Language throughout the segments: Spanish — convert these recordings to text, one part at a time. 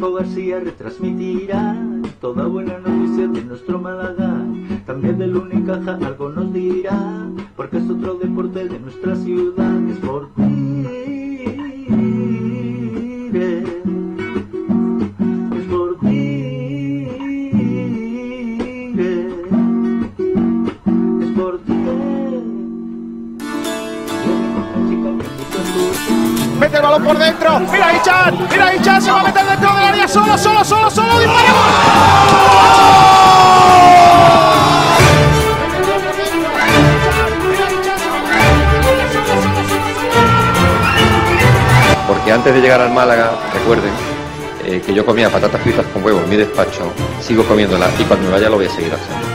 García retransmitirá toda buena noticia de nuestro Málaga. También del Unicaja algo nos dirá, porque es otro deporte de nuestra ciudad. Es por Es Mete el balón por dentro. Mira Ichan. Mira Ichan. Se va a meter dentro del área. Solo, solo, solo, solo. Porque antes de llegar al Málaga, recuerden eh, que yo comía patatas fritas con huevo en mi despacho, sigo comiéndolas y cuando me vaya lo voy a seguir haciendo.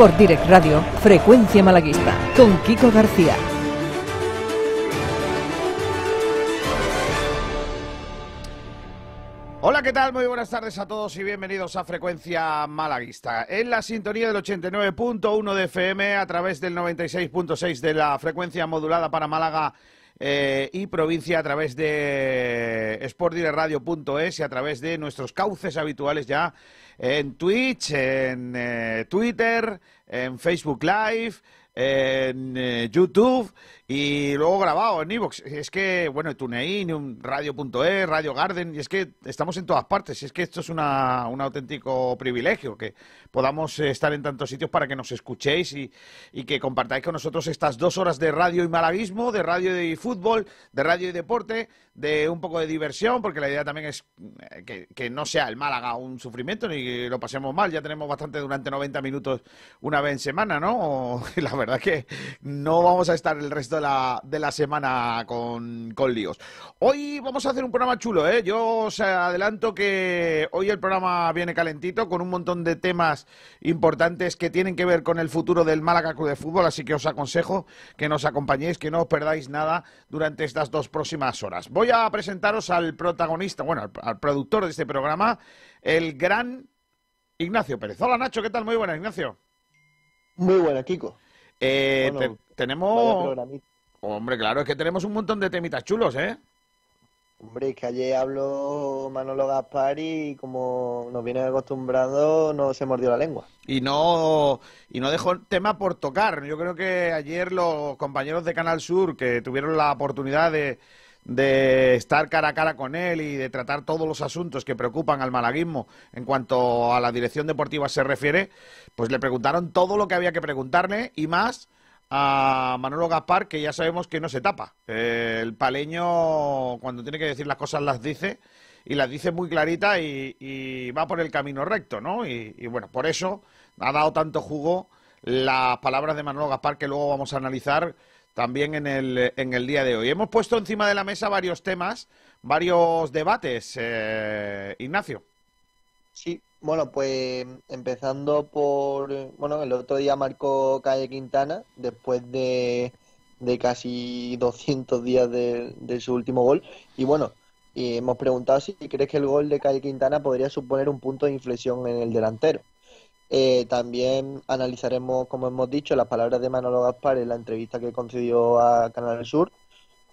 Sport Direct Radio, Frecuencia Malaguista, con Kiko García. Hola, ¿qué tal? Muy buenas tardes a todos y bienvenidos a Frecuencia Malaguista. En la sintonía del 89.1 de FM a través del 96.6 de la frecuencia modulada para Málaga eh, y provincia a través de sportdireradio.es y a través de nuestros cauces habituales ya en Twitch, en eh, Twitter, en Facebook Live, en eh, YouTube y luego grabado en Evox. Es que, bueno, TuneIn, Radio.es, Radio Garden, y es que estamos en todas partes. Y es que esto es una, un auténtico privilegio que podamos eh, estar en tantos sitios para que nos escuchéis y, y que compartáis con nosotros estas dos horas de radio y malaguismo, de radio y fútbol, de radio y deporte, de un poco de diversión, porque la idea también es eh, que, que no sea el Málaga un sufrimiento ni que lo pasemos mal. Ya tenemos bastante durante 90 minutos una vez en semana, ¿no? La verdad que no vamos a estar el resto de la, de la semana con, con líos. Hoy vamos a hacer un programa chulo, ¿eh? Yo os adelanto que hoy el programa viene calentito con un montón de temas importantes que tienen que ver con el futuro del Málaga Club de Fútbol, así que os aconsejo que nos acompañéis, que no os perdáis nada durante estas dos próximas horas. Voy a presentaros al protagonista, bueno, al, al productor de este programa, el gran Ignacio Pérez. Hola Nacho, ¿qué tal? Muy buenas, Ignacio. Muy buena, Kiko. Eh, Bueno, te- tenemos... Hombre, claro, es que tenemos un montón de temitas chulos, ¿eh? Hombre, es que ayer habló Manolo Gaspar y como nos viene acostumbrando, no se mordió la lengua. Y no, y no dejó tema por tocar. Yo creo que ayer los compañeros de Canal Sur que tuvieron la oportunidad de, de estar cara a cara con él y de tratar todos los asuntos que preocupan al malaguismo en cuanto a la dirección deportiva se refiere, pues le preguntaron todo lo que había que preguntarle y más a Manolo Gaspar, que ya sabemos que no se tapa. El paleño, cuando tiene que decir las cosas, las dice y las dice muy clarita y, va por el camino recto, ¿no? Y, y bueno, por eso ha dado tanto jugo las palabras de Manolo Gaspar que luego vamos a analizar también en el, en el día de hoy. Hemos puesto encima de la mesa varios temas, varios debates, eh, Ignacio. Sí, bueno, pues empezando por, bueno, el otro día marcó Calle Quintana, después de, de casi 200 días de, de su último gol. Y bueno, y hemos preguntado si crees que el gol de Calle Quintana podría suponer un punto de inflexión en el delantero. Eh, también analizaremos, como hemos dicho, las palabras de Manolo Gaspar en la entrevista que concedió a Canal Sur.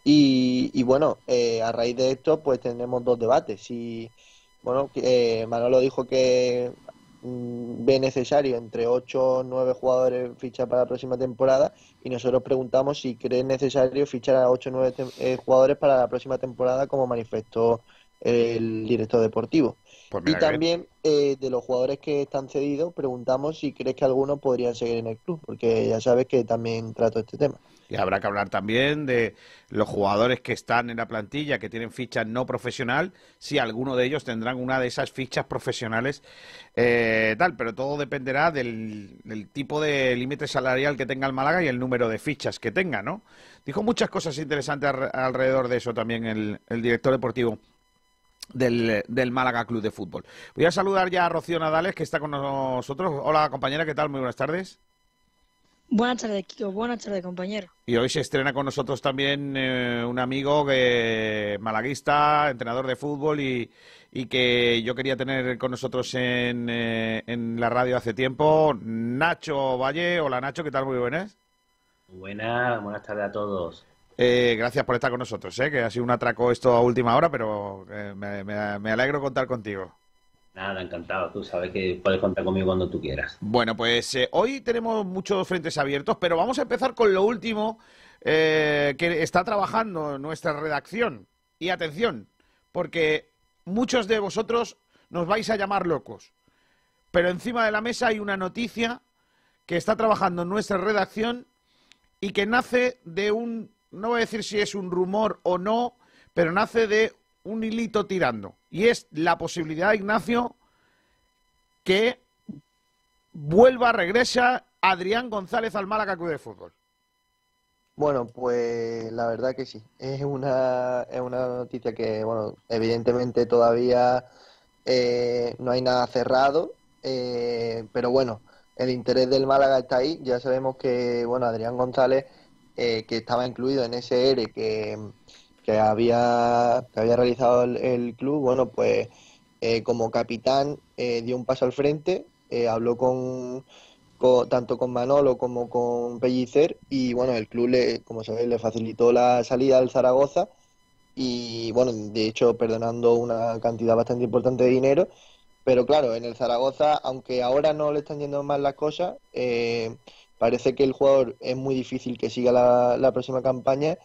Y, y bueno, eh, a raíz de esto, pues tenemos dos debates. Si, bueno, eh, Manolo dijo que mm, ve necesario entre 8 o 9 jugadores fichar para la próxima temporada y nosotros preguntamos si cree necesario fichar a 8 o 9 jugadores para la próxima temporada como manifestó el director deportivo. Pues Y también eh, de los jugadores que están cedidos, preguntamos si crees que algunos podrían seguir en el club, porque ya sabes que también trato este tema. Y habrá que hablar también de los jugadores que están en la plantilla, que tienen ficha no profesional, si alguno de ellos tendrán una de esas fichas profesionales, eh, tal, pero todo dependerá del, del tipo de límite salarial que tenga el Málaga y el número de fichas que tenga, ¿no? Dijo muchas cosas interesantes alre- alrededor de eso también el, el director deportivo del, del Málaga Club de Fútbol. Voy a saludar ya a Rocío Nadales, que está con nosotros. Hola, compañera, ¿qué tal? Muy buenas tardes. Buenas tardes, Kiko. Buenas tardes, compañero. Y hoy se estrena con nosotros también eh, un amigo que malaguista, entrenador de fútbol y, y que yo quería tener con nosotros en, eh, en la radio hace tiempo, Nacho Valle. Hola Nacho, ¿qué tal? Muy buenas. Buenas, buenas tardes a todos. Eh, gracias por estar con nosotros, eh, que ha sido un atraco esto a última hora, pero eh, me, me- me alegro contar contigo. Nada, encantado. Tú sabes que puedes contar conmigo cuando tú quieras. Bueno, pues eh, hoy tenemos muchos frentes abiertos, pero vamos a empezar con lo último eh, que está trabajando nuestra redacción. Y atención, porque muchos de vosotros nos vais a llamar locos, pero encima de la mesa hay una noticia que está trabajando nuestra redacción y que nace de un, no voy a decir si es un rumor o no, pero nace de un hilito tirando. Y es la posibilidad, Ignacio, que vuelva, regresa Adrián González al Málaga Club de Fútbol. Bueno, pues la verdad que sí. Es una, es una noticia que, bueno, evidentemente todavía eh, no hay nada cerrado, eh, pero bueno, el interés del Málaga está ahí. Ya sabemos que, bueno, Adrián González, eh, que estaba incluido en ese ERE que, que había, que había realizado el, el club, bueno, pues eh, como capitán eh, dio un paso al frente, eh, habló con, tanto con Manolo como con Pellicer y bueno, el club, le, como sabéis, le facilitó la salida al Zaragoza y bueno, de hecho perdonando una cantidad bastante importante de dinero, pero claro, en el Zaragoza, aunque ahora no le están yendo mal las cosas, parece que el jugador es muy difícil que siga la, la próxima campaña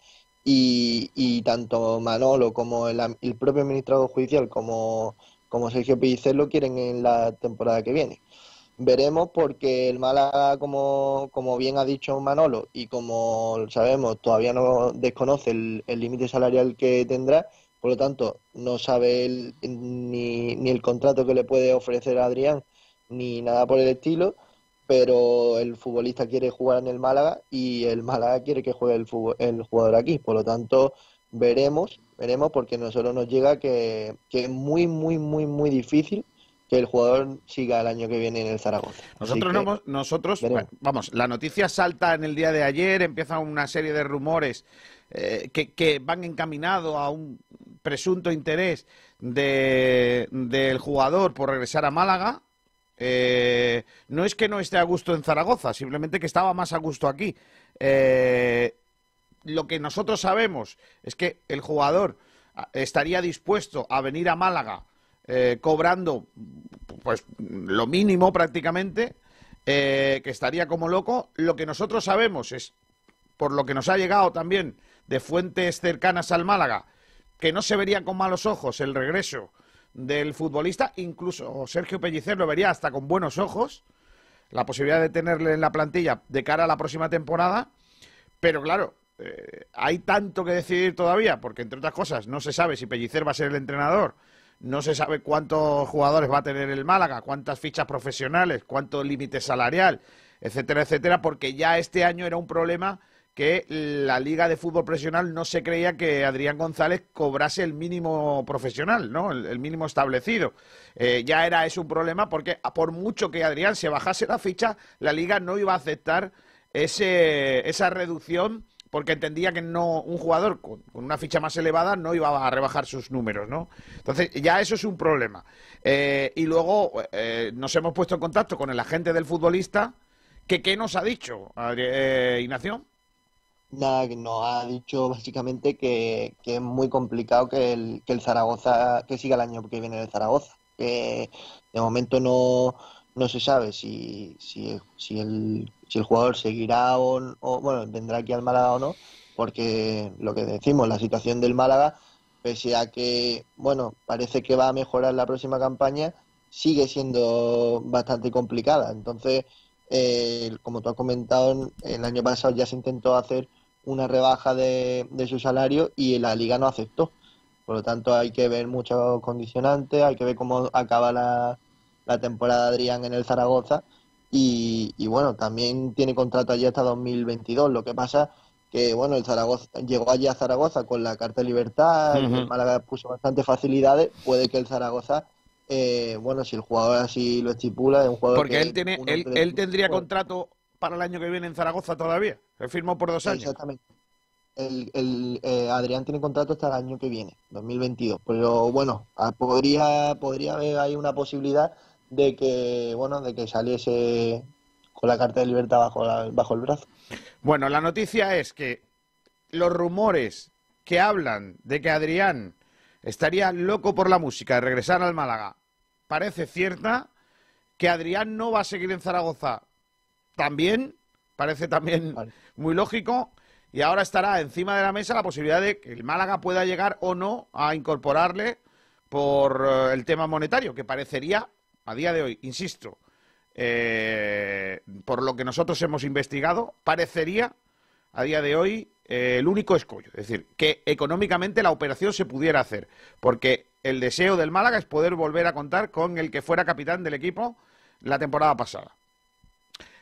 y, y tanto Manolo como el, propio administrador judicial como, como Sergio Pellicer lo quieren en la temporada que viene. Veremos porque el Málaga, como, como bien ha dicho Manolo y como sabemos, todavía no desconoce el límite salarial que tendrá, por lo tanto, no sabe el- ni, ni el contrato que le puede ofrecer a Adrián, ni nada por el estilo, pero el futbolista quiere jugar en el Málaga y el Málaga quiere que juegue el, fútbol- el jugador aquí. Por lo tanto, veremos, veremos porque nosotros nos llega que, que es muy, muy, muy, muy difícil que el jugador siga el año que viene en el Zaragoza. Nosotros, no nosotros veremos. bueno, vamos, la noticia salta en el día de ayer, empieza una serie de rumores eh, que, que van encaminados a un presunto interés de- del jugador por regresar a Málaga. Eh, no es que no esté a gusto en Zaragoza, simplemente que estaba más a gusto aquí. Eh, lo que nosotros sabemos es que el jugador ah, estaría dispuesto a venir a Málaga eh, cobrando pues lo mínimo prácticamente, que estaría como loco. Lo que nosotros sabemos es, por lo que nos ha llegado también de fuentes cercanas al Málaga, que no se vería con malos ojos el regreso del futbolista, incluso Sergio Pellicer lo vería hasta con buenos ojos, la posibilidad de tenerle en la plantilla de cara a la próxima temporada, pero claro, eh, hay tanto que decidir todavía, porque entre otras cosas no se sabe si Pellicer va a ser el entrenador, no se sabe cuántos jugadores va a tener el Málaga, cuántas fichas profesionales, cuánto límite salarial, etcétera, etcétera, porque ya este año era un problema que la Liga de Fútbol Profesional no se creía que Adrián González cobrase el mínimo profesional, ¿no? El, mínimo establecido. Eh, ya era eso un problema porque por mucho que Adrián se bajase la ficha, la Liga no iba a aceptar ese, esa reducción porque entendía que no un jugador con, una ficha más elevada no iba a rebajar sus números, ¿no? Entonces ya eso es un problema. Eh, y luego eh, nos hemos puesto en contacto con el agente del futbolista que qué nos ha dicho, Ignacio. Nada, nos ha dicho básicamente que, que es muy complicado que el, que el Zaragoza, que siga el año que viene en el Zaragoza. Que de momento no, no se sabe si, si, si, el, si el jugador seguirá o, o, bueno, vendrá aquí al Málaga o no, porque lo que decimos, la situación del Málaga pese a que, bueno, parece que va a mejorar la próxima campaña, sigue siendo bastante complicada. Entonces, eh, como tú has comentado, el año pasado ya se intentó hacer una rebaja de, de su salario y la liga no aceptó. Por lo tanto, hay que ver muchos condicionantes, hay que ver cómo acaba la, la temporada de Adrián en el Zaragoza. Y, y, bueno, también tiene contrato allí hasta 2022. Lo que pasa que, bueno, el Zaragoza llegó allí a Zaragoza con la Carta de Libertad, el Málaga puso bastantes facilidades. Puede que el Zaragoza, eh, bueno, si el jugador así lo estipula, es un jugador Porque que él, tiene, él, él tendría contrato para el año que viene en Zaragoza todavía. Él firmó por dos años. Exactamente. El, el, eh, Adrián tiene contrato hasta el año que viene, 2022. Pero bueno, ah, podría, podría haber ahí una posibilidad de que, bueno, de que saliese con la carta de libertad bajo, la- bajo el brazo. Bueno, la noticia es que los rumores que hablan de que Adrián estaría loco por la música de regresar al Málaga parece cierta, que Adrián no va a seguir en Zaragoza también, parece también Vale. muy lógico, y ahora estará encima de la mesa la posibilidad de que el Málaga pueda llegar o no a incorporarle por eh, el tema monetario, que parecería, a día de hoy, insisto, eh, por lo que nosotros hemos investigado, parecería a día de hoy eh, el único escollo. Es decir, que económicamente la operación se pudiera hacer. Porque el deseo del Málaga es poder volver a contar con el que fuera capitán del equipo la temporada pasada.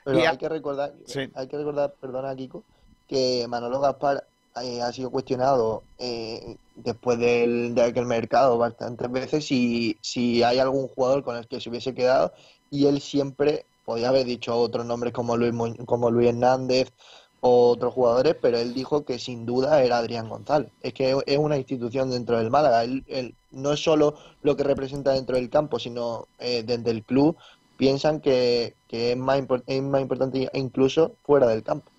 Pero Y a- hay que recordar, Sí. hay que recordar, perdona Kiko, que Manolo Gaspar eh, ha sido cuestionado eh, después del, de aquel mercado bastantes veces si, si hay algún jugador con el que se hubiese quedado y él siempre podía haber dicho otros nombres como Luis, Mu- como Luis Hernández o otros jugadores, pero él dijo que sin duda era Adrián González. Es que es una institución dentro del Málaga. Él, él no es solo lo que representa dentro del campo, sino eh, desde el club piensan que, es, más importante incluso fuera del campo.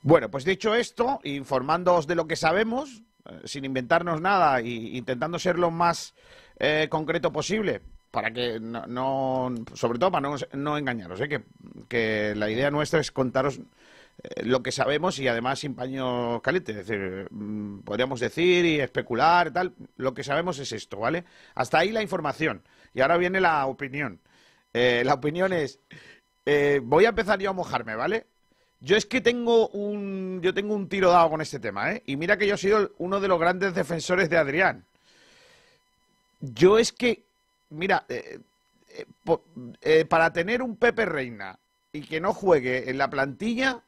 Bueno, pues dicho esto, informándoos de lo que sabemos, eh, sin inventarnos nada e intentando ser lo más eh, concreto posible, para que no, no- sobre todo para no, no engañaros, ¿eh? que, que la idea nuestra es contaros eh, lo que sabemos y además sin paño caliente, es decir, mm, podríamos decir y especular tal, lo que sabemos es esto, ¿vale? Hasta ahí la información. Y ahora viene la opinión. Eh, la opinión es, eh, voy a empezar yo a mojarme, ¿vale? Yo es que tengo un, yo tengo un tiro dado con este tema, ¿eh? Y mira que yo he sido uno de los grandes defensores de Adrián. Yo es que, mira, eh, eh, eh, para tener un Pepe Reina y que no juegue en la plantilla,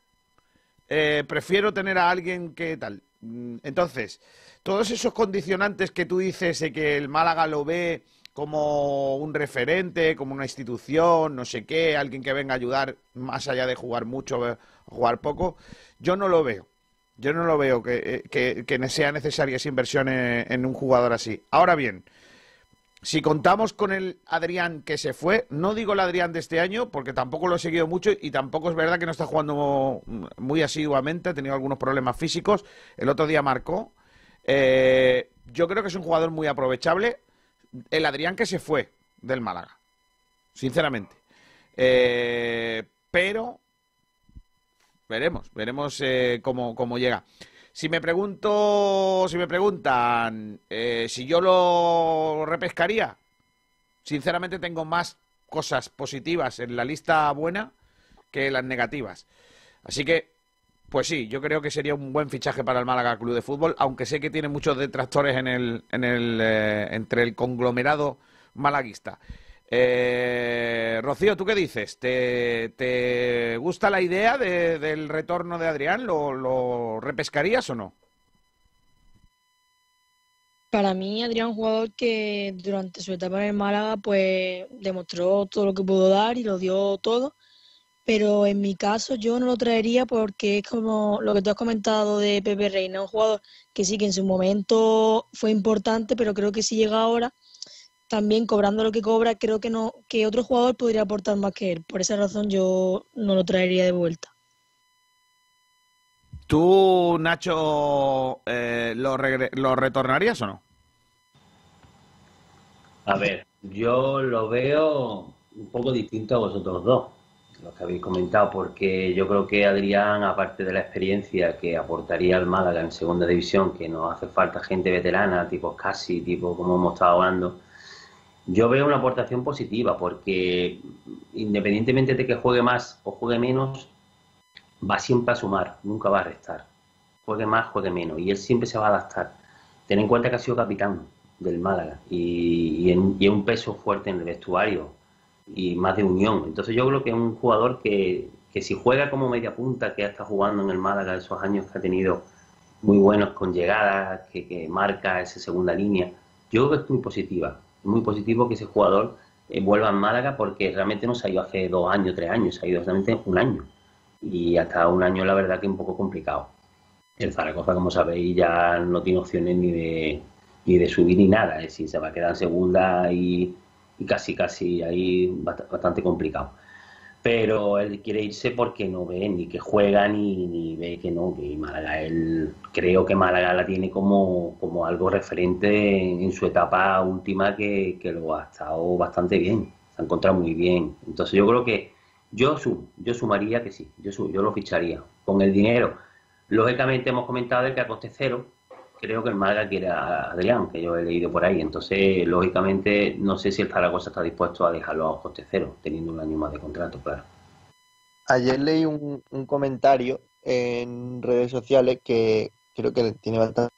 prefiero tener a alguien que tal. Mm, Entonces, todos esos condicionantes que tú dices de que el Málaga lo ve como un referente, como una institución, no sé qué, alguien que venga a ayudar más allá de jugar mucho, eh, jugar poco, yo no lo veo. Yo no lo veo que, eh, que- sea necesaria esa inversión en, en un jugador así. Ahora bien, si contamos con el Adrián que se fue, no digo el Adrián de este año, porque tampoco lo he seguido mucho y tampoco es verdad que no está jugando muy asiduamente, ha tenido algunos problemas físicos. El otro día marcó. Eh, yo creo que es un jugador muy aprovechable. El Adrián que se fue del Málaga, sinceramente. Eh, pero veremos, veremos eh, cómo, cómo llega. Si me pregunto, si me preguntan eh, si yo lo repescaría, sinceramente tengo más cosas positivas en la lista buena que las negativas. Así que, pues sí, yo creo que sería un buen fichaje para el Málaga Club de Fútbol, aunque sé que tiene muchos detractores en el, en el, eh, entre el conglomerado malaguista. Eh, Rocío, ¿tú qué dices? ¿Te, gusta la idea de- del retorno de Adrián? ¿Lo, lo repescarías o no? Para mí, Adrián, un jugador que durante su etapa en el Málaga, pues demostró todo lo que pudo dar y lo dio todo. Pero en mi caso, yo no lo traería porque es como lo que tú has comentado de Pepe Reina, un jugador que sí que en su momento fue importante, pero creo que si llega ahora, también cobrando lo que cobra, creo que no, que otro jugador podría aportar más que él. Por esa razón, yo no lo traería de vuelta. ¿Tú, Nacho, eh, lo, regre- lo retornarías o no? A ver, yo lo veo un poco distinto a vosotros dos. Lo que habéis comentado, porque yo creo que Adrián, aparte de la experiencia que aportaría al Málaga en segunda división, que nos hace falta gente veterana, tipo casi, tipo como hemos estado hablando, yo veo una aportación positiva, porque independientemente de que juegue más o juegue menos, va siempre a sumar, nunca va a restar. Juegue más, juegue menos, y él siempre se va a adaptar. Ten en cuenta que ha sido capitán del Málaga y, y, un peso fuerte en el vestuario y más de unión. Entonces yo creo que es un jugador que, que si juega como media punta, que ha estado jugando en el Málaga esos años que ha tenido muy buenos con llegadas, que, marca esa segunda línea, yo creo que es muy positiva. Muy positivo que ese jugador eh, vuelva a Málaga porque realmente no se ha ido hace dos años, tres años, se ha ido realmente un año. Y hasta un año la verdad que es un poco complicado. El Zaragoza, como sabéis, ya no tiene opciones ni de, ni de subir ni nada. Es decir, se va a quedar en segunda y, casi, casi ahí bastante complicado. Pero él quiere irse porque no ve ni que juega ni, ve que no, que Málaga, él creo que Málaga la tiene como, como algo referente en, su etapa última que, que, lo ha estado bastante bien, se ha encontrado muy bien. Entonces yo creo que yo, yo sumaría que sí, yo, yo lo ficharía. Con el dinero, lógicamente hemos comentado de que a coste cero, creo que el Málaga quiere a Adrián, que yo he leído por ahí. Entonces, lógicamente, no sé si el Zaragoza está dispuesto a dejarlo a coste cero, teniendo un año más de contrato, claro. Ayer leí un, comentario en redes sociales que creo que tiene bastante,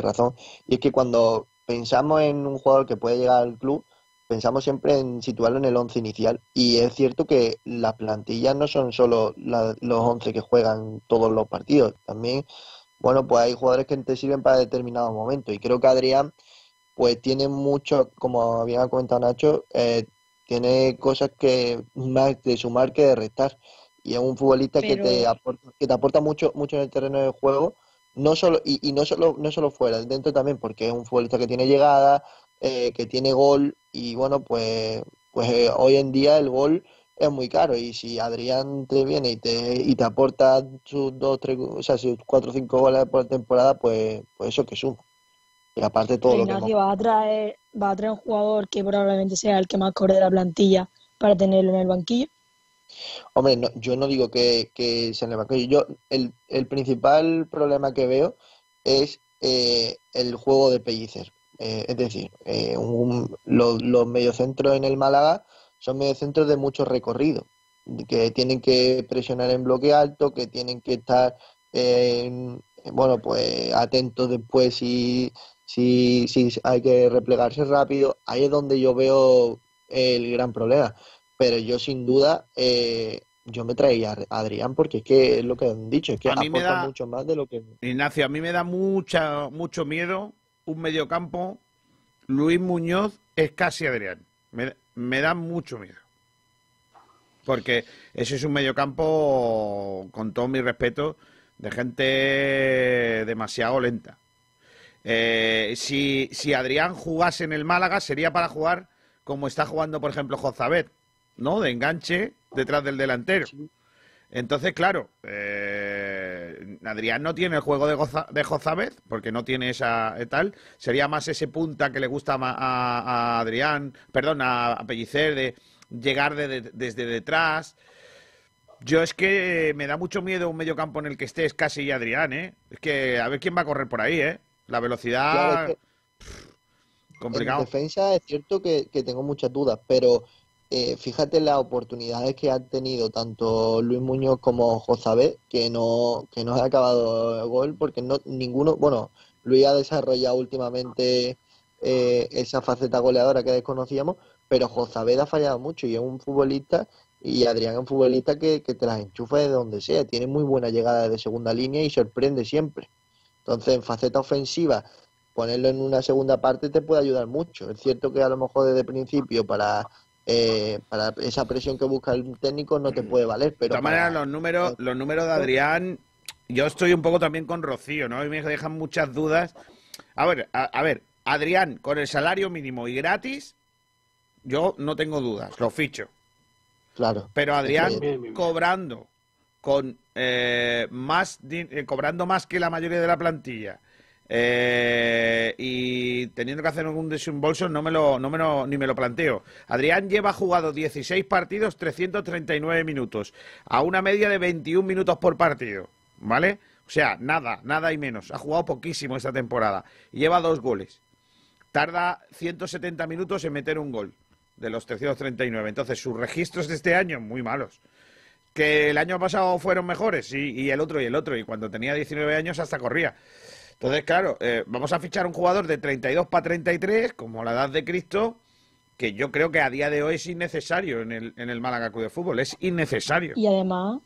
razón, y es que cuando pensamos en un jugador que puede llegar al club, pensamos siempre en situarlo en el once inicial. Y es cierto que las plantillas no son solo los once que juegan todos los partidos, también bueno, pues hay jugadores que te sirven para determinados momentos. Y creo que Adrián, pues tiene mucho, como había comentado Nacho, eh, tiene cosas que más de sumar que de restar. Y es un futbolista que te aporta, que te aporta mucho, mucho en el terreno de juego, no solo, y, no solo, no solo fuera, dentro también, porque es un futbolista que tiene llegada, eh, que tiene gol, y bueno, pues, pues eh, hoy en día el gol es muy caro y si Adrián te viene y te, y te aporta sus dos, tres, o sea, sus cuatro o cinco goles por temporada, pues, pues eso que suma. Y aparte todo lo que va a traer va a traer un jugador que probablemente sea el que más corre de la plantilla para tenerlo en el banquillo. Hombre, no, yo no digo que, que sea en el banquillo. Yo el, el principal problema que veo es eh, el juego de Pellicer. Eh, es decir, eh, un, los, los mediocentros en el Málaga son mediocentros de mucho recorrido, que tienen que presionar en bloque alto, que tienen que estar, bueno, pues atentos después si, si, si hay que replegarse rápido. Ahí es donde yo veo el gran problema. Pero yo sin duda, eh, yo me traía a Adrián porque es que es lo que han dicho, es que a mí aporta da, mucho más de lo que... Ignacio, a mí me da mucha, mucho miedo un mediocampo. Luis Muñoz es casi Adrián me da mucho miedo. Porque ese es un mediocampo, con todo mi respeto, de gente demasiado lenta. Eh, si, si Adrián jugase en el Málaga, sería para jugar como está jugando, por ejemplo, Jozabet, ¿no? De enganche detrás del delantero. Entonces, claro, eh, Adrián no tiene el juego de, de Jozabet, porque no tiene esa eh, tal. Sería más ese punta que le gusta a, Adrián, perdón, a, Pellicer, de llegar desde detrás. Yo es que me da mucho miedo un medio campo en el que estés casi y Adrián, ¿eh? Es que a ver quién va a correr por ahí, ¿eh? La velocidad... complicado. En defensa es cierto que, que tengo muchas dudas, pero eh, fíjate las oportunidades que han tenido tanto Luis Muñoz como Josabé, que no, que no ha acabado el gol, porque no ninguno, bueno, Luis ha desarrollado últimamente eh, esa faceta goleadora que desconocíamos, pero Josabé ha fallado mucho y es un futbolista, y Adrián es un futbolista que, que te las enchufa de donde sea, tiene muy buena llegada de segunda línea y sorprende siempre. Entonces, en faceta ofensiva, ponerlo en una segunda parte te puede ayudar mucho. Es cierto que a lo mejor desde el principio para eh, para esa presión que busca el técnico no te mm. puede valer. Pero de todas maneras, los números, los números de Adrián, yo estoy un poco también con Rocío, ¿no? Y me dejan muchas dudas. A ver, a, ver, Adrián, con el salario mínimo y gratis, yo no tengo dudas, lo ficho. Claro. Pero Adrián cobrando con eh, más eh, cobrando más que la mayoría de la plantilla Eh, y teniendo que hacer un desembolso no me lo, no me lo, ni me lo planteo. Adrián lleva jugado 16 partidos, 339 minutos, a una media de 21 minutos por partido, ¿vale? O sea, nada, nada y menos. Ha jugado poquísimo esta temporada y lleva dos goles. Tarda 170 minutos en meter un gol de los 339. Entonces, sus registros de este año muy malos. Que el año pasado fueron mejores, sí, y el otro y el otro. Y cuando tenía 19 años hasta corría. Entonces, claro, eh, vamos a fichar un jugador de 32 para 33, como la edad de Cristo, que yo creo que a día de hoy es innecesario en el, en el Málaga Club de Fútbol. Es innecesario. Y además,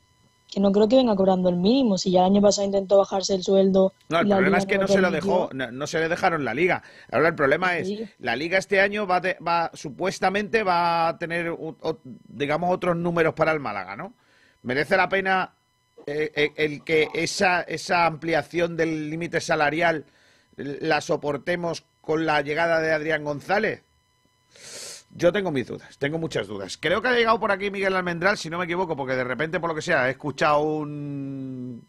que no creo que venga cobrando el mínimo. Si ya el año pasado intentó bajarse el sueldo. No, el problema es que no se lo dejó, no, se le dejaron la liga. Ahora el problema es, la liga este año va, va supuestamente va a tener, digamos, otros números para el Málaga, ¿no? ¿Merece la pena eh, eh, el que esa, esa ampliación del límite salarial la soportemos con la llegada de Adrián González? Yo tengo mis dudas, tengo muchas dudas. Creo que ha llegado por aquí Miguel Almendral, si no me equivoco, porque de repente, por lo que sea, he escuchado un,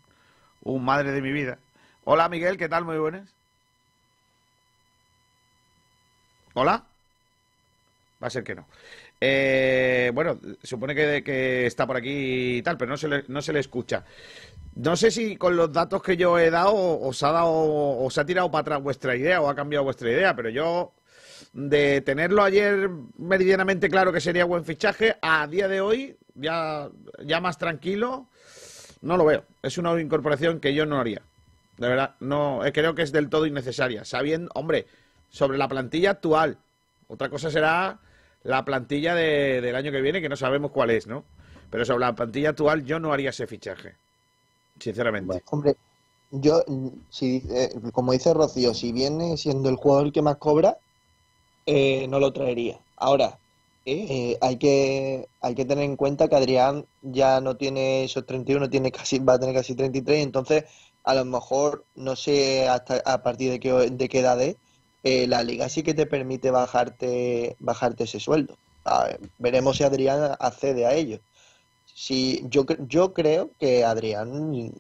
un madre de mi vida. Hola Miguel, ¿qué tal? Muy buenas. Hola. Va a ser que no. Eh, bueno, supone que, que, está por aquí y tal, pero no se, le, no se le escucha. No sé si con los datos que yo he dado os ha dado, os ha tirado para atrás vuestra idea o ha cambiado vuestra idea, pero yo de tenerlo ayer meridianamente claro que sería buen fichaje, a día de hoy, ya, ya más tranquilo, no lo veo. Es una incorporación que yo no haría. De verdad, no eh, creo que es del todo innecesaria. Sabiendo, hombre, sobre la plantilla actual. Otra cosa será la plantilla del año que viene, que no sabemos cuál es, ¿no? Pero sobre la plantilla actual yo no haría ese fichaje. Sinceramente. hombre, yo, si, eh, como dice Rocío, si viene siendo el jugador que más cobra, eh, no lo traería. Ahora, eh, hay, que, hay que tener en cuenta que Adrián ya no tiene esos 31, tiene casi, va a tener casi 33, entonces a lo mejor, no sé hasta a partir de qué, de qué edad es, eh, la liga sí que te permite bajarte, bajarte ese sueldo. veremos si Adrián accede a ello. Si, yo, yo creo que Adrián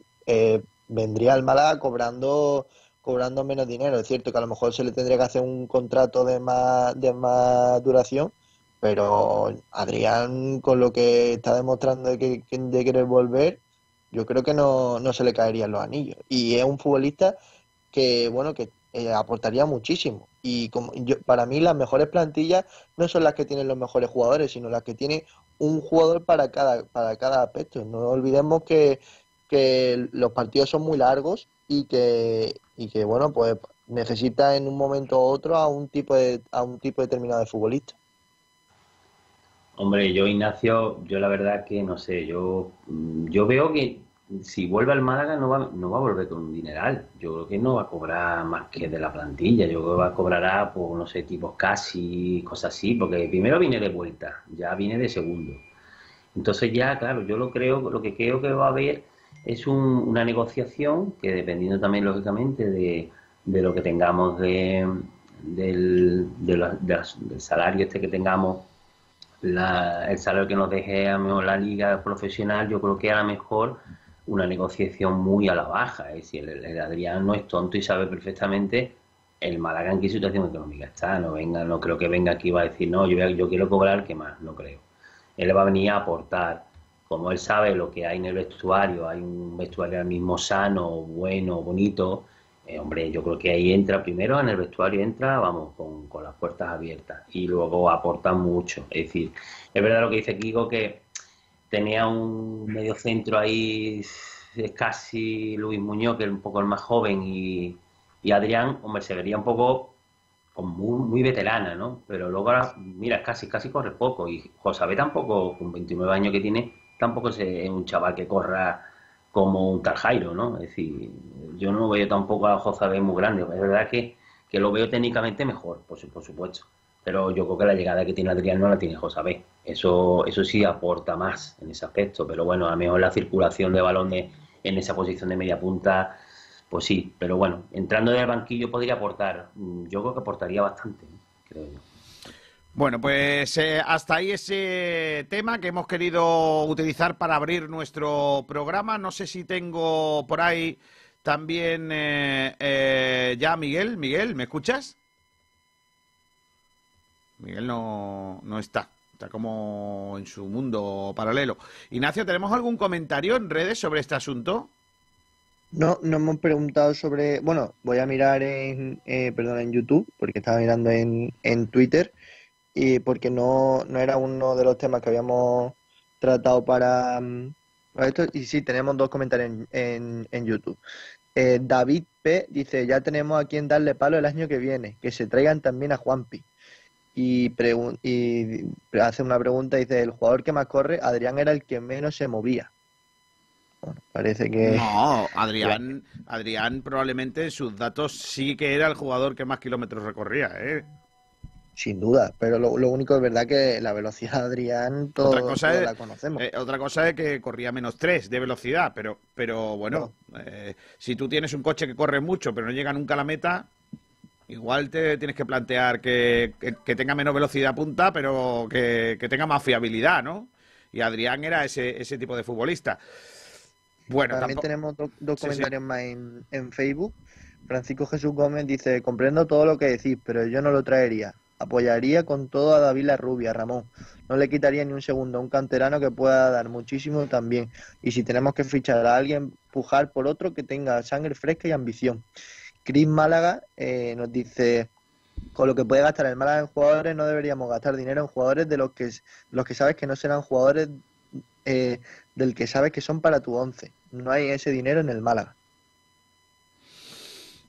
vendría al Málaga cobrando cobrando menos dinero. Es cierto que a lo mejor se le tendría que hacer un contrato de más, de más duración, pero Adrián, con lo que está demostrando de, que, de querer volver, yo creo que no, no se le caerían los anillos. Y es un futbolista que, bueno, que eh, aportaría muchísimo. Y como yo, para mí las mejores plantillas no son las que tienen los mejores jugadores, sino las que tiene un jugador para cada, para cada aspecto. No olvidemos que, que los partidos son muy largos y que, y que bueno, pues necesita en un momento u otro a un tipo de, a un tipo determinado de futbolista. Hombre, yo Ignacio, yo la verdad que no sé, yo, yo veo que si vuelve al Málaga no va, no va a volver con un dineral. Yo creo que no va a cobrar más que de la plantilla. Yo creo que va a cobrar por, no sé, tipos casi, cosas así, porque primero viene de vuelta, ya viene de segundo. Entonces ya, claro, yo lo creo, lo que creo que va a haber es una negociación que dependiendo también lógicamente de, lo que tengamos de, del, salario este que tengamos, el salario que nos deje la liga profesional, yo creo que a lo mejor una negociación muy a la baja. Es decir, el, Adrián no es tonto y sabe perfectamente el Málaga en qué situación económica está. No venga, no creo que venga aquí y va a decir, no, yo, yo quiero cobrar, ¿qué más? No creo. Él va a venir a aportar como él sabe lo que hay en el vestuario, hay un vestuario ahora mismo sano, bueno, bonito, eh, hombre, yo creo que ahí entra, primero en el vestuario entra, vamos, con, las puertas abiertas y luego aporta mucho. Es decir, es verdad lo que dice Kiko que tenía un medio centro ahí, casi Luis Muñoz, que es un poco el más joven, y, Adrián, hombre, se vería un poco muy, muy, veterana, ¿no? Pero luego ahora, mira, casi, casi corre poco. Y José tampoco, con 29 años que tiene, tampoco es un chaval que corra como un Tarjairo, ¿no? Es decir, yo no veo tampoco a Jozabé muy grande. Es verdad que, lo veo técnicamente mejor, por, por, supuesto. Pero yo creo que la llegada que tiene Adrián no la tiene Josabé. Eso, eso sí aporta más en ese aspecto. Pero bueno, a lo mejor la circulación de balones en esa posición de media punta, pues sí. Pero bueno, entrando en el banquillo podría aportar. Yo creo que aportaría bastante, creo yo. Bueno, pues eh, hasta ahí ese tema que hemos querido utilizar para abrir nuestro programa. No sé si tengo por ahí también eh, eh, ya Miguel. Miguel, ¿me escuchas? Miguel no, no está. Está como en su mundo paralelo. Ignacio, ¿tenemos algún comentario en redes sobre este asunto? No, no hemos preguntado sobre. Bueno, voy a mirar en, eh, perdón, en YouTube, porque estaba mirando en, en Twitter, y porque no, no era uno de los temas que habíamos tratado para, mm, esto. Y sí, tenemos dos comentarios en, en, en YouTube. Eh, David P. dice: Ya tenemos a quien darle palo el año que viene, que se traigan también a Juanpi. Y, y hace una pregunta: dice, El jugador que más corre, Adrián era el que menos se movía. Bueno, parece que. No, Adrián, Adrián probablemente en sus datos sí que era el jugador que más kilómetros recorría, ¿eh? Sin duda, pero lo, lo único es verdad que la velocidad de Adrián Otra cosa todos es- la conocemos. Eh, otra cosa es que corría menos 3 de velocidad, pero, pero bueno, eh, si tú tienes un coche que corre mucho pero no llega nunca a la meta, igual te tienes que plantear que, que- que tenga menos velocidad punta, pero que, que tenga más fiabilidad, ¿no? Y Adrián era ese, ese tipo de futbolista. Bueno, También tampoco- tenemos do- dos Sí, sí. comentarios más en, en Facebook. Francisco Jesús Gómez dice, comprendo todo lo que decís, pero yo no lo traería. Apoyaría con todo a David Rubia, Ramón. No le quitaría ni un segundo a un canterano que pueda dar muchísimo también. Y si tenemos que fichar a alguien, pujar por otro que tenga sangre fresca y ambición. Chris Málaga eh, nos dice, con lo que puede gastar el Málaga en jugadores, no deberíamos gastar dinero en jugadores de los que, los que sabes que no serán jugadores eh, del que sabes que son para tu once. No hay ese dinero en el Málaga.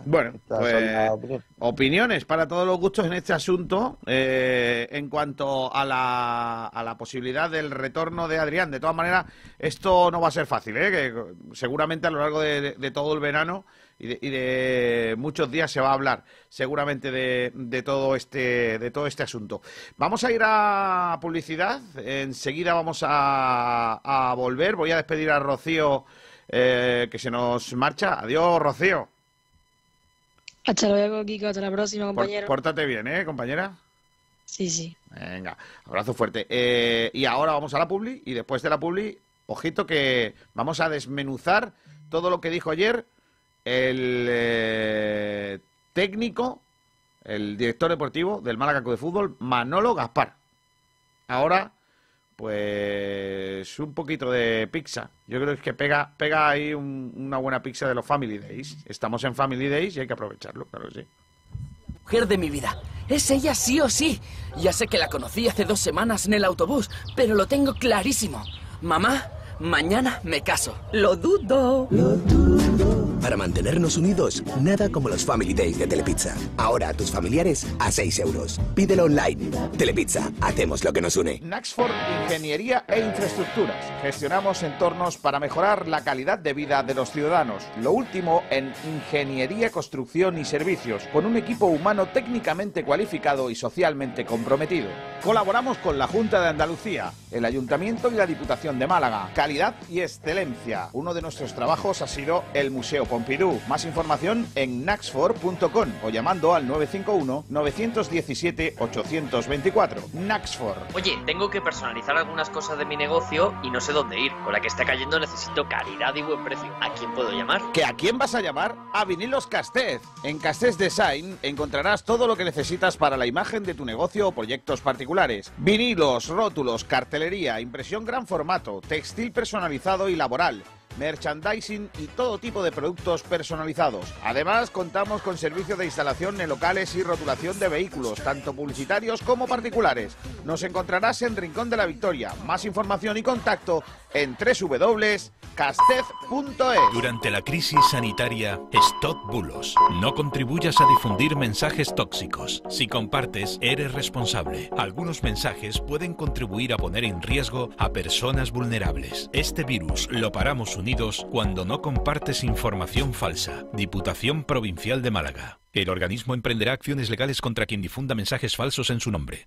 Bueno, pues opiniones. opiniones para todos los gustos en este asunto eh, en cuanto a la, a la posibilidad del retorno de Adrián. De todas maneras, esto no va a ser fácil, ¿eh? que seguramente a lo largo de, de- de todo el verano y de, y de muchos días se va a hablar seguramente de, de todo este de todo este asunto. Vamos a ir a publicidad. Enseguida vamos a, a volver. Voy a despedir a Rocío eh, que se nos marcha. Adiós, Rocío. Hasta luego, Kiko. Hasta la próxima, Por- compañero. pórtate bien, ¿eh, compañera? Sí, sí. Venga, abrazo fuerte. Eh, y ahora vamos a la publi y después de la publi, ojito que vamos a desmenuzar todo lo que dijo ayer el eh, técnico, el director deportivo del Málaga Club de Fútbol, Manolo Gaspar. Ahora, pues un poquito de pizza. Yo creo que pega, pega ahí un- una buena pizza de los Family Days. Estamos en Family Days y hay que aprovecharlo, claro que sí. mujer de mi vida. Es ella sí o sí. Ya sé que la conocí hace dos semanas en el autobús, pero lo tengo clarísimo. Mamá, mañana me caso. Lo dudo. Para mantenernos unidos, nada como los Family Days de Telepizza. Ahora a tus familiares a 6 euros. Pídelo online. Telepizza, hacemos lo que nos une. Naxford Ingeniería e Infraestructuras. Gestionamos entornos para mejorar la calidad de vida de los ciudadanos. Lo último en ingeniería, construcción y servicios, con un equipo humano técnicamente cualificado y socialmente comprometido. Colaboramos con la Junta de Andalucía, el Ayuntamiento y la Diputación de Málaga. Calidad y excelencia. Uno de nuestros trabajos ha sido el Museo Pompidou. Más información en naxfor.com o llamando al 951-917-824. Naxfor. Oye, tengo que personalizar algunas cosas de mi negocio y no sé dónde ir. Con la que está cayendo necesito calidad y buen precio. ¿A quién puedo llamar? ¿Que a quién vas a llamar? A Vinilos Castez. En Castez Design encontrarás todo lo que necesitas para la imagen de tu negocio o proyectos particulares. Vinilos, rótulos, cartelería, impresión gran formato, textil personalizado y laboral. Merchandising y todo tipo de productos personalizados. Además, contamos con servicio de instalación en locales y rotulación de vehículos, tanto publicitarios como particulares. Nos encontrarás en Rincón de la Victoria. Más información y contacto en www.castez.es. Durante la crisis sanitaria, stop bulos. No contribuyas a difundir mensajes tóxicos. Si compartes, eres responsable. Algunos mensajes pueden contribuir a poner en riesgo a personas vulnerables. Este virus lo paramos unidos cuando no compartes información falsa. Diputación Provincial de Málaga. El organismo emprenderá acciones legales contra quien difunda mensajes falsos en su nombre.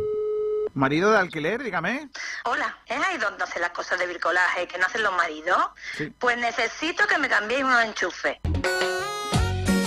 Marido de alquiler, dígame. Hola, ¿es ahí donde hacen las cosas de bricolaje que no hacen los maridos? Sí. Pues necesito que me cambiéis unos enchufes.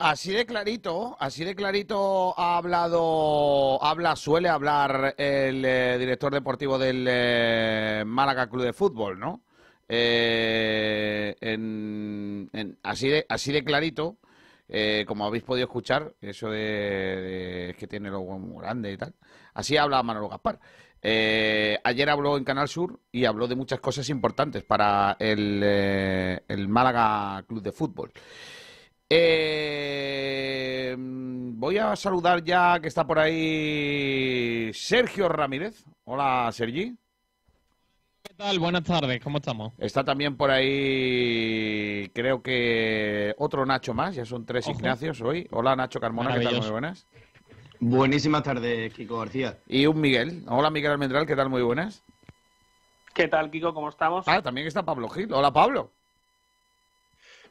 Así de clarito, así de clarito ha hablado, habla, suele hablar el eh, director deportivo del eh, Málaga Club de Fútbol, ¿no? Eh, en- en- así de, así de clarito, eh, como habéis podido escuchar, eso de, de- que tiene lo muy grande y tal. Así habla Manolo Gaspar. Ayer habló en Canal Sur y habló de muchas cosas importantes para el, el Málaga Club de Fútbol. Eh, voy a saludar ya que está por ahí Sergio Ramírez. Hola, Sergi. ¿Qué tal? Buenas tardes, ¿cómo estamos? Está también por ahí, creo que otro Nacho más, ya son tres Ojo. Ignacios hoy. Hola, Nacho Carmona, ¿qué tal? Muy buenas. Buenísimas tardes, Kiko García. Y un Miguel. Hola, Miguel Almendral, ¿qué tal? Muy buenas. ¿Qué tal, Kiko? ¿Cómo estamos? Ah, también está Pablo Gil. Hola, Pablo.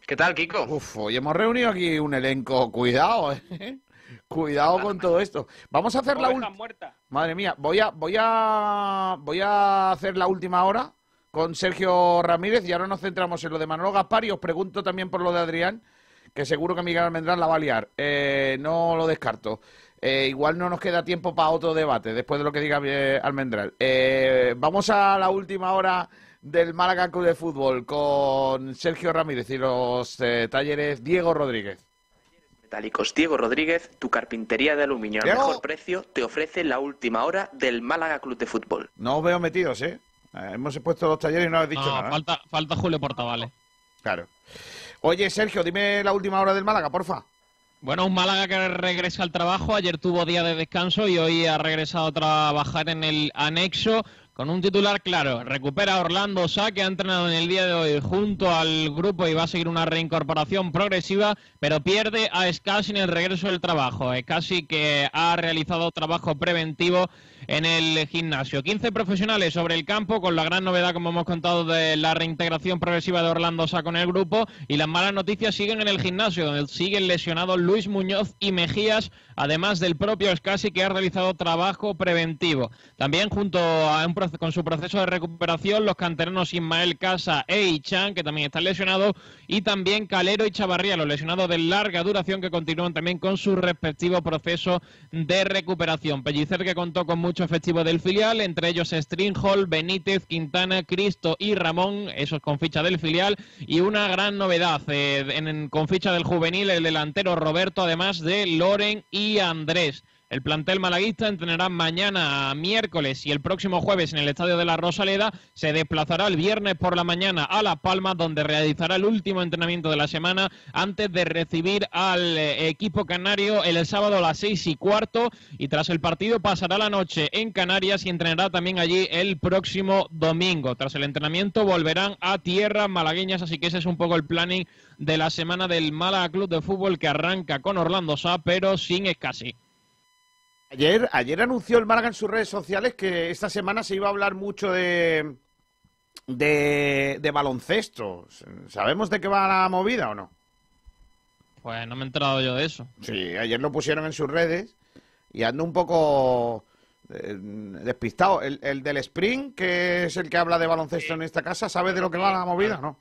¿Qué tal, Kiko? Uf, hoy hemos reunido aquí un elenco. Cuidado, ¿eh? Cuidado con todo esto. Vamos a hacer la última. Madre mía, voy a, voy a, voy a hacer la última hora con Sergio Ramírez y ahora nos centramos en lo de Manolo Gaspar y os pregunto también por lo de Adrián, que seguro que Miguel Almendrán la va a liar. Eh, no lo descarto. Eh, igual no nos queda tiempo para otro debate después de lo que diga eh, Almendral. Eh, vamos a la última hora del Málaga Club de Fútbol con Sergio Ramírez y los eh, talleres Diego Rodríguez. Metálicos Diego Rodríguez, tu carpintería de aluminio al mejor precio, te ofrece la última hora del Málaga Club de Fútbol. No os veo metidos, ¿eh? Eh, hemos puesto los talleres y no habéis dicho No, nada. falta, falta Julio Portavales. Claro. Oye, Sergio, dime la última hora del Málaga, porfa. Bueno, un Málaga que regresa al trabajo. Ayer tuvo día de descanso y hoy ha regresado a trabajar en el anexo con un titular claro. Recupera Orlando Sá, que ha entrenado en el día de hoy junto al grupo y va a seguir una reincorporación progresiva, pero pierde a Scassi en el regreso del trabajo. Scassi que ha realizado trabajo preventivo en el gimnasio. 15 profesionales sobre el campo, con la gran novedad, como hemos contado, de la reintegración progresiva de Orlando Sá con el grupo. Y las malas noticias siguen en el gimnasio, donde siguen lesionados Luis Muñoz y Mejías, además del propio Scassi, que ha realizado trabajo preventivo. También, junto a un proce- con su proceso de recuperación, los canteranos Ismael Casa e Ichan, que también están lesionados, y también Calero y Chavarría, los lesionados de larga duración, que continúan también con su respectivo proceso de recuperación. Pellicer, que contó con mucho efectivo del filial, entre ellos Stringhall, Benítez, Quintana, Cristo y Ramón, esos con ficha del filial, y una gran novedad eh, en- en- con ficha del juvenil, el delantero Roberto, además de Loren y Andrés. El plantel malaguista entrenará mañana miércoles y el próximo jueves en el Estadio de la Rosaleda. Se desplazará el viernes por la mañana a La Palma, donde realizará el último entrenamiento de la semana antes de recibir al eh, equipo canario el sábado a las seis y cuarto. Y tras el partido pasará la noche en Canarias y entrenará también allí el próximo domingo. Tras el entrenamiento volverán a tierras malagueñas, así que ese es un poco el planning de la semana del Málaga Club de Fútbol que arranca con Orlando Sá, pero sin escasi. Ayer, ayer anunció el Málaga en sus redes sociales que esta semana se iba a hablar mucho de, de, de baloncesto. ¿Sabemos de qué va la movida o no? Pues no me he enterado yo de eso. Sí, ayer lo pusieron en sus redes y ando un poco eh, despistado. El, el del Spring, que es el que habla de baloncesto en esta casa, ¿sabe de lo que va la movida o no?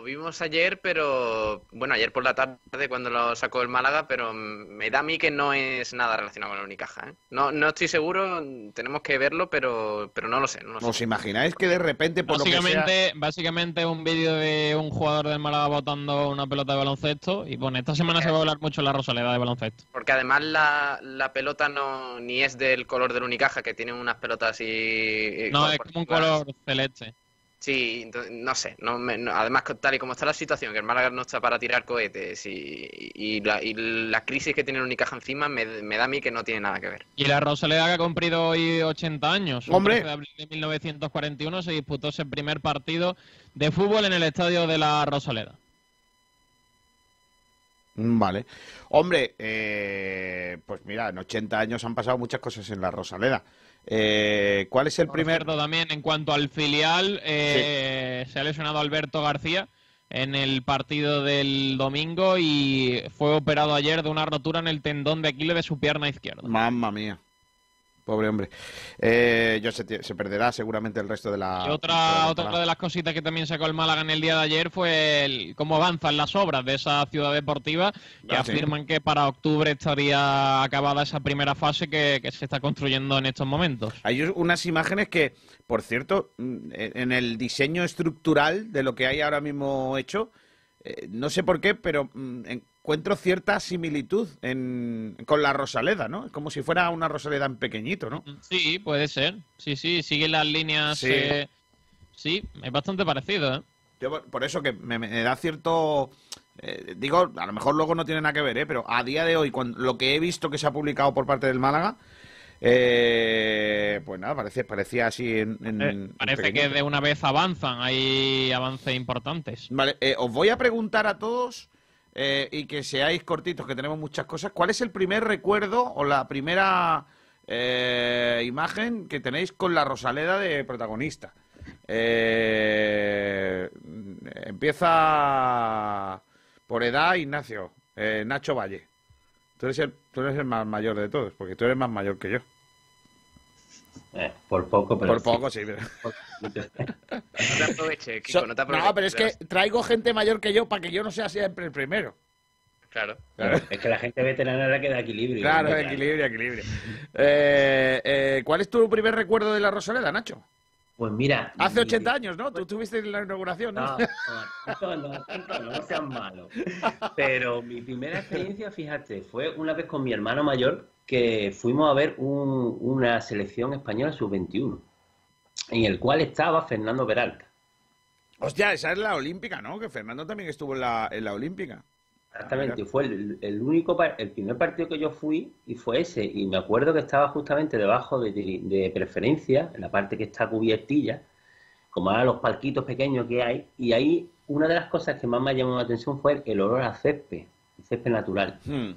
Lo vimos ayer, pero bueno, ayer por la tarde cuando lo sacó el Málaga, pero me da a mí que no es nada relacionado con la Unicaja. ¿eh? No, no estoy seguro, tenemos que verlo, pero, pero no lo sé. No lo sé. ¿Os imagináis que de repente, por lo que sea... Básicamente, básicamente un vídeo de un jugador del Málaga botando una pelota de baloncesto y bueno, esta semana se va a hablar mucho la Rosaleda de baloncesto. Porque además la, la pelota no ni es del color del Unicaja, que tiene unas pelotas así. eh, No, es como un color celeste. Sí, no sé. No me- no- además, tal y como está la situación, que el Málaga no está para tirar cohetes y, y la, y la crisis que tiene el Unicaja encima, me, me da a mí que no tiene nada que ver. Y la Rosaleda que ha cumplido hoy 80 años. Hombre. 13 de abril de 1941 se disputó ese primer partido de fútbol en el estadio de la Rosaleda. Mm, Vale. Hombre, eh, pues mira, en 80 años han pasado muchas cosas en la Rosaleda. Eh, ¿Cuál es el Por primer...? cierto, también en cuanto al filial, eh, se ha lesionado Alberto García en el partido del domingo y fue operado ayer de una rotura en el tendón de Aquiles de su pierna izquierda. Mamma mía. Pobre hombre. Eh, yo se, se perderá seguramente el resto de la... Y de otra, la otra de las cositas que también sacó el Málaga en el día de ayer fue el- cómo avanzan las obras de esa ciudad deportiva, que Ah, sí. afirman que para octubre estaría acabada esa primera fase que, que se está construyendo en estos momentos. Hay unas imágenes que, por cierto, mm, en el diseño estructural de lo que hay ahora mismo hecho, eh, no sé por qué, pero mm, encuentro cierta similitud en, con la Rosaleda, ¿no? Es como si fuera una Rosaleda en pequeñito, ¿no? Sí, puede ser. Sí, sí, siguen las líneas. Sí. eh, sí, es bastante parecido, ¿eh? Yo por- eso que me, me da cierto... eh, digo, a lo mejor luego no tiene nada que ver, ¿eh? pero a día de hoy, cuando, lo que he visto que se ha publicado por parte del Málaga, eh, pues nada, parece, parecía así en... en- Eh, en parece que de una vez avanzan, hay avances importantes. Vale, eh, os voy a preguntar a todos eh, y que seáis cortitos, que tenemos muchas cosas. ¿Cuál es el primer recuerdo o la primera eh, imagen que tenéis con la Rosaleda de protagonista? Eh, empieza por edad, Ignacio. Eh, Nacho Valle. Tú eres, el, tú eres el más mayor de todos, porque tú eres más mayor que yo. Eh, por poco, pero Por poco, sí. pero- No te aproveches, Kiko, So- no te aproveches. no, pero es que traigo gente mayor que yo para que yo no sea siempre el primero. Claro. Es que la gente veterana era que da equilibrio. Claro, equilibrio, equilibrio. Eh, eh, ¿Cuál es tu primer recuerdo de la Rosaleda, Nacho? Pues mira. Hace mi- 80 años, ¿no? Tú estuviste en la inauguración, ¿no? No, no, no, no, no, no sean malos. Pero mi primera experiencia, fíjate, fue una vez con mi hermano mayor que fuimos a ver un- una selección española sub-21, en el cual estaba Fernando Peralta. Hostia, esa es la olímpica, ¿no? Que Fernando también estuvo en la, en la olímpica. Exactamente, fue el, el único, el primer partido que yo fui y fue ese. Y me acuerdo que estaba justamente debajo de, de- de preferencia, en la parte que está cubiertilla, como ahora los palquitos pequeños que hay. Y ahí una de las cosas que más me llamó la atención fue el olor a césped, el césped natural. Hmm.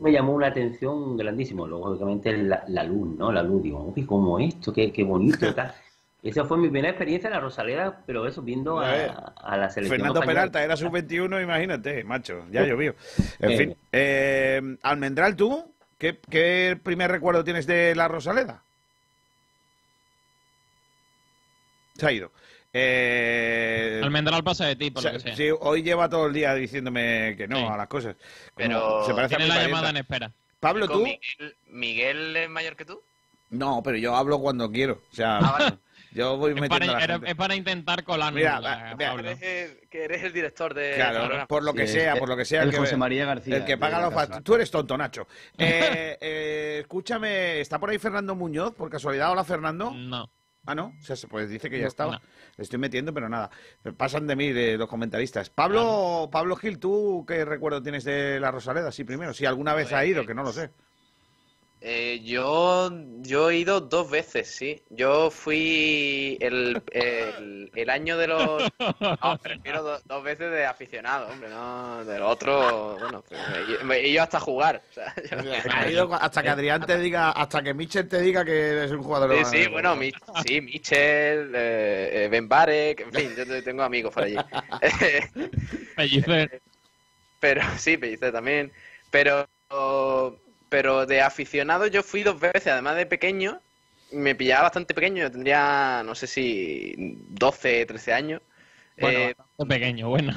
Me llamó una atención grandísimo. Luego, obviamente, la, la luz, ¿no? La luz, digo, uy, ¿cómo esto? Qué, qué bonito, tal. Esa fue mi primera experiencia en la Rosaleda, pero eso, viendo a, a la selección Fernando española. Peralta era sub-21, imagínate, macho. Ya llovió. En Eh. fin. eh, Almendral, ¿tú? ¿Qué, ¿Qué primer recuerdo tienes de la Rosaleda? Se ha ido. Eh, Almendral pasa de ti, por o sea, lo que sea. sí, hoy lleva todo el día diciéndome que no a las cosas. Como Pero se parece a Tiene mi la parienta. llamada en espera. Pablo, ¿tú? Miguel, ¿Miguel es mayor que tú? No, pero yo hablo cuando quiero. O sea, yo voy Es metiendo a para, la era- gente. es para intentar colarnos. Mira, la- vea, Pablo. Eres el- que eres el director de Claro, por lo que Sí, sea, por lo que sea. el que José María García El que paga los casa. fa- Tú eres tonto, Nacho. Eh, eh, escúchame, ¿está por ahí Fernando Muñoz? Por casualidad, hola Fernando. No. Ah, no, o sea, se- pues dice que ya estaba. no. Le estoy metiendo, pero nada. Pasan de mí de los comentaristas. Pablo, Pablo Gil, ¿tú qué recuerdo tienes de la Rosaleda? Sí, primero, si alguna vez ha ido, que no lo sé. Eh, yo, yo he ido dos veces, sí. Yo fui el, el, el año de los... No, prefiero do- dos veces de aficionado, hombre, no del otro... Bueno, pues, me- he ido hasta jugar. o sea, yo- Ha ido hasta que Adrián te diga, hasta que Mitchell te diga que eres un jugador. Sí, sí, bueno, Mi- sí, Michel, eh, eh, Ben Barek, en fin, yo te- tengo amigos por allí. Pellicer. Pero sí, Pellicer también. Pero, pero de aficionado yo fui dos veces, además de pequeño. Me pillaba bastante pequeño, yo tendría, no sé si 12, 13 años. Bueno, Eh, bastante pequeño, bueno.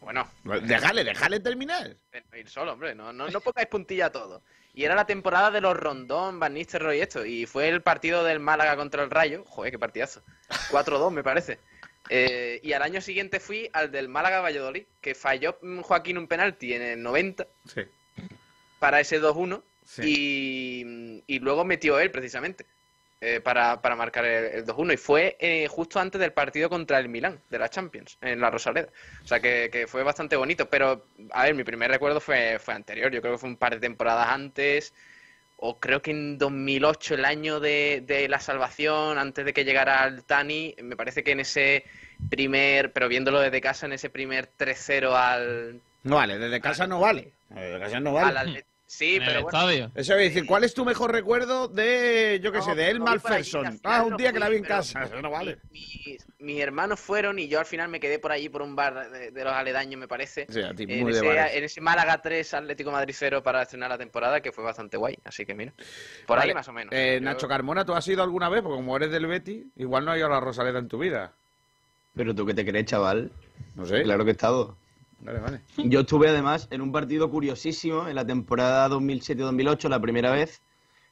bueno, Déjale, déjale terminar. ir solo, hombre, no, no, no pongáis puntilla a todo. Y era la temporada de los Rondón, Van Nistelrooy y esto. Y fue el partido del Málaga contra el Rayo. Joder, qué partidazo. 4-2, me parece. Eh, y al año siguiente fui al del Málaga Valladolid, que falló mm, Joaquín un penalti en el 90 Sí. Para ese 2-1. Y, y luego metió él, precisamente, eh, para, para marcar el, el 2-1. Y fue eh, justo antes del partido contra el Milán, de la Champions, en la Rosaleda. O sea que, que fue bastante bonito. Pero, a ver, mi primer recuerdo fue, fue anterior. Yo creo que fue un par de temporadas antes. O creo que en 2008, el año de, de la salvación, antes de que llegara el Tani, me parece que en ese primer, pero viéndolo desde casa, en ese primer 3-0 al, No vale, desde casa no vale. No vale. al Sí, pero bueno. Eso voy a decir, ¿cuál es tu mejor recuerdo de, yo qué No, sé, de El Malferson? Ah, un no día que la vi en casa. Eso no vale. mis, mis hermanos fueron y yo al final me quedé por allí por un bar de, de los aledaños, me parece. Sí, a ti en, muy de ese, bares. en ese Málaga 3 Atlético Madrid 0 para estrenar la temporada, que fue bastante guay. Así que mira, por Vale, ahí más o menos. eh, Yo- Nacho Carmona, ¿tú has ido alguna vez? Porque como eres del Betty, igual no has ido a la Rosaleda en tu vida. Pero tú qué te crees, chaval. No sé. Claro que he estado. Vale, vale. Yo estuve además en un partido curiosísimo en la temporada 2007-2008, la primera vez,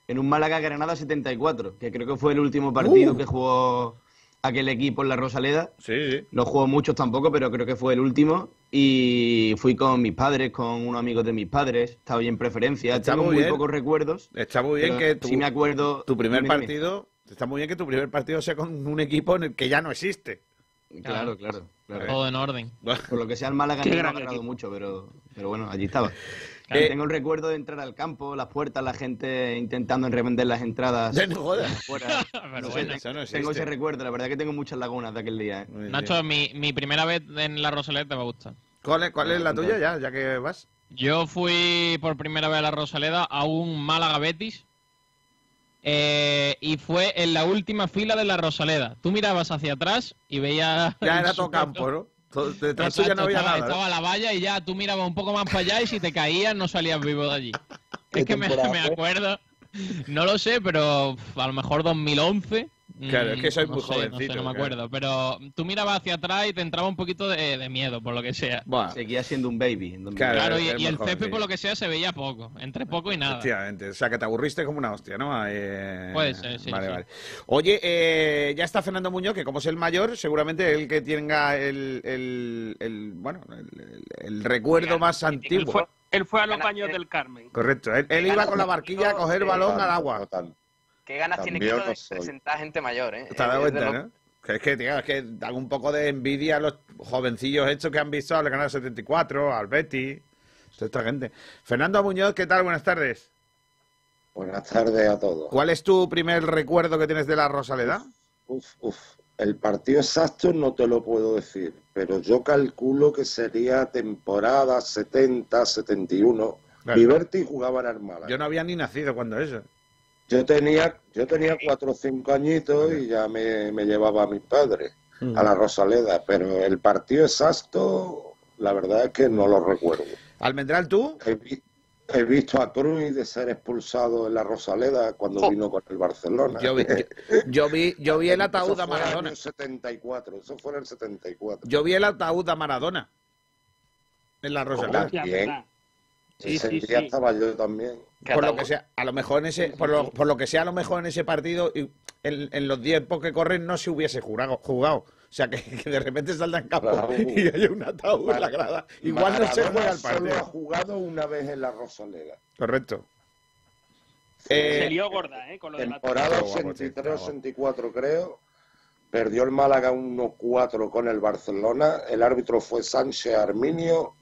en un Málaga Granada 74, que creo que fue el último partido Uh. que jugó aquel equipo en la Rosaleda. Sí, sí. No jugó muchos tampoco, pero creo que fue el último. Y fui con mis padres, con unos amigos de mis padres. Estaba bien preferencia. Está Tengo muy muy bien. pocos recuerdos. Está muy bien que tu, sí me acuerdo. tu primer Dime, dime. partido, está muy bien que tu primer partido sea con un equipo en el que ya no existe. Claro, claro. claro. Todo en orden. Por lo que sea, el Málaga no me ha equipo. mucho, pero, pero bueno, allí estaba. Eh, tengo el recuerdo de entrar al campo, las puertas, la gente intentando revender las entradas. Ya no jodas. Fuera. Pero bueno. Eso no tengo ese recuerdo, la verdad que tengo muchas lagunas de aquel día. ¿eh? Nacho, mi, mi primera vez en la Rosaleda te va a gustar. ¿Cuál es, cuál es la tuya ya, ya que vas? Yo fui por primera vez a la Rosaleda a un Málaga Betis eh, y fue en la última fila de la Rosaleda. Tú mirabas hacia atrás y veías... Ya era todo campo, ¿no? Todo- Detrás Exacto, tuya no había estaba, nada. ¿no? estaba la valla y ya tú mirabas un poco más para allá y si te caías no salías vivo de allí. ¿Qué Es que me, acuerdo, no lo sé, pero a lo mejor 2011, Claro, es que soy Mm, muy no no sé, jovencito, No, me claro. acuerdo, pero tú mirabas hacia atrás y te entraba un poquito de, de miedo, por lo que sea. Seguía siendo un baby. en 2000. Claro, y, muy el joven, césped, sí. por lo que sea, se veía poco. Entre poco y nada. Efectivamente, o sea que te aburriste como una hostia, ¿no? Eh, Puede ser, sí, Vale, sí. vale. Oye, eh, ya está Fernando Muñoz, que como es el mayor, seguramente el que tenga el, el- el- bueno, el, el- el recuerdo más Él antiguo. fue, él fue a los baños del Carmen. Correcto, él, él iba con la barquilla a coger balón al agua. Qué ganas tiene Kiko de soy. presentar gente mayor, ¿eh? ¿Te has dado cuenta, no? Que es que, tío, es que da un poco de envidia a los jovencillos estos que han visto al Canal 74, al Betty, toda esta gente. Fernando Muñoz, ¿qué tal? Buenas tardes. Buenas tardes a todos. ¿Cuál es tu primer recuerdo que tienes de la Rosaleda? Uf, uf. El partido exacto no te lo puedo decir, pero yo calculo que sería temporada 70-71. Claro. Liberty jugaba en Málaga. Yo no había ni nacido cuando eso. Yo tenía, yo tenía cuatro o cinco añitos y ya me, me llevaba a mis padres Mm. a la Rosaleda, pero el partido exacto, la verdad es que no lo recuerdo. Almendral, ¿tú? He, he visto a Cruz de ser expulsado en la Rosaleda cuando vino con el Barcelona. Yo vi, yo, yo vi, yo vi el ataúd Eso a fue en el Maradona. año 74, eso fue en el 74. Yo vi el ataúd a Maradona. En la Rosaleda. Sí, Ese sí, día sí. estaba yo también. Por lo que sea, a lo mejor en ese, por lo, por lo que sea, a lo mejor en ese partido, y en, en los tiempos que corren no se hubiese jurado- jugado. O sea, que, que de repente salga en campo Claro. y haya un ataúd en la grada. Igual no se juega el Solo ha partido. jugado una vez en la Rosaleda. Correcto. Se Eh, lió gorda, ¿eh? Con lo Temporada Está guapo, sí, está 83-84 creo. Perdió el Málaga 1-4 con el Barcelona. El árbitro fue Sánchez Arminio.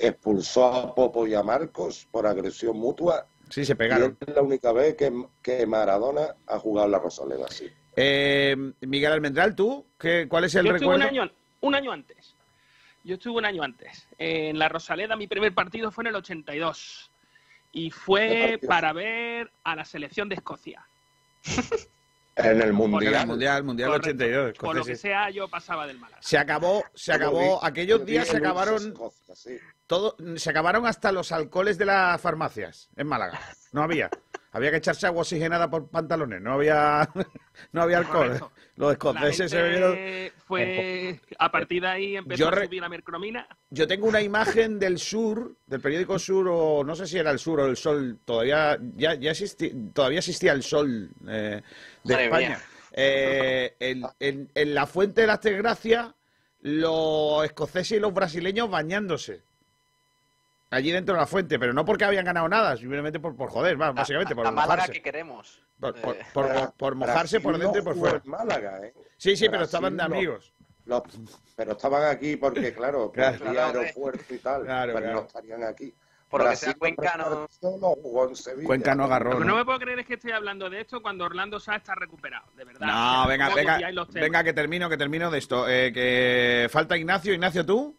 Expulsó a Popo y a Marcos por agresión mutua. Sí, se Y pegaron. es la única vez que, que Maradona ha jugado en la Rosaleda, sí. Eh, Miguel Almendral, ¿tú? ¿Qué, ¿Cuál es el Yo estuve un recuerdo? año, un año antes. Yo estuve un año antes. En la Rosaleda mi primer partido fue en el 82. Y ¿Qué fue para ver a la selección de Escocia. En el En Mundial. el Mundial, Mundial Correcto. 82. Por lo que sea, yo pasaba del Málaga. Se acabó, se acabó, aquellos días se acabaron. Todo, se acabaron hasta los alcoholes de las farmacias en Málaga. No había. Había que echarse agua oxigenada por pantalones, no había no había alcohol. Correcto. Los escoceses se bebieron fue a partir de ahí empezó Yo a re- subir la mercromina. Yo tengo una imagen del sur, del periódico Sur, o no sé si era el Sur o el Sol, todavía ya, ya existi- todavía existía el Sol eh, de Madre España. Eh, en, en- en la fuente de las Tres Gracias, los escoceses y los brasileños bañándose. Allí dentro de la fuente, pero no porque habían ganado nada, simplemente por, por joder, básicamente, por la Málaga mojarse. que queremos. Por, por- Eh, por- por- por mojarse por Brasil dentro y por fuera. Málaga, ¿eh? Sí, sí, pero Brasil estaban de no. amigos. Pero estaban aquí porque, claro, por Claro. el día aeropuerto y tal, Claro, pero claro. no estarían aquí. Por lo que Brasil sea, Cuenca no- no jugó en Sevilla. Cuenca no agarró, Lo que ¿no? no me puedo creer es que estoy hablando de esto cuando Orlando Sá está recuperado, de verdad. No, venga, ¿cómo venga, venga, que termino, que termino de esto. Eh, que falta Ignacio. Ignacio, ¿tú?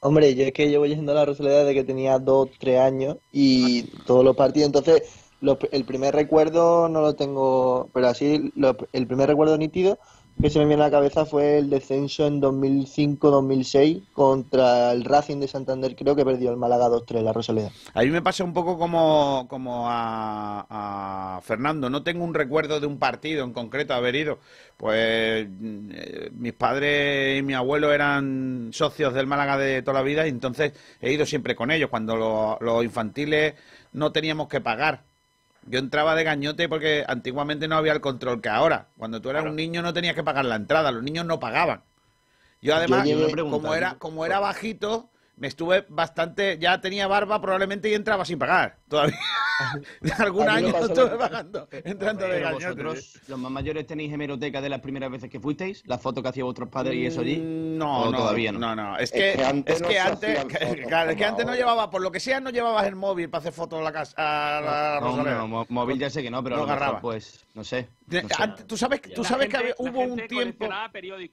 Hombre, yo es que llevo yendo a la Rosaleda desde que tenía dos, tres años y todos los partidos, entonces lo- el primer recuerdo no lo tengo, pero así lo- el primer recuerdo nítido que se me viene a la cabeza fue el descenso en 2005-2006 contra el Racing de Santander, creo que perdió el Málaga 2-3 la Rosaleda. A mí me pasa un poco como, como a, a Fernando. No tengo un recuerdo de un partido en concreto haber ido. Pues eh, mis padres y mi abuelo eran socios del Málaga de toda la vida y entonces he ido siempre con ellos. Cuando lo- los infantiles no teníamos que pagar. Yo entraba de gañote porque antiguamente no había el control que ahora. Cuando tú eras un niño no tenías que pagar la entrada, los niños no pagaban. Yo además, Yo como era, como era bajito, me estuve bastante, ya tenía barba probablemente y entraba sin pagar. Todavía. Algún A mí me año estuve mismo. pagando, entrando de vosotros, los más mayores, tenéis hemeroteca de las primeras veces que fuisteis, la foto que hacían vuestros padres y eso allí. Mm, No, ¿O no, todavía no. no, no. Es Es que, que antes es no que se antes, fotos claro, es que antes no llevaba, por lo que sea, no llevabas el móvil para hacer fotos a la casa, a la No, no, móvil ya sé que no, pero No lo mejor, agarraba. pues, no sé. De- no sé. antes- tú sabes, tú La sabes que gente- la hubo un tiempo.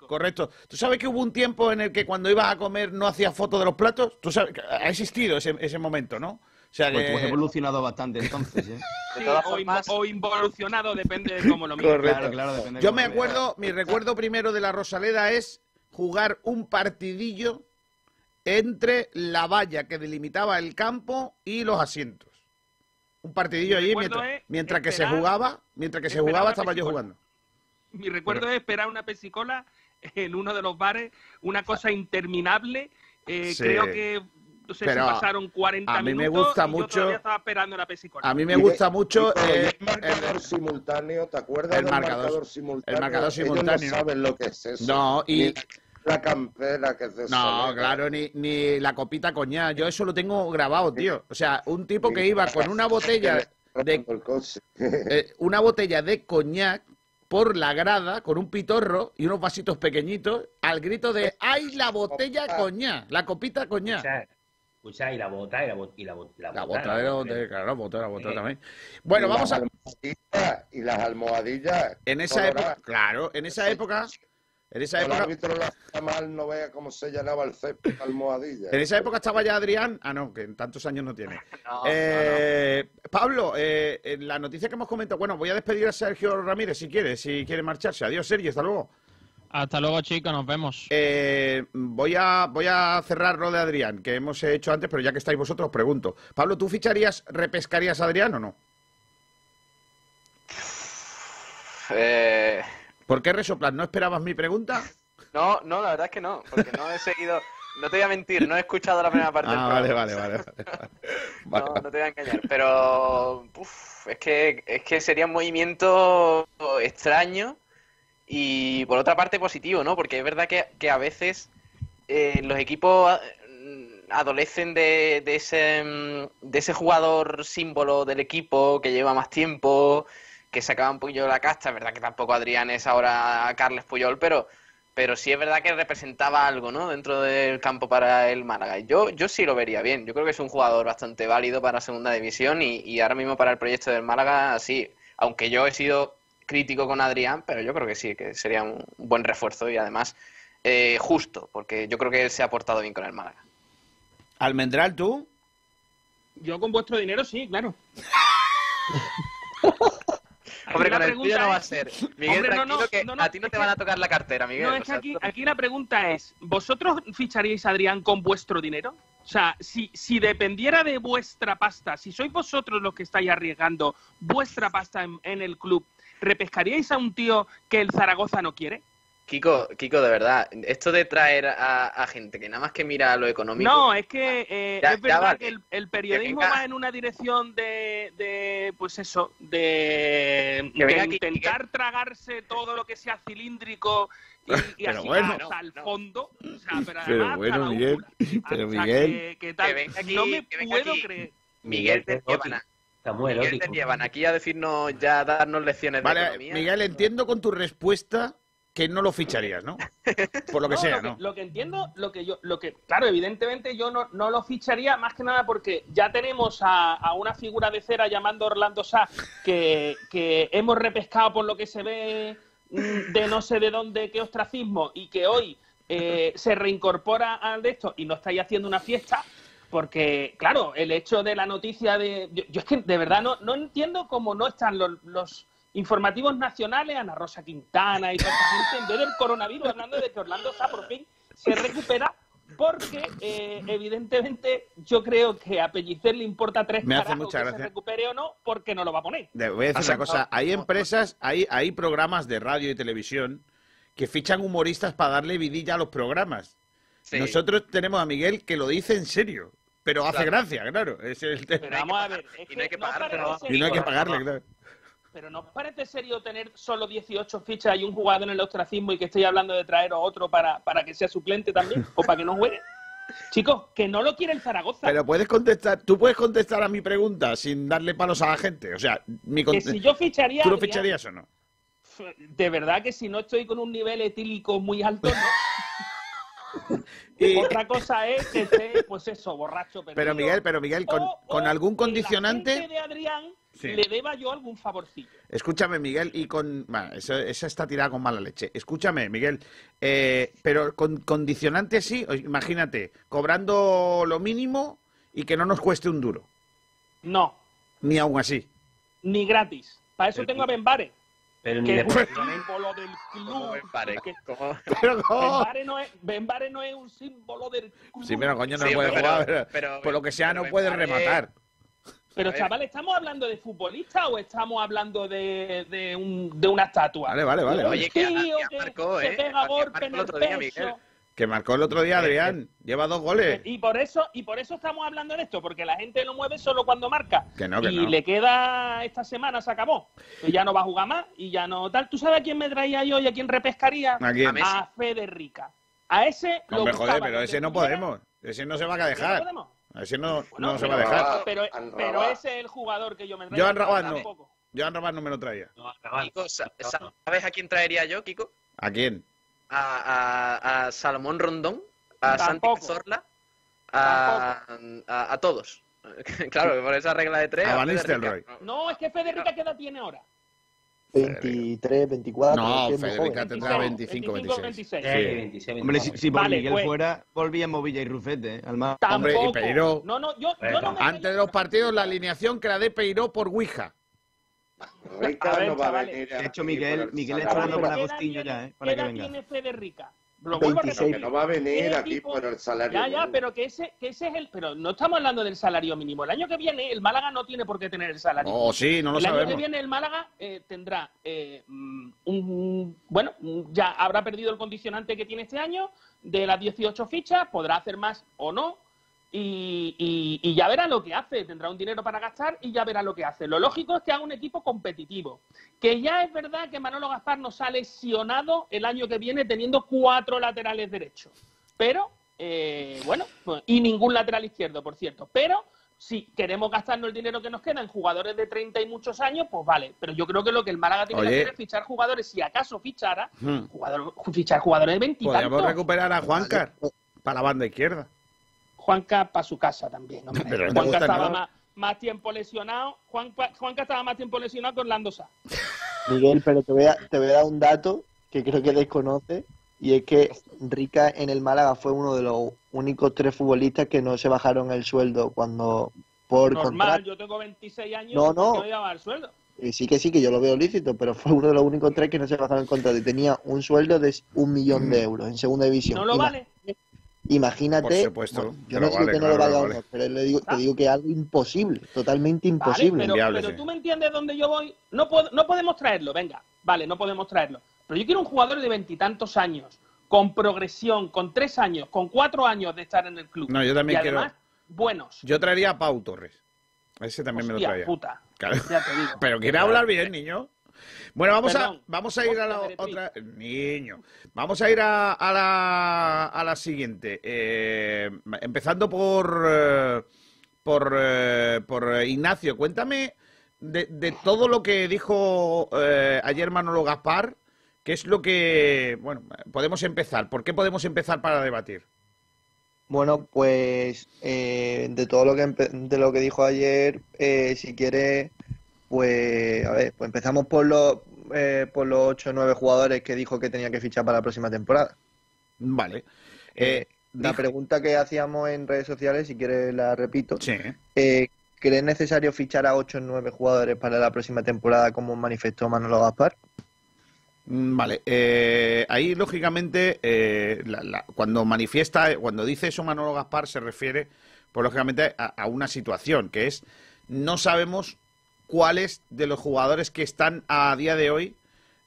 Correcto. ¿Tú sabes que hubo un tiempo en el que cuando ibas a comer no hacías fotos de los platos? ¿Tú sabes que ha existido ese, ese momento, ¿no? O sea Pues tú has que... evolucionado bastante entonces, ¿eh? Sí, o, formas- invo- o involucionado, depende de cómo lo mires. Claro, claro, depende de Yo me acuerdo, mi recuerdo primero de la Rosaleda es jugar un partidillo entre la valla que delimitaba el campo y los asientos. Un partidillo Mi allí mientras, es mientras que se jugaba, mientras que se jugaba estaba yo jugando. Mi recuerdo es esperar una pesicola en uno de los bares, una cosa interminable. Eh, Sí. Creo que no sé Pero si pasaron 40 a mí me minutos gusta y yo mucho- todavía estaba esperando la pesicola. A mí me gusta mucho eh, el marcador simultáneo, ¿te acuerdas el del marcador- marcador, simultáneo? el marcador Ellos simultáneo. no saben lo que es eso. No, y- Ni la campera que es de No, claro, ni, ni la copita coñac. Yo eso lo tengo grabado, tío. O sea, un tipo que iba con una botella de eh, una botella de coñac por la grada con un pitorro y unos vasitos pequeñitos al grito de ¡ay, la botella coñac! La copita coñac. Escucha, escucha, y la bota, y la bota, y la bota. La bota, bota de la la bota. claro, la bota, la bota Sí. también. Bueno, Y vamos las a... almohadillas, Y las almohadillas. En esa coloradas. época, claro, en esa época, en esa El época, árbitro hacía mal, no vea cómo se llenaba el césped de almohadillas. en esa época estaba ya Adrián, ah no, que en tantos años no tiene. No, Eh, Pablo, eh, en la noticia que hemos comentado, bueno, voy a despedir a Sergio Ramírez si quiere, si quiere marcharse. Adiós, Sergio, hasta luego. Hasta luego, chicos, nos vemos. Eh, voy, a, voy a cerrar lo de Adrián, que hemos hecho antes, pero ya que estáis vosotros, pregunto. Pablo, ¿tú ficharías, repescarías a Adrián o no? Eh, ¿Por qué resoplas? ¿No esperabas mi pregunta? no, no, la verdad es que no, porque no he seguido, no te voy a mentir, no he escuchado la primera parte del Ah, vale, programa. vale, vale. vale. No, no te voy a engañar, pero uf, es que es que sería un movimiento extraño y por otra parte positivo, ¿no? Porque es verdad que, que a veces eh, los equipos mm, adolecen de, de ese mm, de ese jugador símbolo del equipo que lleva más tiempo, que sacaba un poquillo de la casta, es verdad que tampoco Adrián es ahora Carles Puyol, pero pero sí es verdad que representaba algo, ¿no? Dentro del campo para el Málaga. Yo, yo sí lo vería bien. Yo creo que es un jugador bastante válido para Segunda División y, y ahora mismo para el proyecto del Málaga, sí. Aunque yo he sido crítico con Adrián, pero yo creo que sí, que sería un buen refuerzo y además eh, justo, porque yo creo que él se ha portado bien con el Málaga. Almendral, ¿tú? Yo con vuestro dinero sí, claro. Hombre, la con el pregunta tuyo no va a ser. Miguel, Hombre, no, tranquilo no, que no, no, a ti no es te que- van a tocar la cartera, Miguel. No, o es que aquí, aquí la pregunta es, ¿vosotros ficharíais a Adrián con vuestro dinero? O sea, si, si dependiera de vuestra pasta, si sois vosotros los que estáis arriesgando vuestra pasta en, en el club, ¿repescaríais a un tío que el Zaragoza no quiere? Kiko, Kiko, de verdad, esto de traer a, a gente que nada más que mira lo económico. No, es que eh, Ya- es verdad vale. que el, el periodismo Que venga- va en una dirección de, de, pues eso, de, Que venga de aquí, intentar tragarse todo lo que sea cilíndrico y, y Pero así bueno. hasta el fondo. O sea, pero Pero además bueno, Miguel, pero Miguel. que- que tal. Que venga aquí, no me puedo aquí. creer. Miguel te muy Miguel erótico. te llevan aquí a decirnos ya a darnos lecciones de Vale, economía. Miguel, entiendo con tu respuesta que no lo ficharías, ¿no? Por lo que No, sea, lo que, ¿no? lo que entiendo, lo que yo, lo que, claro, evidentemente yo no, no lo ficharía más que nada porque ya tenemos a, a una figura de cera llamando Orlando Sá que, que hemos repescado por lo que se ve mm, de no sé de dónde, qué ostracismo, y que hoy eh, se reincorpora al de esto y no estáis haciendo una fiesta. Porque, claro, el hecho de la noticia de. Yo, yo es que de verdad no, no entiendo cómo no están los, los informativos nacionales, Ana Rosa Quintana y toda esta gente, en vez del coronavirus, hablando de que Orlando Sá por fin se recupera, porque eh, evidentemente yo creo que a Pellicer le importa tres Me hace mucha que gracia. se recupere o no, porque no lo va a poner. Le voy a decir una cosa, hay empresas, hay, hay programas de radio y televisión que fichan humoristas para darle vidilla a los programas. Sí. Nosotros tenemos a Miguel que lo dice en serio, pero hace Claro. gracia, claro. es el tema. Pero vamos a ver, es y no hay que no pagar, parece pero- serio- Y no hay que pagarle, claro. Pero ¿no os parece serio tener solo 18 fichas y un jugador en el ostracismo y que estoy hablando de traer a otro para, para que sea suplente también o para que no juegue? Chicos, que no lo quiere el Zaragoza. Pero puedes contestar, tú puedes contestar a mi pregunta sin darle palos a la gente. O sea, mi que si yo ficharía... ¿tú lo Adrián, ficharías o no? De verdad que si no estoy con un nivel etílico muy alto, no. Y- Otra cosa es que esté, pues eso, borracho. Pero. Miguel, pero Miguel, con, O- con o algún la condicionante. gente de Adrián Sí. le deba yo algún favorcillo. Escúchame, Miguel, y con. Bueno, esa está tirada con mala leche. Escúchame, Miguel, eh, pero con condicionante sí, imagínate, cobrando lo mínimo y que no nos cueste un duro. No, Ni aún así. ni gratis. Para eso Pero- tengo a Benbare. Pero ni que de es un precisamente- símbolo del club. Benbare, Que- ¿cómo? Pero ¿cómo? Benbare no, es, Benbare no es un símbolo del club. Sí, pero coño, no Sí, puede pero- jugar. pero- pero- por lo que sea, no puede Benbare- rematar. Pero, chaval, ¿estamos hablando de futbolista o estamos hablando de, de, un, de una estatua? Vale, vale, vale. Oye, que tío ya que marcó, se ¿eh? pega golpe en el día, pecho. Miguel. Que marcó el otro día Adrián. Lleva dos goles. Y por eso y por eso estamos hablando de esto, porque la gente lo mueve solo cuando marca. Que no, que y no. le queda esta semana, se acabó. Pues ya no va a jugar más y ya no tal. ¿Tú sabes a quién me traía yo y a quién repescaría? ¿A quién? A. A Federica. A ese lo Hombre, buscaba joder, pero ese no podemos. Ese no se va a ¿No dejar. podemos? Ese no, Bueno, no se va a dejar. Pero, pero ese es el jugador que yo me traía. Joan Rabat no. Rabat no me lo traía. Kiko, ¿sabes a quién traería yo, Kiko? ¿A quién? A, a, a Salomón Rondón, a Santi. Cazorla, a, a, a todos. claro, por esa regla de tres. A Van. Nistelrooy. No, es que Federica, ¿qué edad tiene ahora? 23, 24. No, Federica tendrá 25, 26. Sí. Hombre, si, si por Vale, Miguel pues- fuera, volvíamos Villa y Rufete, ¿eh? al mar. Hombre, y Peiró. No, no, yo, yo no me Antes de los partidos, la alineación que la dé Peiró por Ouija. Rica ver, no va a venir De hecho, Miguel, el Miguel está hablando con ¿Qué Agostinho ya, ¿eh? ¿Qué Para que edad venga. tiene Federica? Lo vuelvo a 26. repetir. Que no va a venir ¿Qué aquí por el salario. Ya, ya, mínimo. pero que ese, que ese es el. Pero no estamos hablando del salario mínimo. El año que viene, el Málaga no tiene por qué tener el salario Oh, mínimo. sí, no lo el año sabemos. que viene, el Málaga eh, tendrá eh, mm, un. Bueno, mm, ya habrá perdido el condicionante que tiene este año de las 18 fichas, podrá hacer más o no. Y, y- y ya verá lo que hace, tendrá un dinero para gastar y ya verá lo que hace. Lo lógico es que haga un equipo competitivo. Que ya es verdad que Manolo Gaspar nos ha lesionado el año que viene teniendo cuatro laterales derechos. Pero, eh, bueno, pues- y ningún lateral izquierdo, por cierto. Pero si queremos gastarnos el dinero que nos queda en jugadores de 30 y muchos años, pues vale. Pero yo creo que lo que el Málaga tiene Oye. que hacer es fichar jugadores, si acaso fichara, Hmm. jugador- fichar jugadores de 20 y Podríamos recuperar a Juancar para la banda izquierda. Juanca para su casa también. hombre. Pero no te Juanca gusta estaba más, más tiempo lesionado. Juanca, Juanca estaba más tiempo lesionado con Lando Sá. Miguel, pero te voy, a, te voy a dar un dato que creo que desconoce y es que Rica en el Málaga fue uno de los únicos tres futbolistas que no se bajaron el sueldo cuando por Normal, contrato. yo tengo 26 años No, no. ¿por qué me voy a bajar el sueldo. Y sí que sí, que yo lo veo lícito, pero fue uno de los únicos tres que no se bajaron el contrato y tenía un sueldo de un millón de euros en segunda división. No lo vale. Imagínate, Por supuesto, bueno, yo no digo vale, que no claro, lo vaya a ganar, pero le digo, te digo que es algo imposible, totalmente imposible. Vale, pero, pero tú me entiendes dónde yo voy. No, pod- no podemos traerlo, venga. Vale, no podemos traerlo. Pero yo quiero un jugador de veintitantos años, con progresión, con tres años, con cuatro años de estar en el club. No, yo también y quiero- además, buenos. Yo traería a Pau Torres. Ese también me lo traía. puta. Claro. Ya te digo. Pero quiere hablar bien, niño. Bueno, vamos a, vamos a ir a la otra. Niño. Vamos a ir a, a la, a la siguiente. Eh, empezando por, eh, por, eh, por Ignacio. Cuéntame de, de todo lo que dijo eh, ayer Manolo Gaspar. ¿Qué es lo que. Bueno, podemos empezar. ¿Por qué podemos empezar para debatir? Bueno, pues eh, de todo lo que de lo que dijo ayer, eh, si quiere, pues a ver, pues empezamos por los eh, por los 8 o 9 jugadores que dijo que tenía que fichar para la próxima temporada. Vale. Eh, Eh, la pregunta que hacíamos en redes sociales, si quiere la repito. Sí. Eh, ¿Crees necesario fichar a 8 o 9 jugadores para la próxima temporada como manifestó Manolo Gaspar? Mm, Vale, eh, ahí lógicamente eh, la- la- cuando manifiesta, cuando dice eso Manolo Gaspar se refiere, pues lógicamente a, a una situación que es no sabemos cuáles de los jugadores que están a día de hoy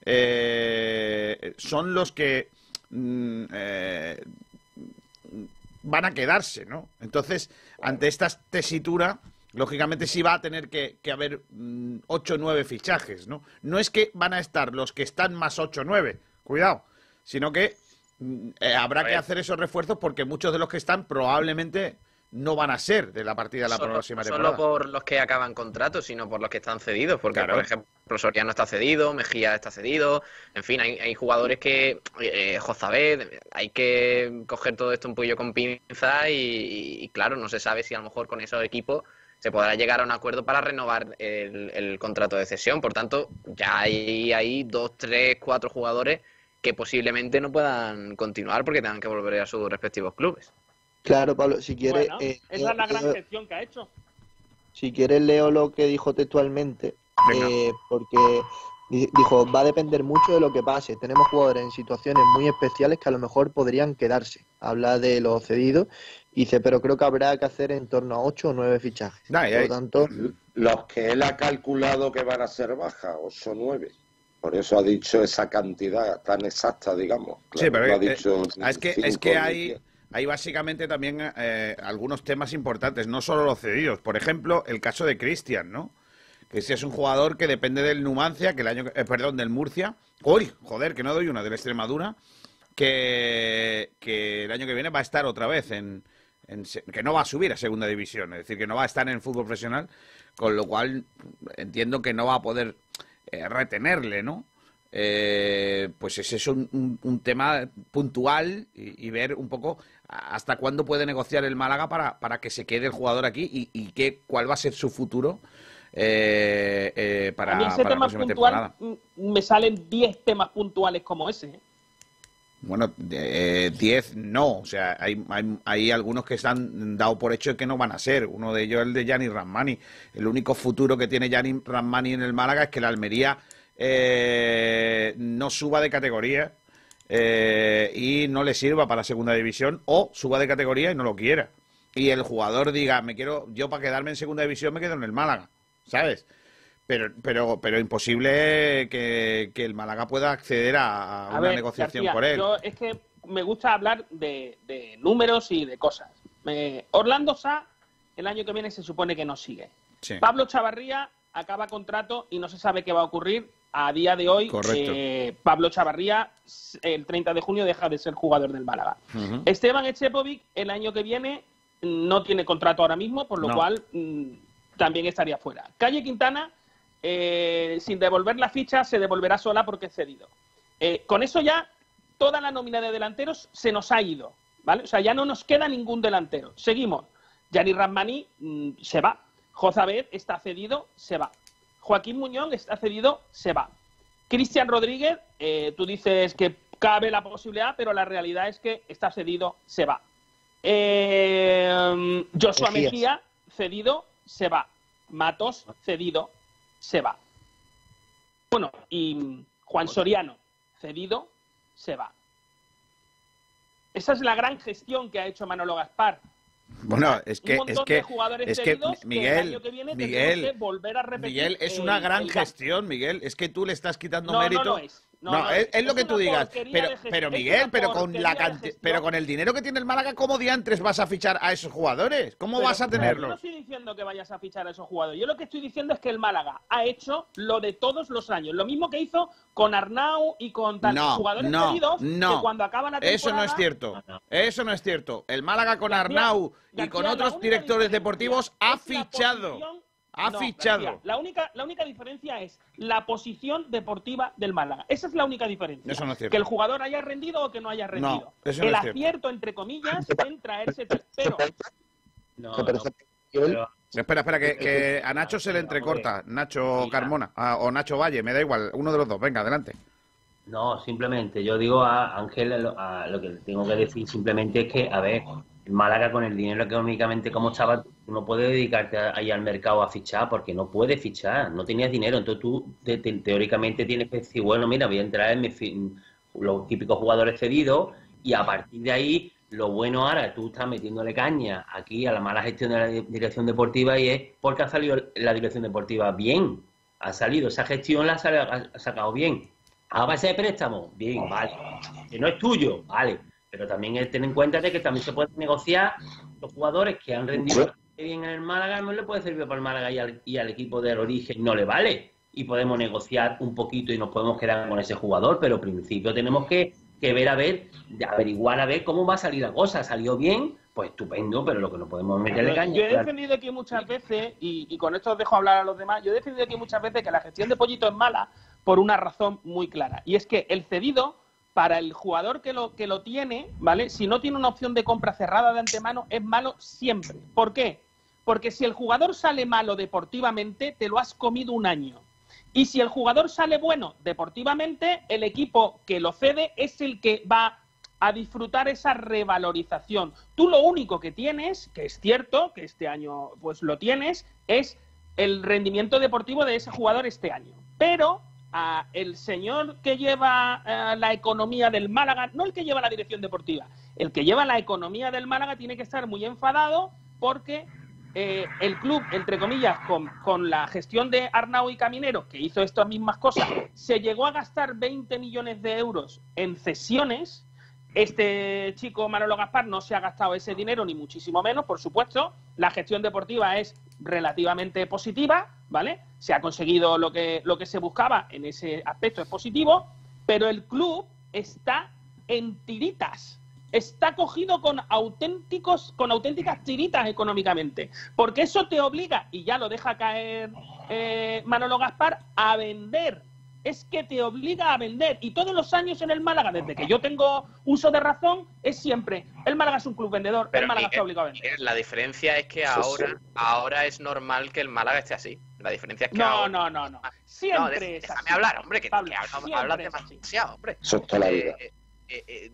eh, son los que mm, eh, van a quedarse, ¿no? Entonces, ante esta tesitura, lógicamente sí va a tener que, que haber mm, 8 o 9 fichajes, ¿no? No es que van a estar los que están más 8 o 9, cuidado, sino que mm, eh, habrá que hacer esos refuerzos porque muchos de los que están probablemente no van a ser de la partida de la Solo, próxima solo temporada. por los que acaban contratos, sino por los que están cedidos. Porque, Claro. por ejemplo, Soriano está cedido, Mejía está cedido. En fin, hay, hay jugadores que. Eh, Jozabed, hay que coger todo esto un poquillo con pinza y, y, claro, no se sabe si a lo mejor con esos equipos se podrá llegar a un acuerdo para renovar el, el contrato de cesión. Por tanto, ya hay, hay dos, tres, cuatro jugadores que posiblemente no puedan continuar porque tengan que volver a sus respectivos clubes. Claro, Pablo, si quiere, Bueno, eh, esa es la gran gestión que ha hecho. si quieres leo lo que dijo textualmente, eh, porque di- dijo, va a depender mucho de lo que pase. Tenemos jugadores en situaciones muy especiales que a lo mejor podrían quedarse. habla de los cedidos. Y dice, pero creo que habrá que hacer en torno a 8 o 9 fichajes. Por lo tanto, Los que él ha calculado que van a ser bajas, 8 o 9. Por eso ha dicho esa cantidad tan exacta, digamos. sí, pero no ha eh, dicho eh, es que, es que hay. Hay básicamente también eh, algunos temas importantes, no solo los cedidos. Por ejemplo, el caso de Cristian, ¿no? Que si es un jugador que depende del Numancia, que el año, eh, perdón, del Murcia. Uy, joder, que no doy una del Extremadura, que, que el año que viene va a estar otra vez en, en que no va a subir a segunda división, es decir, que no va a estar en el fútbol profesional, con lo cual entiendo que no va a poder eh, retenerle, ¿no? Eh, pues ese es un, un- tema puntual y ver un poco hasta cuándo puede negociar el Málaga para, para que se quede el jugador aquí y, y qué, cuál va a ser su futuro eh, eh, para, a mí ese para la próxima puntual temporada. me salen 10 temas puntuales como ese. ¿eh? Bueno, 10 no, o sea, hay, hay, hay algunos que se han dado por hecho que no van a ser. Uno de ellos es el de Gianni Ramani. El único futuro que tiene Gianni Ramani en el Málaga es que la Almería eh, no suba de categoría eh, y no le sirva para segunda división o suba de categoría y no lo quiera. Y el jugador diga, me quiero, yo para quedarme en segunda división me quedo en el Málaga, ¿sabes? Pero, pero, pero imposible que, que el Málaga pueda acceder a, a A una ver, negociación García, por él. Yo es que me gusta hablar de, de números y de cosas. Me- Orlando Sá el año que viene se supone que no sigue. Sí. Pablo Chavarría acaba contrato y no se sabe qué va a ocurrir. A día de hoy, eh, Pablo Chavarría el 30 de junio deja de ser jugador del Málaga. Esteban Echepovic el año que viene no tiene contrato ahora mismo, por lo No. cual mm, también estaría fuera. Calle Quintana, eh, sin devolver la ficha, se devolverá sola porque es cedido. Eh, con eso ya toda la nómina de delanteros se nos ha ido, ¿vale? O sea, ya no nos queda ningún delantero. Seguimos. Yanni Ramani mm, se va. Jozabed está cedido, se va. Joaquín Muñoz está cedido, se va. Cristian Rodríguez, eh, tú dices que cabe la posibilidad, pero la realidad es que está cedido, se va. Eh, Joshua. Mejía, cedido, se va. Matos, cedido, se va. Bueno, y Juan Soriano, cedido, se va. Esa es la gran gestión que ha hecho Manolo Gaspar. Bueno, es que, es que, de jugadores es que Miguel, que viene Miguel, que volver a repetir Miguel, es una gran el- gestión, Miguel. Es que tú le estás quitando No, no mérito. lo es. No, no es, es. es lo que tú digas. Pero, pero Miguel, pero con la de canti- gestión. pero con el dinero que tiene el Málaga, ¿cómo diantres vas a fichar a esos jugadores? ¿Cómo Pero vas a Yo no tenerlos? estoy diciendo que vayas a fichar a esos jugadores. Yo lo que estoy diciendo es que el Málaga ha hecho lo de todos los años. Lo mismo que hizo con Arnau y con tal No, jugadores no, no. que cuando acaba la temporada... Eso no es cierto. Eso no es cierto. El Málaga con Arnau y con otros directores deportivos ha fichado. Ha No, fichado. La única, la única diferencia es la posición deportiva del Málaga. Esa es la única diferencia. Eso no es cierto. Que el jugador haya rendido o que no haya rendido. eso no el cierto. acierto, entre comillas, en traerse. Pero Espera, espera, que, que a Nacho se le entrecorta. Nacho Carmona ah, o Nacho Valle, me da igual. Uno de los dos. Venga, adelante. No, simplemente, yo digo a Ángel, a lo que tengo que decir simplemente es que, a ver, Málaga con el dinero económicamente como estaba, no puedes dedicarte ahí al mercado a fichar porque no puedes fichar, no tenías dinero, entonces tú te- te- teóricamente tienes que decir, bueno, mira, voy a entrar en mi los típicos jugadores cedidos y a partir de ahí, lo bueno ahora, tú estás metiéndole caña aquí a la mala gestión de la di- dirección deportiva y es porque ha salido la dirección deportiva bien, ha salido, esa gestión la ha sacado bien. A base de préstamo, bien, vale. Que no es tuyo, vale. Pero también es tener en cuenta de que también se puede negociar los jugadores que han rendido bien en el Málaga, no le puede servir para el Málaga y al, y al equipo del origen no le vale. Y podemos negociar un poquito y nos podemos quedar con ese jugador, pero al principio tenemos que, que ver a ver, averiguar a ver cómo va a salir la cosa. ¿Salió bien? Pues estupendo, pero lo que no podemos meterle caña. Yo he defendido aquí muchas veces, y, y con esto os dejo hablar a los demás, yo he defendido aquí muchas veces que la gestión de Pollito es mala por una razón muy clara. Y es que el cedido, para el jugador que lo, que lo tiene, ¿vale? Si no tiene una opción de compra cerrada de antemano, es malo siempre. ¿Por qué? Porque si el jugador sale malo deportivamente, te lo has comido un año. Y si el jugador sale bueno deportivamente, el equipo que lo cede es el que va a disfrutar esa revalorización. Tú lo único que tienes, que es cierto, que este año pues lo tienes, es el rendimiento deportivo de ese jugador este año. Pero el señor que lleva eh, la economía del Málaga, no el que lleva la dirección deportiva, el que lleva la economía del Málaga tiene que estar muy enfadado porque eh, el club, entre comillas, con, con, la gestión de Arnau y Caminero, que hizo estas mismas cosas, se llegó a gastar 20 millones de euros en cesiones. Este chico Manolo Gaspar no se ha gastado ese dinero, ni muchísimo menos, por supuesto. La gestión deportiva es relativamente positiva, ¿vale? Se ha conseguido lo que, lo que se buscaba en ese aspecto, es positivo, pero el club está en tiritas está cogido con auténticos, con auténticas tiritas económicamente. Porque eso te obliga, y ya lo deja caer eh, Manolo Gaspar, a vender. Es que te obliga a vender. Y todos los años en el Málaga, desde que yo tengo uso de razón, es siempre, el Málaga es un club vendedor, el Málaga está obligado a vender. la diferencia es que ahora, ahora es normal que el Málaga esté así. La diferencia es que no, ahora... no, no, no. Siempre no, es déjame así. hablar, hombre, que, Pablo, que hablas, demasiado, hombre. Eso es la vida. Eh, eh, eh,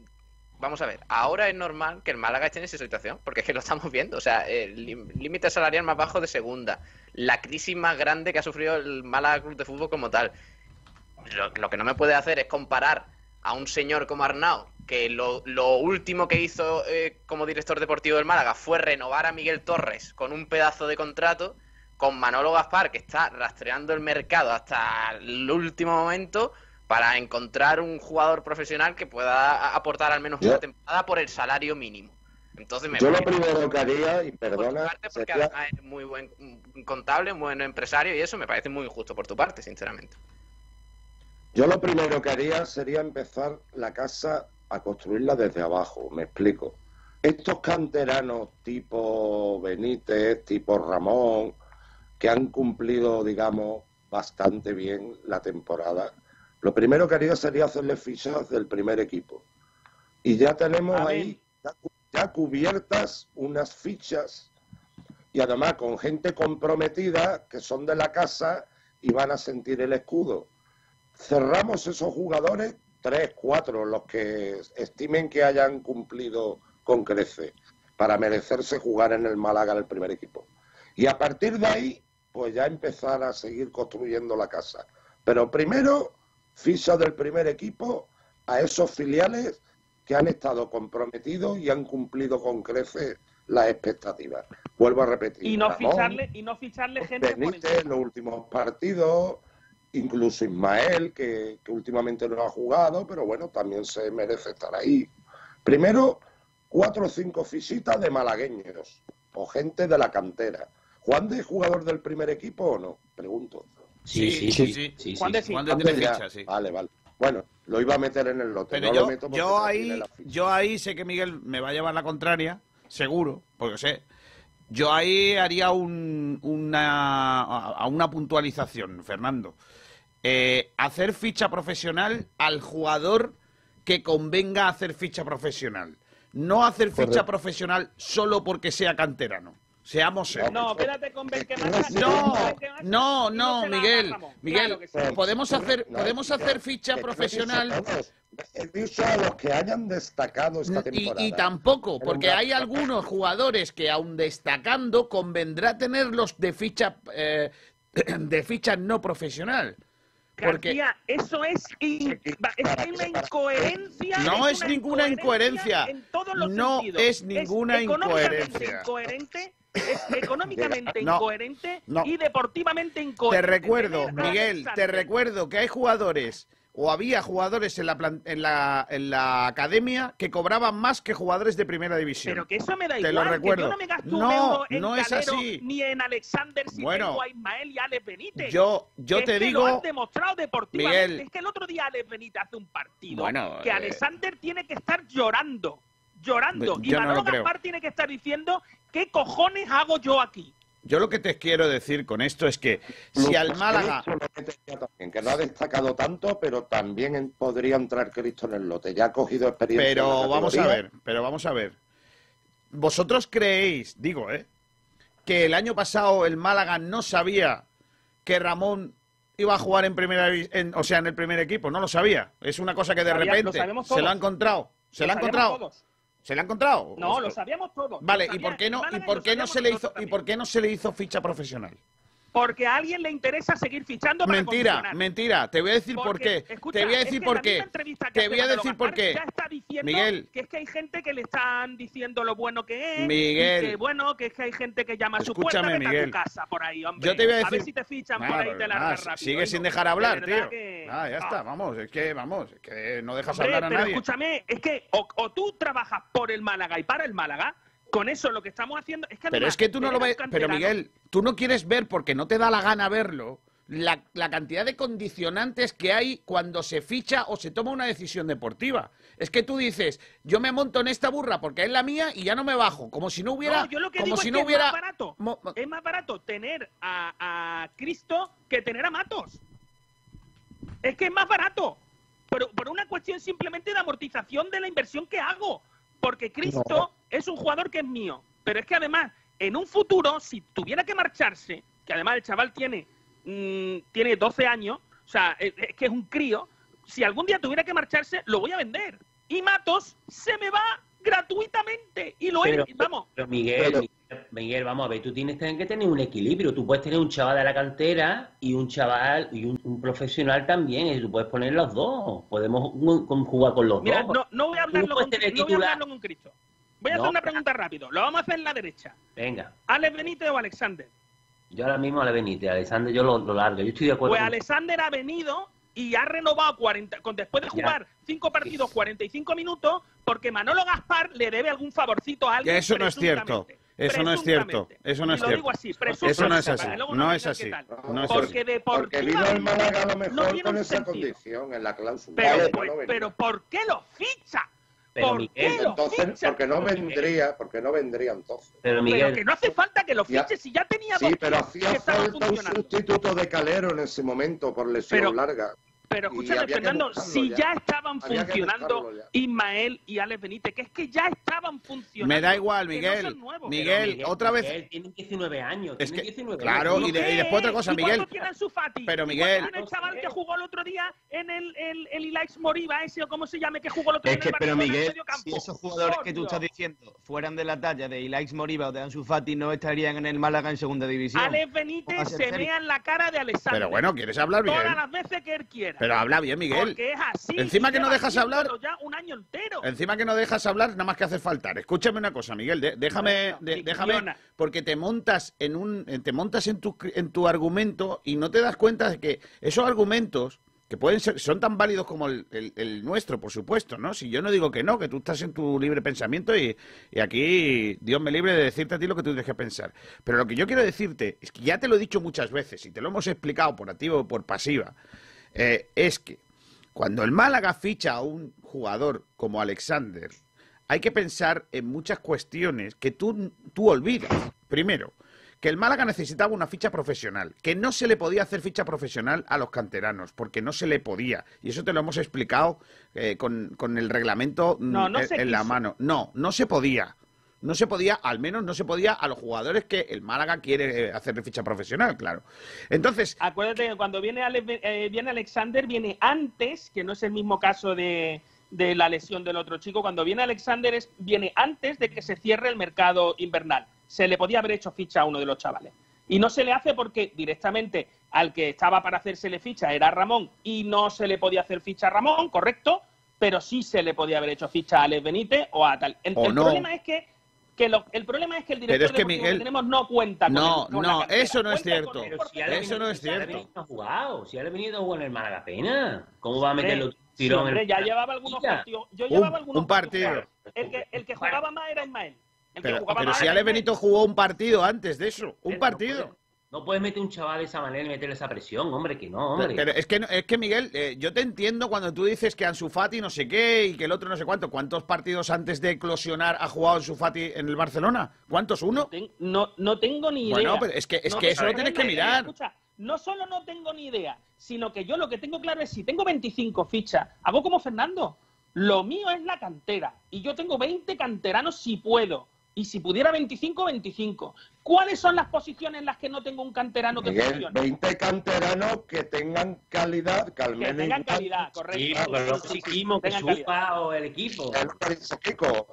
vamos a ver, ahora es normal que el Málaga esté en esa situación, porque es que lo estamos viendo. O sea, el límite salarial más bajo de segunda, la crisis más grande que ha sufrido el Málaga Club de Fútbol como tal. Lo, lo que no me puede hacer es comparar a un señor como Arnau, que lo, lo último que hizo eh, como director deportivo del Málaga fue renovar a Miguel Torres con un pedazo de contrato, con Manolo Gaspar, que está rastreando el mercado hasta el último momento para encontrar un jugador profesional que pueda aportar al menos Yo- una temporada por el salario mínimo. Entonces me Yo lo primero que haría, y por tu perdona, parte, porque sería- además eres muy buen contable, muy buen empresario y eso me parece muy injusto por tu parte, sinceramente. Yo lo primero que haría sería empezar la casa a construirla desde abajo, me explico. Estos canteranos tipo Benítez, tipo Ramón, que han cumplido, digamos, bastante bien la temporada, lo primero que haría sería hacerle fichas del primer equipo. Y ya tenemos Amén. ahí ya cubiertas unas fichas y además con gente comprometida que son de la casa y van a sentir el escudo cerramos esos jugadores, tres, cuatro, los que estimen que hayan cumplido con crece, para merecerse jugar en el Málaga en el primer equipo. Y a partir de ahí, pues ya empezar a seguir construyendo la casa. Pero primero, ficha del primer equipo a esos filiales que han estado comprometidos y han cumplido con crece las expectativas. Vuelvo a repetir. Y no Ramón, ficharle, y no ficharle gente Benítez los últimos partidos, incluso Ismael, que, que últimamente no ha jugado, pero bueno, también se merece estar ahí. Primero, cuatro o cinco fichitas de malagueños o gente de la cantera. ¿Juan de es jugador del primer equipo o no? Pregunto. Sí, sí, sí, sí, sí, Juan de sí. sí. Juan de tiene ficha, sí. Vale, vale. Bueno, lo iba a meter en el lote. Pero no yo, lo meto porque yo ahí, yo ahí sé que Miguel me va a llevar la contraria, seguro, porque sé. Yo ahí haría un, una, a a una puntualización, Fernando. Eh, hacer ficha profesional al jugador que convenga hacer ficha profesional. No hacer ficha Correcto. profesional solo porque sea canterano. Seamos serios. No, espérate con. No, no, y no, Miguel. Miguel, Claro que sí. podemos hacer, No, podemos hacer ficha profesional. He dicho a los que hayan destacado esta y, temporada. y tampoco, Pero porque hay algunos jugadores que aun destacando convendrá tenerlos de ficha eh, de ficha no profesional. Porque García, eso es, in- es una incoherencia. No es una ninguna incoherencia. En todos los No sentidos. es ninguna económicamente incoherencia. incoherente, es económicamente No, incoherente no. y deportivamente te incoherente. recuerdo, Tener a Miguel, te recuerdo que hay jugadores o había jugadores en la, en la, en la academia que cobraban más que jugadores de primera división. Pero que eso me da Te igual, lo que recuerdo. yo no me gasto un No, euro en no es Calero así. ni en Alexander si Bueno. tengo a Ismael y Alex Benítez. Yo- yo Que te es que digo- Lo han demostrado deportivamente. Miguel. Es que el otro día Alex Benítez hace un partido Bueno, que eh, Alexander tiene que estar llorando. Llorando. Y no Manolo lo creo. Gaspar tiene que estar diciendo ¿qué cojones hago yo aquí? Yo lo que te quiero decir con esto es que si al Málaga también, que no ha destacado tanto, pero también podría entrar Cristo en el lote. Ya ha cogido experiencia. en Pero vamos a ver, pero vamos a ver. ¿Vosotros creéis, digo, eh, que el año pasado el Málaga no sabía que Ramón iba a jugar en primera en- o sea, en el primer equipo? No lo sabía. Es una cosa que de lo repente se lo ha encontrado. Se Lo lo ha encontrado. todos. ¿Se lo ha encontrado? No, lo sabíamos todos. Vale, ¿y por qué no y por qué no se le hizo y por qué no se le hizo ficha profesional? Porque a alguien le interesa seguir fichando para Mentira, mentira. Te voy a decir por Porque, qué. escucha, Te voy a es decir que por la qué. que Te voy a decir por qué. Ya está diciendo Miguel. que es que hay gente que le están diciendo lo bueno que es. Miguel. Y que bueno, que es que hay gente que llama a su puerta, vete a tu casa por ahí, hombre. Yo te voy a ver decir- si te fichan por Nada, ahí te nada, largas rápido. sigue sin dejar de hablar, tío. que- Ah, ya está, vamos. Es que, vamos, es que no dejas Hombre, hablar a pero nadie. escúchame, es que o, o tú trabajas por el Málaga y para el Málaga, con eso lo que estamos haciendo es que Pero es que tú no lo ves. Pero Miguel, tú no quieres ver porque no te da la gana verlo. La, la cantidad de condicionantes que hay cuando se ficha o se toma una decisión deportiva. Es que tú dices, yo me monto en esta burra porque es la mía y ya no me bajo. Como si no hubiera. No, yo lo que como digo si es no que hubiera. es más barato. Es más barato tener a, a Cristo que tener a Matos. Es que es más barato. Pero por una cuestión simplemente de amortización de la inversión que hago. Porque Cristo es un jugador que es mío. Pero es que además, en un futuro, si tuviera que marcharse, que además el chaval tiene, mm, tiene 12 años, o sea, es, es que es un crío, si algún día tuviera que marcharse, lo voy a vender. Y Matos se me va gratuitamente. Y lo Pero, he, vamos, pero Miguel, Miguel, vamos a ver, tú tienes que tener un equilibrio. Tú puedes tener un chaval de la cantera y un chaval y un, un profesional también. Y tú puedes poner los dos. Podemos jugar con los Mira, dos. no, no voy a hablarlo con, tener no voy a titular. hablarlo con Cristo. Voy a No. hacer una pregunta rápido. Lo vamos a hacer en la derecha. Venga, ¿Alex Benítez o Alexander? yo ahora mismo a la Benítez, Alexander, yo lo, lo largo. Yo estoy de acuerdo. Pues con- Alexander ha venido y ha renovado 40, con, después de Ya. jugar cinco partidos, 45 minutos, porque Manolo Gaspar le debe algún favorcito a alguien. Que eso no es cierto. Eso no es cierto. Eso no es lo cierto. digo así, Eso no es así. No es así. No es Porque así. Porque vino el Málaga a lo mejor no tiene con esa condición en la cláusula. Pero, Vale, pues, no venía. pero ¿por qué lo ficha? Pero, ¿Por Miguel, qué lo entonces, porque no vendría, porque no vendría entonces. Pero Pero que no hace falta que lo Ya. fiche si ya tenía Sí, dos pero tíos hacía falta un sustituto de Calero en ese momento por lesión Pero- larga. Pero escúchame, Fernando, si ya. ya, estaban Había funcionando ya. Ismael y Alex Benítez, que es que ya estaban funcionando. Me da igual, que no Miguel. nuevos. Miguel, otra vez. Miguel tiene 19 años. Es tiene que, 19 claro, años. y, de- y después otra cosa, ¿Y Miguel. Ansu Fati? Pero, ¿Y Miguel- el chaval que jugó el otro día en el, el, el Ilaix Moriba, ese o cómo se llame, que jugó el otro Es día que, en el pero en Miguel, campo? si esos jugadores que tú estás diciendo fueran de la talla de Ilaix Moriba o de Ansu Fati, no estarían en el Málaga en segunda división. Alex Benítez se mea en la cara de Alexander. Pero bueno, ¿quieres hablar bien? Todas las veces que él quiera. Pero habla bien, Miguel. Porque es así. Encima que no dejas hablar. ya un año entero. Encima que no dejas hablar, nada más que hace faltar. Escúchame una cosa, Miguel. de- déjame, de- déjame, porque te montas en un, te montas en tu, en tu argumento y no te das cuenta de que esos argumentos que pueden ser, son tan válidos como el, el- el nuestro, por supuesto, ¿no? Si yo no digo que no, que tú estás en tu libre pensamiento y, y aquí Dios me libre de decirte a ti lo que tú tienes que pensar. Pero lo que yo quiero decirte es que ya te lo he dicho muchas veces y te lo hemos explicado por activa o por pasiva, eh, es que cuando el Málaga ficha a un jugador como Alexander, hay que pensar en muchas cuestiones que tú, tú olvidas. Primero, que el Málaga necesitaba una ficha profesional, que no se le podía hacer ficha profesional a los canteranos, porque no se le podía. Y eso te lo hemos explicado eh, con, con el reglamento mm, No, no en, la mano. No, no se podía. No se podía, al menos no se podía a los jugadores que el Málaga quiere eh, hacer ficha profesional, claro. Entonces, Acuérdate que cuando viene, Ale- eh, viene Alexander, viene antes, que no es el mismo caso de, de la lesión del otro chico. Cuando viene Alexander, es, viene antes de que se cierre el mercado invernal. Se le podía haber hecho ficha a uno de los chavales. Y no se le hace porque directamente al que estaba para hacérsele ficha era Ramón y no se le podía hacer ficha a Ramón, correcto, pero sí se le podía haber hecho ficha a Alex Benítez o a tal. El, O el no. problema es que, que lo- el problema es que el Pero director es que tenemos no cuenta con no, el- con la no, cantera, eso no es cierto. Si Eso no es Benítez- si Ale cierto. Ha jugado, si Ale Benítez no jugó en el Málaga pena. ¿Cómo va a meterlo sí, tirón hombre, en ya llevaba algunos partidos. Yo Un- llevaba algunos un partido. partidos. El que, el que jugaba más era Ismael. El que Pero, jugaba pero más si Ale. Benito jugó un partido antes de eso, un partido. No puedes meter un chaval de esa manera y meterle esa presión, hombre, que no, hombre. Pero es que, es que Miguel, eh, yo te entiendo cuando tú dices que Ansu Fati no sé qué y que el otro no sé cuánto. ¿Cuántos partidos antes de eclosionar ha jugado Ansu Fati en el Barcelona? ¿Cuántos? ¿Uno? Ten- No, no tengo ni idea. Bueno, pero es que- es No que eso lo tienes que mirar. Escucha, no solo no tengo ni idea, sino que yo lo que tengo claro es si tengo 25 fichas, hago como Fernando. Lo mío es la cantera. Y yo tengo 20 canteranos si puedo. Y si pudiera 25, 25. ¿Cuáles son las posiciones en las que no tengo un canterano que Miguel, funcione? 20 canteranos que tengan calidad, que al Que menos tengan calidad, correcto. Sí, no exigimos que suba o el equipo. Es lo que dice Kiko,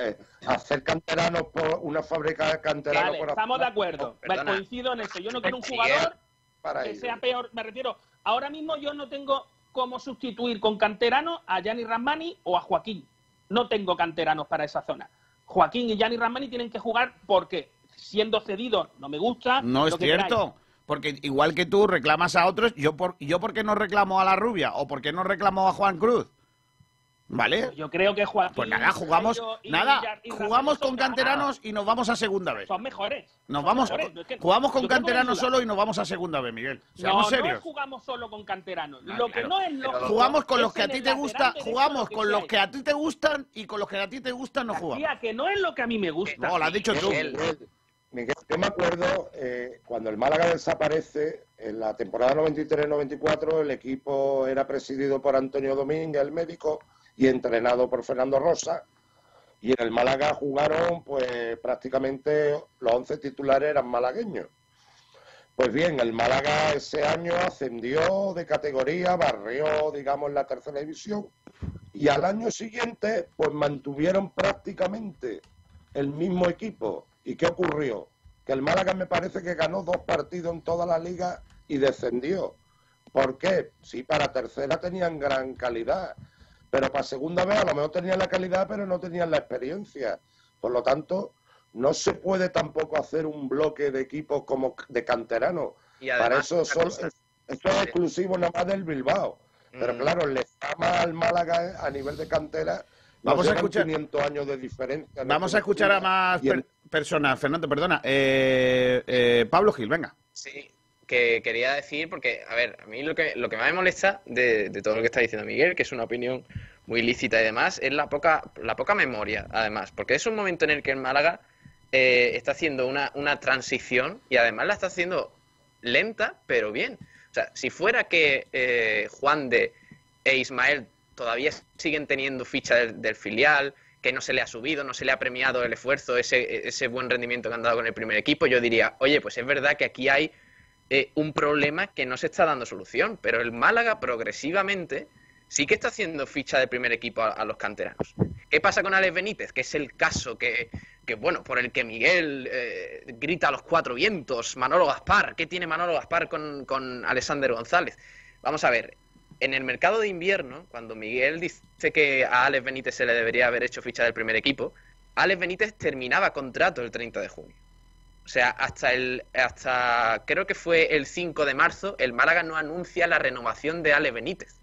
eh, hacer canteranos por una fábrica de canteranos Vale, por estamos de acuerdo. Perdona. Coincido en eso. Yo no quiero un jugador para que ello. sea peor. Me refiero, ahora mismo yo no tengo cómo sustituir con canterano a Gianni Ramani o a Joaquín. No tengo canteranos para esa zona. Joaquín y Gianni Ramani tienen que jugar porque siendo cedidos no me gusta. No es cierto. queráis. Porque igual que tú reclamas a otros, yo por, yo por qué no reclamo a la rubia o por qué no reclamo a Juan Cruz. ¿Vale? Yo creo que Joaquín. Pues nada, jugamos, y nada, y jugamos con canteranos y nos vamos a segunda vez. Son mejores. Nos son vamos, mejores, no es que- jugamos con canteranos solo y nos vamos a segunda vez, Miguel. No, Seamos no serios. jugamos solo con canteranos. Ah, lo que no es lógico. Jugamos con los que a ti te gusta, jugamos lo con los que a ti te gustan y con los que a ti te gustan no jugamos. Tía, que no es lo que a mí me gusta. No, lo has dicho tú. Miguel, Miguel, yo me acuerdo eh, cuando el Málaga desaparece, en la temporada 93-94, el equipo era presidido por Antonio Domínguez, el médico, y entrenado por Fernando Rosa. Y en el Málaga jugaron, pues prácticamente los 11 titulares eran malagueños. Pues bien, el Málaga ese año ascendió de categoría, barrió, digamos, la tercera división. Y al año siguiente, pues mantuvieron prácticamente el mismo equipo. ¿Y qué ocurrió? Que el Málaga me parece que ganó dos partidos en toda la liga y descendió. ¿Por qué? Sí, para tercera tenían gran calidad, pero para segunda vez a lo mejor tenían la calidad, pero no tenían la experiencia. Por lo tanto, no se puede tampoco hacer un bloque de equipos como de canteranos. Y Para eso son, esto es exclusivo nada más del Bilbao. Pero Mm. claro, le llama al Málaga a nivel de cantera. Vamos a escuchar- 500 años de diferencia. en Vamos a escuchar a más per- personas. Fernando, perdona. Eh, eh, Pablo Gil, venga. Sí, que quería decir, porque, a ver, a mí lo que, lo que más me molesta de, de todo lo que está diciendo Miguel, que es una opinión muy lícita y demás, es la poca, la poca memoria, además, porque es un momento en el que el Málaga eh, está haciendo una, una transición y además la está haciendo lenta, pero bien. O sea, si fuera que eh, Juan de e Ismael todavía siguen teniendo ficha del, del filial, que no se le ha subido, no se le ha premiado el esfuerzo, ese, ese buen rendimiento que han dado con el primer equipo, yo diría, oye, pues es verdad que aquí hay eh, un problema que no se está dando solución, pero el Málaga progresivamente sí que está haciendo ficha de primer equipo a, los canteranos. ¿Qué pasa con Alex Benítez? Que es el caso que, que bueno, por el que Miguel eh, grita a los cuatro vientos, Manolo Gaspar, ¿qué tiene Manolo Gaspar con, con Alexander González? Vamos a ver, en el mercado de invierno, cuando Miguel dice que a Alex Benítez se le debería haber hecho ficha del primer equipo, Alex Benítez terminaba contrato el 30 de junio. O sea, hasta el hasta creo que fue el 5 de marzo, el Málaga no anuncia la renovación de Alex Benítez,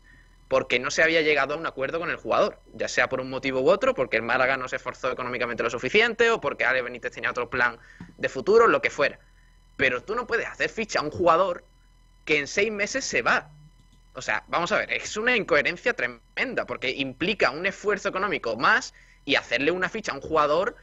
porque no se había llegado a un acuerdo con el jugador, ya sea por un motivo u otro, porque el Málaga no se esforzó económicamente lo suficiente o porque Alex Benítez tenía otro plan de futuro, lo que fuera. Pero tú no puedes hacer ficha a un jugador que en seis meses se va. O sea, vamos a ver, es una incoherencia tremenda, porque implica un esfuerzo económico más y hacerle una ficha a un jugador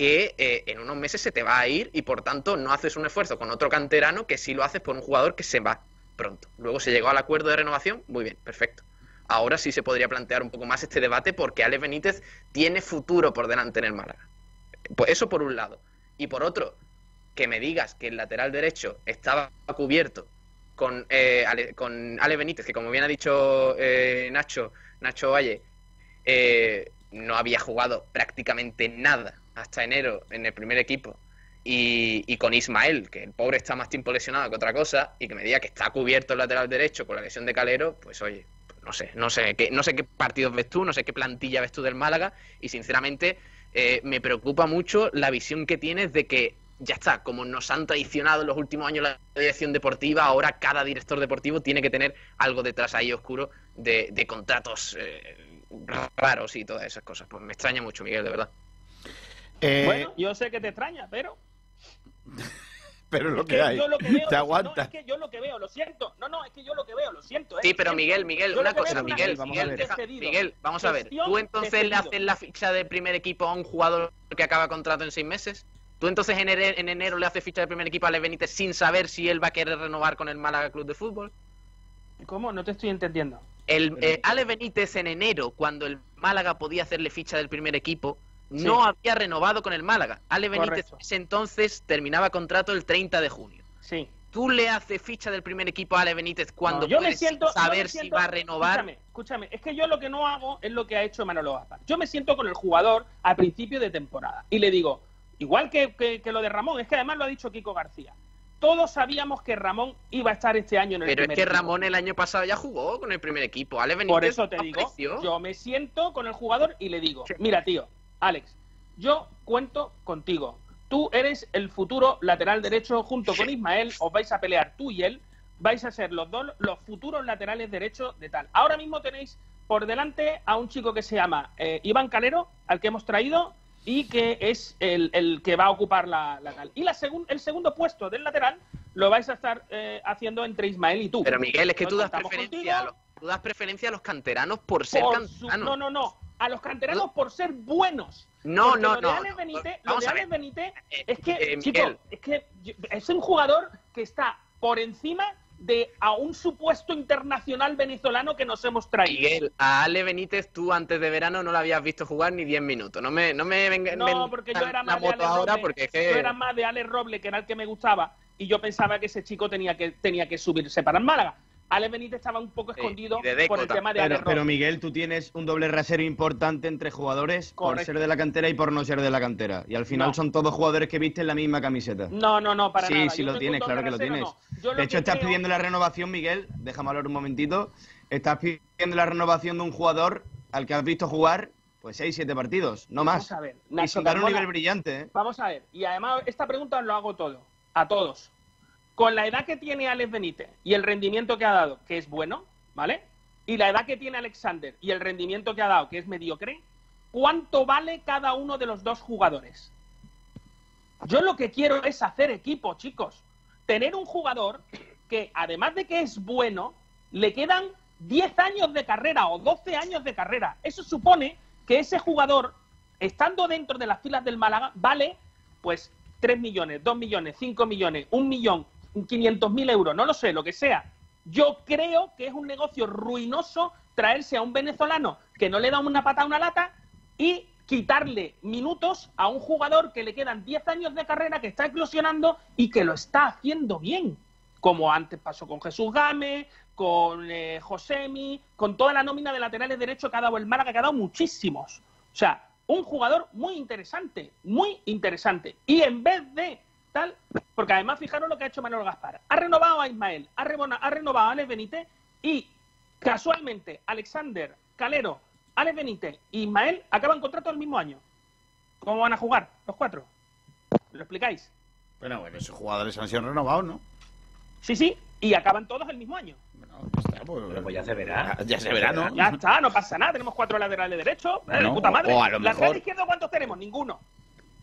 que eh, en unos meses se te va a ir y por tanto no haces un esfuerzo con otro canterano que sí lo haces por un jugador que se va pronto. Luego se llegó al acuerdo de renovación, muy bien, perfecto. Ahora sí se podría plantear un poco más este debate porque Alex Benítez tiene futuro por delante en el Málaga. Pues eso por un lado. Y por otro, que me digas que el lateral derecho estaba cubierto con, eh, Ale, con Ale Benítez, que como bien ha dicho eh, Nacho, Nacho Valle, eh, no había jugado prácticamente nada hasta enero en el primer equipo. Y, y, con Ismael, que el pobre está más tiempo lesionado que otra cosa, y que me diga que está cubierto el lateral derecho con la lesión de Calero, pues oye, pues no sé, no sé qué, no sé qué partidos ves tú, no sé qué plantilla ves tú del Málaga, y sinceramente eh, me preocupa mucho la visión que tienes de que ya está, como nos han traicionado en los últimos años la dirección deportiva, ahora cada director deportivo tiene que tener algo detrás ahí oscuro de, de contratos eh, raros y todas esas cosas. Pues me extraña mucho, Miguel, de verdad. Eh, Bueno, yo sé que te extraña, pero pero es lo es que hay. yo lo que veo, Te no, aguanta. es que yo lo que veo, lo siento. No, no, es que yo lo que veo, lo siento. ¿eh? Sí, pero Siento. Miguel, Miguel, Yo una cosa, Miguel, Miguel, de deja- cedido. Miguel, vamos a ver. ¿Tú de entonces le haces la ficha del primer equipo a un jugador que acaba contrato en seis meses? ¿Tú entonces en enero, en enero le haces ficha del primer equipo a Ale Benítez sin saber si él va a querer renovar con el Málaga Club de Fútbol? ¿Cómo? No te estoy entendiendo. El, eh, Ale Benítez en enero, cuando el Málaga podía hacerle ficha del primer equipo, no había renovado con el Málaga. Ale Benítez Correcto. ese entonces terminaba contrato el 30 de junio. Sí. ¿Tú le haces ficha del primer equipo a Ale Benítez cuando No, yo me puedes siento, yo saber me si siento- va a renovar? Escúchame, escúchame, es que yo lo que no hago es lo que ha hecho Manolo Gaspar. Yo me siento con el jugador a principio de temporada y le digo, igual que, que- que lo de Ramón, es que además lo ha dicho Kiko García. Todos sabíamos que Ramón iba a estar este año en el Pero es que equipo. Ramón el año pasado ya jugó con el primer equipo. Ale Benítez Por eso te digo, yo me siento con el jugador y le digo, mira tío, Alex, yo cuento contigo. Tú eres el futuro lateral derecho junto con Ismael, os vais a pelear tú y él, vais a ser los dos los futuros laterales derechos de tal. Ahora mismo tenéis por delante a un chico que se llama eh, Iván Calero, al que hemos traído y que es el, el que va a ocupar la, la tal. Y la segun- el segundo puesto del lateral lo vais a estar eh, haciendo entre Ismael y tú. Pero Miguel, es que tú das preferencia, a los, tú das preferencia a los canteranos por ser Por su- canteranos. No, no, no. A los canteranos por ser buenos. No, Porque no, lo de no, Alex no. Benítez, lo de Alex. Benítez es que, eh, chicos, es que es un jugador que está por encima de a un supuesto internacional venezolano que nos hemos traído. Miguel, a Ale Benítez tú antes de verano no lo habías visto jugar ni 10 minutos. No me, no me venga No, porque yo era más de Alex ahora Roble. porque Yo que era más de Alex Roble, que era el que me gustaba, y yo pensaba que ese chico tenía que, tenía que subirse para el Málaga. Alex Benítez estaba un poco escondido por el tema de Pero, pero Miguel, tú tienes un doble rasero importante entre jugadores por ser de la cantera y por no ser de la cantera. Y al final No. son todos jugadores que visten la misma camiseta. No, no, no, para sí, nada. sí Yo lo tienes, claro que lo tienes. no. Yo lo de hecho, estás creo- pidiendo la renovación, Miguel. Déjame hablar un momentito. Estás pidiendo la renovación de un jugador al que has visto jugar pues 6, 7 partidos, no más. Vamos a ver, y Nacho sin dar un nivel brillante, ¿eh? Vamos a ver, y además esta pregunta os lo hago todo, a todos. Con la edad que tiene Alex Benítez y el rendimiento que ha dado, que es bueno, ¿vale? Y la edad que tiene Alexander y el rendimiento que ha dado, que es mediocre, ¿cuánto vale cada uno de los dos jugadores? Yo lo que quiero es hacer equipo, chicos. Tener un jugador que, además de que es bueno, le quedan 10 años de carrera o 12 años de carrera. Eso supone que ese jugador, estando dentro de las filas del Málaga, vale pues 3 millones, 2 millones, 5 millones, 1 millón, 500 mil euros, no lo sé, lo que sea. Yo creo que es un negocio ruinoso traerse a un venezolano que no le da una pata a una lata y quitarle minutos a un jugador que le quedan 10 años de carrera, que está eclosionando y que lo está haciendo bien. Como antes pasó con Jesús Gámez, con eh, Josemi, con toda la nómina de laterales derechos que ha dado el Málaga, que ha dado muchísimos. O sea, un jugador muy interesante, muy interesante. Y en vez de tal, porque además fijaros lo que ha hecho Manuel Gaspar. Ha renovado a Ismael, ha, rebona- ha renovado a Alex Benítez y casualmente Alexander, Calero, Alex Benítez e Ismael acaban contrato el mismo año. ¿Cómo van a jugar los cuatro? ¿Lo explicáis? Bueno, bueno, esos jugadores han sido renovados, ¿no? Sí, sí, y acaban todos el mismo año. pues, ya se verá. Ya se verá, ¿no? Ya está, no pasa nada. Tenemos cuatro laterales derechos. Eh, Bueno, de puta madre. o a lo Lateral mejor- izquierdo, ¿cuántos tenemos? Ninguno.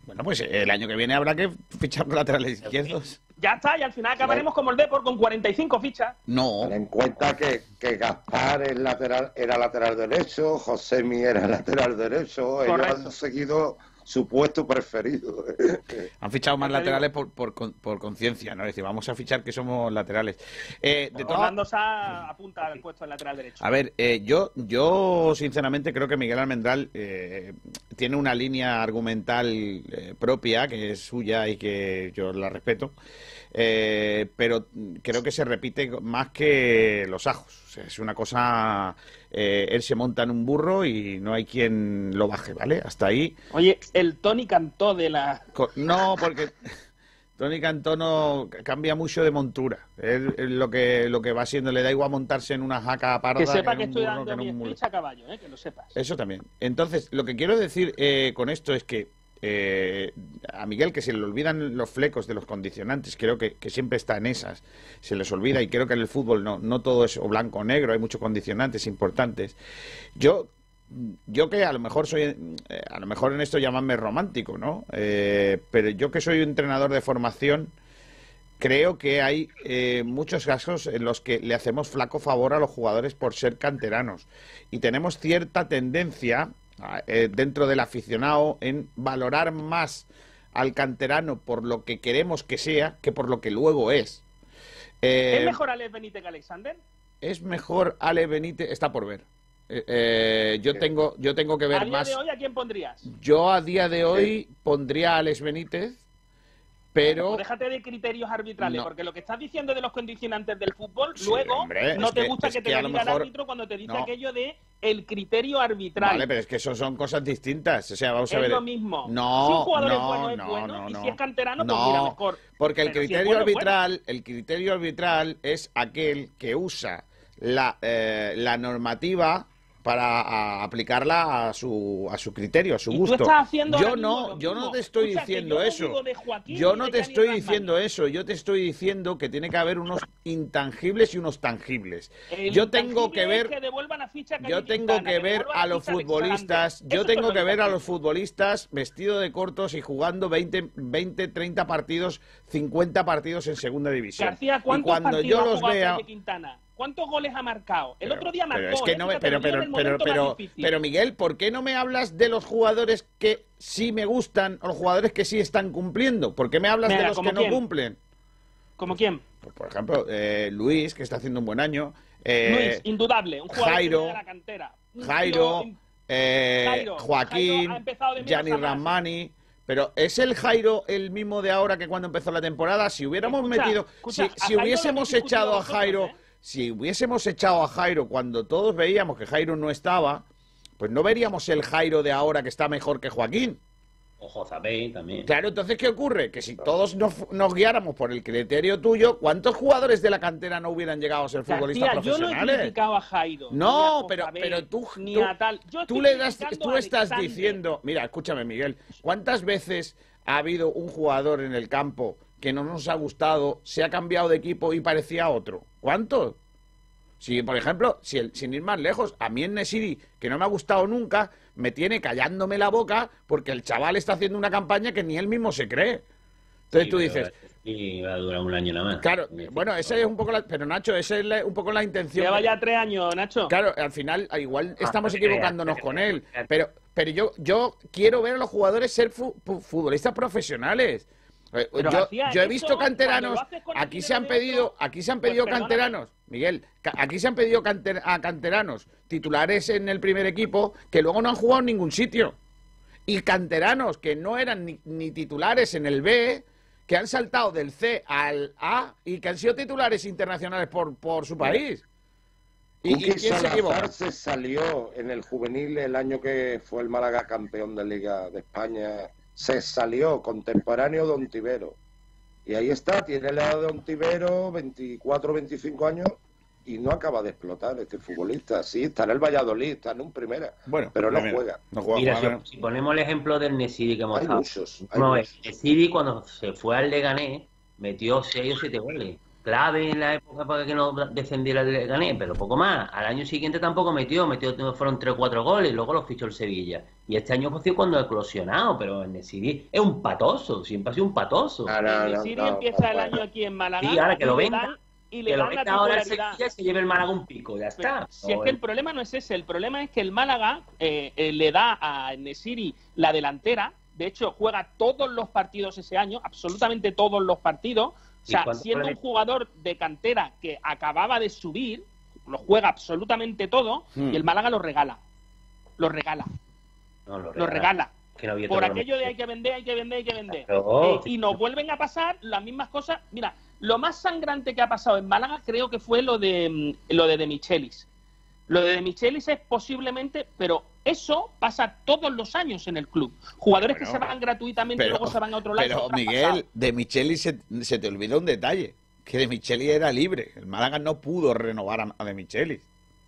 Bueno, pues el año que viene habrá que fichar laterales izquierdos. Ya está, y al final acabaremos como el Depor con 45 fichas. No. Ten en cuenta que, que Gaspar es lateral, era lateral derecho, Josemi era lateral derecho, ellos Correcto. han seguido su puesto preferido. Han fichado más laterales por, por, con- por conciencia, ¿no? Es decir, vamos a fichar que somos laterales. Eh, de todas- Orlando Sá apunta al puesto de lateral derecho. A ver, eh, yo, yo sinceramente creo que Miguel Almendral eh, tiene una línea argumental eh, propia, que es suya y que yo la respeto, eh, pero creo que se repite más que los ajos. O sea, es una cosa, eh, él se monta en un burro y no hay quien lo baje, ¿vale? Hasta ahí. Oye, el Tony cantó de la... No, porque Tony Cantó cambia mucho de montura. Él, él lo que lo que va siendo le da igual montarse en una jaca parda Que sepa que un estoy dando que mi a caballo, eh, que lo sepas. Eso también. Entonces, lo que quiero decir eh, con esto es que eh, a Miguel que se le olvidan los flecos de los condicionantes, creo que, que siempre está en esas, se les olvida y creo que en el fútbol no, no todo es o blanco o negro, hay muchos condicionantes importantes. Yo yo que a lo mejor soy, eh, a lo mejor en esto llamarme romántico, ¿no? Eh, pero yo que soy un entrenador de formación, creo que hay eh, muchos casos en los que le hacemos flaco favor a los jugadores por ser canteranos. Y tenemos cierta tendencia eh, dentro del aficionado en valorar más al canterano por lo que queremos que sea que por lo que luego es. Eh, ¿Es mejor Alex Benítez que Alexander? es mejor Ale Benítez, está por ver. Eh, eh, yo tengo yo tengo que ¿A ver día más. de hoy a quién pondrías? Yo a día de hoy pondría a Alex Benítez, pero Pues déjate de criterios arbitrales, No. porque lo que estás diciendo de los condicionantes del fútbol, luego hombre, no es te que- gusta es que te que lo el árbitro cuando te dice No. aquello de el criterio arbitral. vale, pero es que eso son cosas distintas. O sea, vamos a es ver. lo mismo. No, si un jugador es no, bueno, es no, bueno, no, y no. si es canterano, pues mira, mejor. Porque el Pero si es criterio bueno, es bueno. arbitral, el criterio arbitral es aquel que usa la, eh, la normativa para a, aplicarla a su a su criterio, a su gusto. yo no, yo no te estoy Escucha, diciendo yo eso. Yo no te estoy diciendo eso. Yo te estoy diciendo que tiene que haber unos intangibles y unos tangibles. El yo tengo que ver que devuelvan a yo tengo que ver a los futbolistas, yo tengo que ver a los futbolistas vestidos de cortos y jugando 20, 20 30 partidos, 50 partidos en segunda división. García, y ¿cuántos cuando partidos yo los vea, Quintana? ¿Cuántos goles ha marcado? El otro día marcó. pero es que ¿eh? no me, pero pero pero pero, Miguel, ¿por qué no me hablas de los jugadores que sí me gustan o los jugadores que sí están cumpliendo? ¿Por qué me hablas Mira, de los ¿como que no cumplen? ¿Como quién? Pues, por ejemplo, eh, Luis, que está haciendo un buen año. eh, Luis, indudable, un jugador Jairo, de la cantera. Jairo, eh, Joaquín, Jairo Gianni. Ramani. Pero ¿es el Jairo el mismo de ahora que cuando empezó la temporada? Si hubiéramos Escucha, metido, escucha, si, hubiésemos echado a Jairo, si hubiésemos echado a Jairo cuando todos veíamos que Jairo no estaba, pues no veríamos el Jairo de ahora que está mejor que Joaquín. Ojo, Zapey también. Claro, entonces, ¿qué ocurre? Que si todos nos, nos guiáramos por el criterio tuyo, ¿cuántos jugadores de la cantera no hubieran llegado a ser futbolistas García, yo no he profesionales? criticado a Jairo. No, ni a pero, pero tú, ni tú, a tal. Yo tú le das, tú estás diciendo, mira, escúchame, Miguel, ¿cuántas veces ha habido un jugador en el campo que no nos ha gustado, se ha cambiado de equipo y parecía otro? ¿Cuántos? Si, por ejemplo, si el- sin ir más lejos, a mí en Nesiri, que no me ha gustado nunca, me tiene callándome la boca porque el chaval está haciendo una campaña que ni él mismo se cree. Entonces tú dices, Y va a durar un año nada más. claro, bueno, esa es un poco la, pero Nacho, esa es la- un poco la intención. Lleva ya tres años, Nacho. Claro, al final ah, igual estamos te creas, equivocándonos con él, pero pero yo yo quiero ver a los jugadores ser fu- fu- futbolistas profesionales. Eh, Pero, yo, García, yo he visto canteranos, el aquí se han pedido, otro, aquí se han pues pedido canteranos, Miguel, aquí se han pedido canter- a canteranos titulares en el primer equipo que luego no han jugado en ningún sitio. Y canteranos que no eran ni, ni titulares en el B, que han saltado del C al A y que han sido titulares internacionales por, por su país. ¿Y, y Quique quién se equivoca? se salió en el juvenil el año que fue el Málaga campeón de Liga de España. Se salió contemporáneo de Ontivero. Y ahí está, tiene la edad de Ontivero, 24, 25 años, y no acaba de explotar este futbolista. Sí, está en el Valladolid, está en un primera, Bueno, pero no juega. no juega, Mira, juega, si, si ponemos el ejemplo del Nesiri que hemos Hay estado. muchos, hay No, muchos. el Nesiri cuando se fue al Leganés metió 6 o 7 goles. Clave en la época para que no descendiera el Leganés, pero poco más. Al año siguiente tampoco metió, metió fueron 3 o 4 goles, luego lo fichó el Sevilla. Y este año fue cuando ha eclosionado, pero el Nesiri es un patoso, siempre ha sido un patoso. El Nesiri empieza el año aquí en Málaga. Sí, ahora que lo venga, y le que lo dan la venga ahora el titularidad. Sevilla y se lleve el Málaga un pico, ya Pero está. si es que el problema no es ese, el problema es que el Málaga eh, eh, le da a Nesiri la delantera, de hecho juega todos los partidos ese año, absolutamente todos los partidos, o ¿Y sea, siendo un jugador de cantera que acababa de subir, lo juega absolutamente todo Hmm. y el Málaga lo regala, lo regala, No, lo lo regala. Que no Por aquello de hay que vender, hay que vender, hay que vender. Claro. Eh, y nos vuelven a pasar las mismas cosas. Mira, lo más sangrante que ha pasado en Málaga creo que fue lo de mm, lo de, de Michelis. Lo de, de Michelis es posiblemente, pero eso pasa todos los años en el club. Jugadores que se van gratuitamente y luego se van a otro lado. Pero Miguel, de Micheli se, se te olvida un detalle, que de Micheli era libre. El Málaga no pudo renovar a, a de Micheli.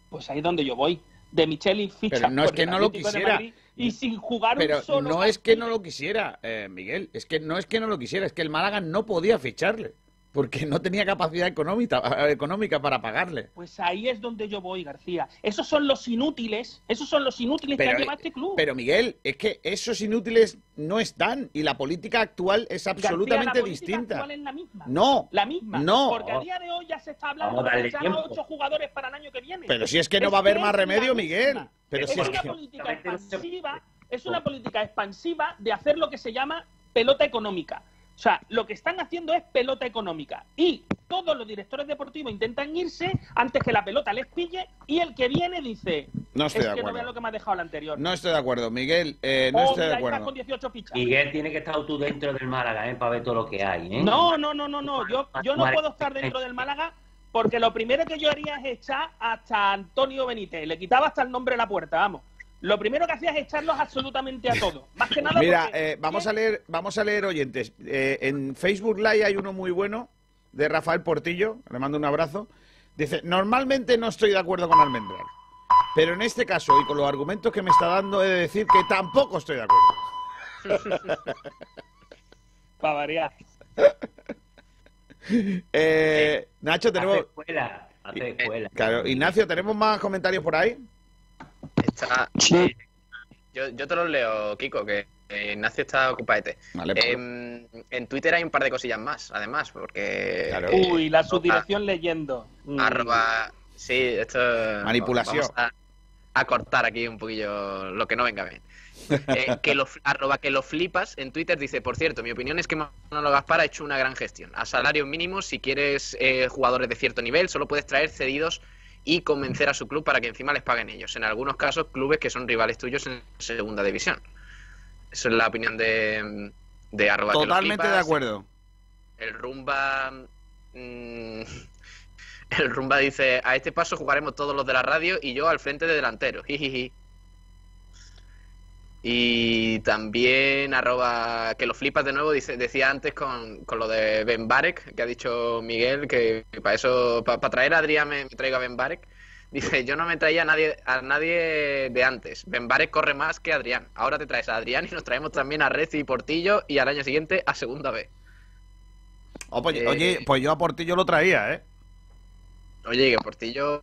Pues ahí es donde yo voy. De Michelis ficha Pero no es que no lo quisiera. Y sin jugar Pero un solo no es que no lo quisiera, eh, Miguel. Es que no es que no lo quisiera, es que el Málaga no podía ficharle. Porque no tenía capacidad económica, eh, económica para pagarle. Pues ahí es donde yo voy, García. Esos son los inútiles, esos son los inútiles que ha llevado este club. Pero Miguel, es que esos inútiles no están y la política actual es García, absolutamente la política distinta. actual es la misma. No, La misma. no. Porque a día de hoy ya se está hablando de fichar a ocho jugadores para el año que viene. Pero si es que no va a haber más remedio, la Miguel. Pero es si es una que... política expansiva, es una política expansiva de hacer lo que se llama pelota económica. O sea, lo que están haciendo es pelota económica. Y todos los directores deportivos intentan irse antes que la pelota les pille y el que viene dice, No estoy es de que no acuerdo. vea lo que me ha dejado el anterior. No estoy de acuerdo, Miguel, eh, no Oh, estoy de acuerdo. con 18 fichas. Miguel, tiene que estar tú dentro del Málaga, ¿eh? Para ver todo lo que hay, ¿eh? No, no, no, no, no. Yo, yo no puedo estar dentro del Málaga porque lo primero que yo haría es echar hasta Antonio Benítez. Le quitaba hasta el nombre de la puerta, vamos. Lo primero que hacía es echarlos absolutamente a todos. Más que nada Mira, porque- eh, vamos a leer, vamos a leer oyentes. Eh, en Facebook Live hay uno muy bueno de Rafael Portillo, le mando un abrazo. Dice, normalmente no estoy de acuerdo con Almendral, pero en este caso y con los argumentos que me está dando he de decir que tampoco estoy de acuerdo. Para variar. Eh, Nacho, tenemos... Hace escuela, hace escuela. Claro, Ignacio, ¿tenemos más comentarios por ahí? Está- eh, yo, yo te los leo, Kiko, que eh, Ignacio está ocupadete. Vale, Pablo. Em, en Twitter hay un par de cosillas más, además, porque... Uy, la eh, subdirección leyendo. Mm. Arroba... Sí, esto... Manipulación. Vamos a, a cortar aquí un poquillo lo que no venga bien. Eh, que lo, arroba que lo flipas en Twitter dice, por cierto, mi opinión es que Manolo Gaspar ha hecho una gran gestión. A salario mínimo, si quieres eh, jugadores de cierto nivel, solo puedes traer cedidos y convencer a su club para que encima les paguen ellos. En algunos casos, clubes que son rivales tuyos en segunda división. Esa es la opinión de, de arroba Totalmente de acuerdo. El Rumba. mm, el Rumba dice: A este paso jugaremos todos los de la radio y yo al frente de delantero. Jijiji. Y también arroba que lo flipas de nuevo, dice, decía antes con, con lo de Ben Barek, que ha dicho Miguel, que para eso, para traer a Adrián me, me traigo a Ben Barek. Dice, yo no me traía a nadie, a nadie de antes. Ben Barek corre más que Adrián. Ahora te traes a Adrián y nos traemos también a Reci y Portillo y al año siguiente a segunda vez. Oh, pues- Eh, Oye, pues yo a Portillo lo traía, ¿eh? Oye, que Portillo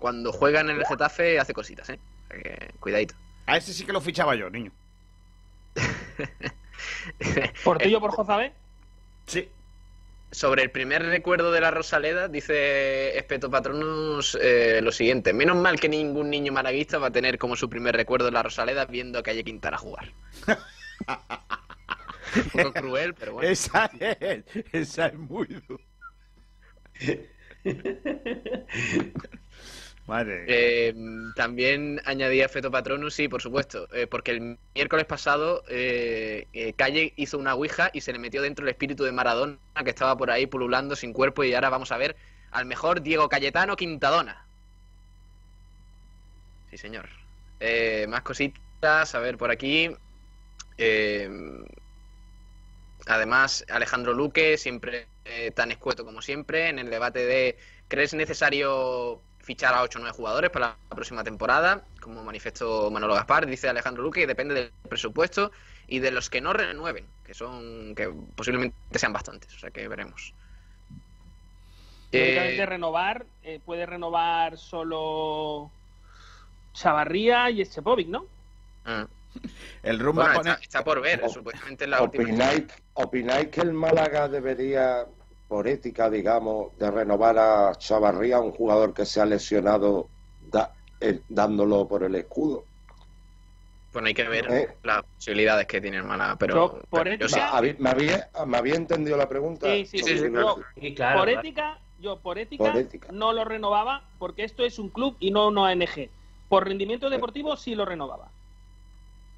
cuando juega en el Getafe hace cositas, ¿eh? O sea que, cuidadito. A ese sí que lo fichaba yo, niño. ¿Portillo por Jozabé? Sí. Sobre el primer recuerdo de la Rosaleda, dice Espeto Patronus eh, lo siguiente. Menos mal que ningún niño malaguista va a tener como su primer recuerdo de la Rosaleda viendo a Calle Quintana jugar. Un poco cruel, pero bueno. Esa es, esa es muy dura. Madre. Eh, también añadía Feto Patronus, sí, por supuesto, eh, porque el miércoles pasado eh, Calle hizo una ouija y se le metió dentro el espíritu de Maradona que estaba por ahí pululando sin cuerpo y ahora vamos a ver al mejor Diego Cayetano Quintadona. Sí, señor. Más cositas, a ver por aquí. Además, Alejandro Luque, siempre tan escueto como siempre, en el debate de ¿crees necesario fichar a 8 o 9 jugadores para la próxima temporada? Como manifestó Manolo Gaspar, dice Alejandro Luque, que depende del presupuesto y de los que no renueven, que son que posiblemente sean bastantes, o sea que veremos. Eh, renovar, eh, puede renovar solo Chavarría y Echepovic, ¿no? ah. El Bueno, pone... está, está por ver, supuestamente es la última. ¿Opináis, ¿Opináis que el Málaga debería, por ética, digamos, de renovar a Chavarría, un jugador que se ha lesionado, da- eh, dándolo por el escudo? Bueno, hay que ver Eh. las posibilidades que tiene el Málaga, pero, Yo, por pero yo ética- sí. Ma- habí- ¿Me había, me había entendido la pregunta? Sí, sí, sí. sí, Yo, Sí, claro, por ética, yo por ética, Por ética. no lo renovaba porque esto es un club y no una ONG. Por rendimiento deportivo sí lo renovaba.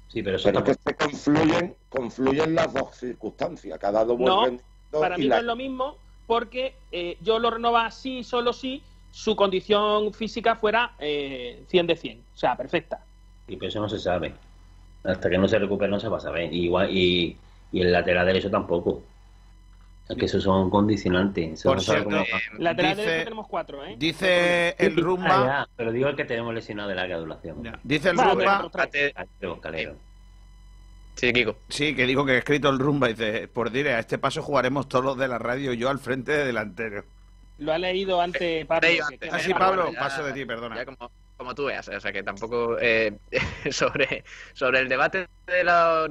Sí, pero eso Pero que tampoco- se confluyen, confluyen las dos circunstancias, que ha dado buen No, Para mí la- no es lo mismo porque eh, yo lo renovaba sí, solo si su condición física fuera eh, 100 de 100. O sea, perfecta. Y pero eso no se sabe. Hasta que no se recupere no se va a saber. Y igual, y, y el lateral derecho tampoco. Es que esos son condicionantes. Eso Por no cierto, cómo- eh, Lateral Dice- derecho tenemos cuatro, ¿eh? Dice el Ah, Rumba... ya, pero digo el que tenemos lesionado de larga duración. Dice el Vale, Rumba... otro tres. Fíjate- Calero, Calero. Sí, Kiko. Sí, que digo que he escrito el Rumba. Dice, por dire, a este paso jugaremos todos los de la radio y yo al frente de delantero. Lo ha leído antes Pablo. Leído antes. Ah, sí, Pablo, bueno, ya- paso de ti, perdona. Ya como, como tú veas, o sea que tampoco eh, sobre, sobre el debate de los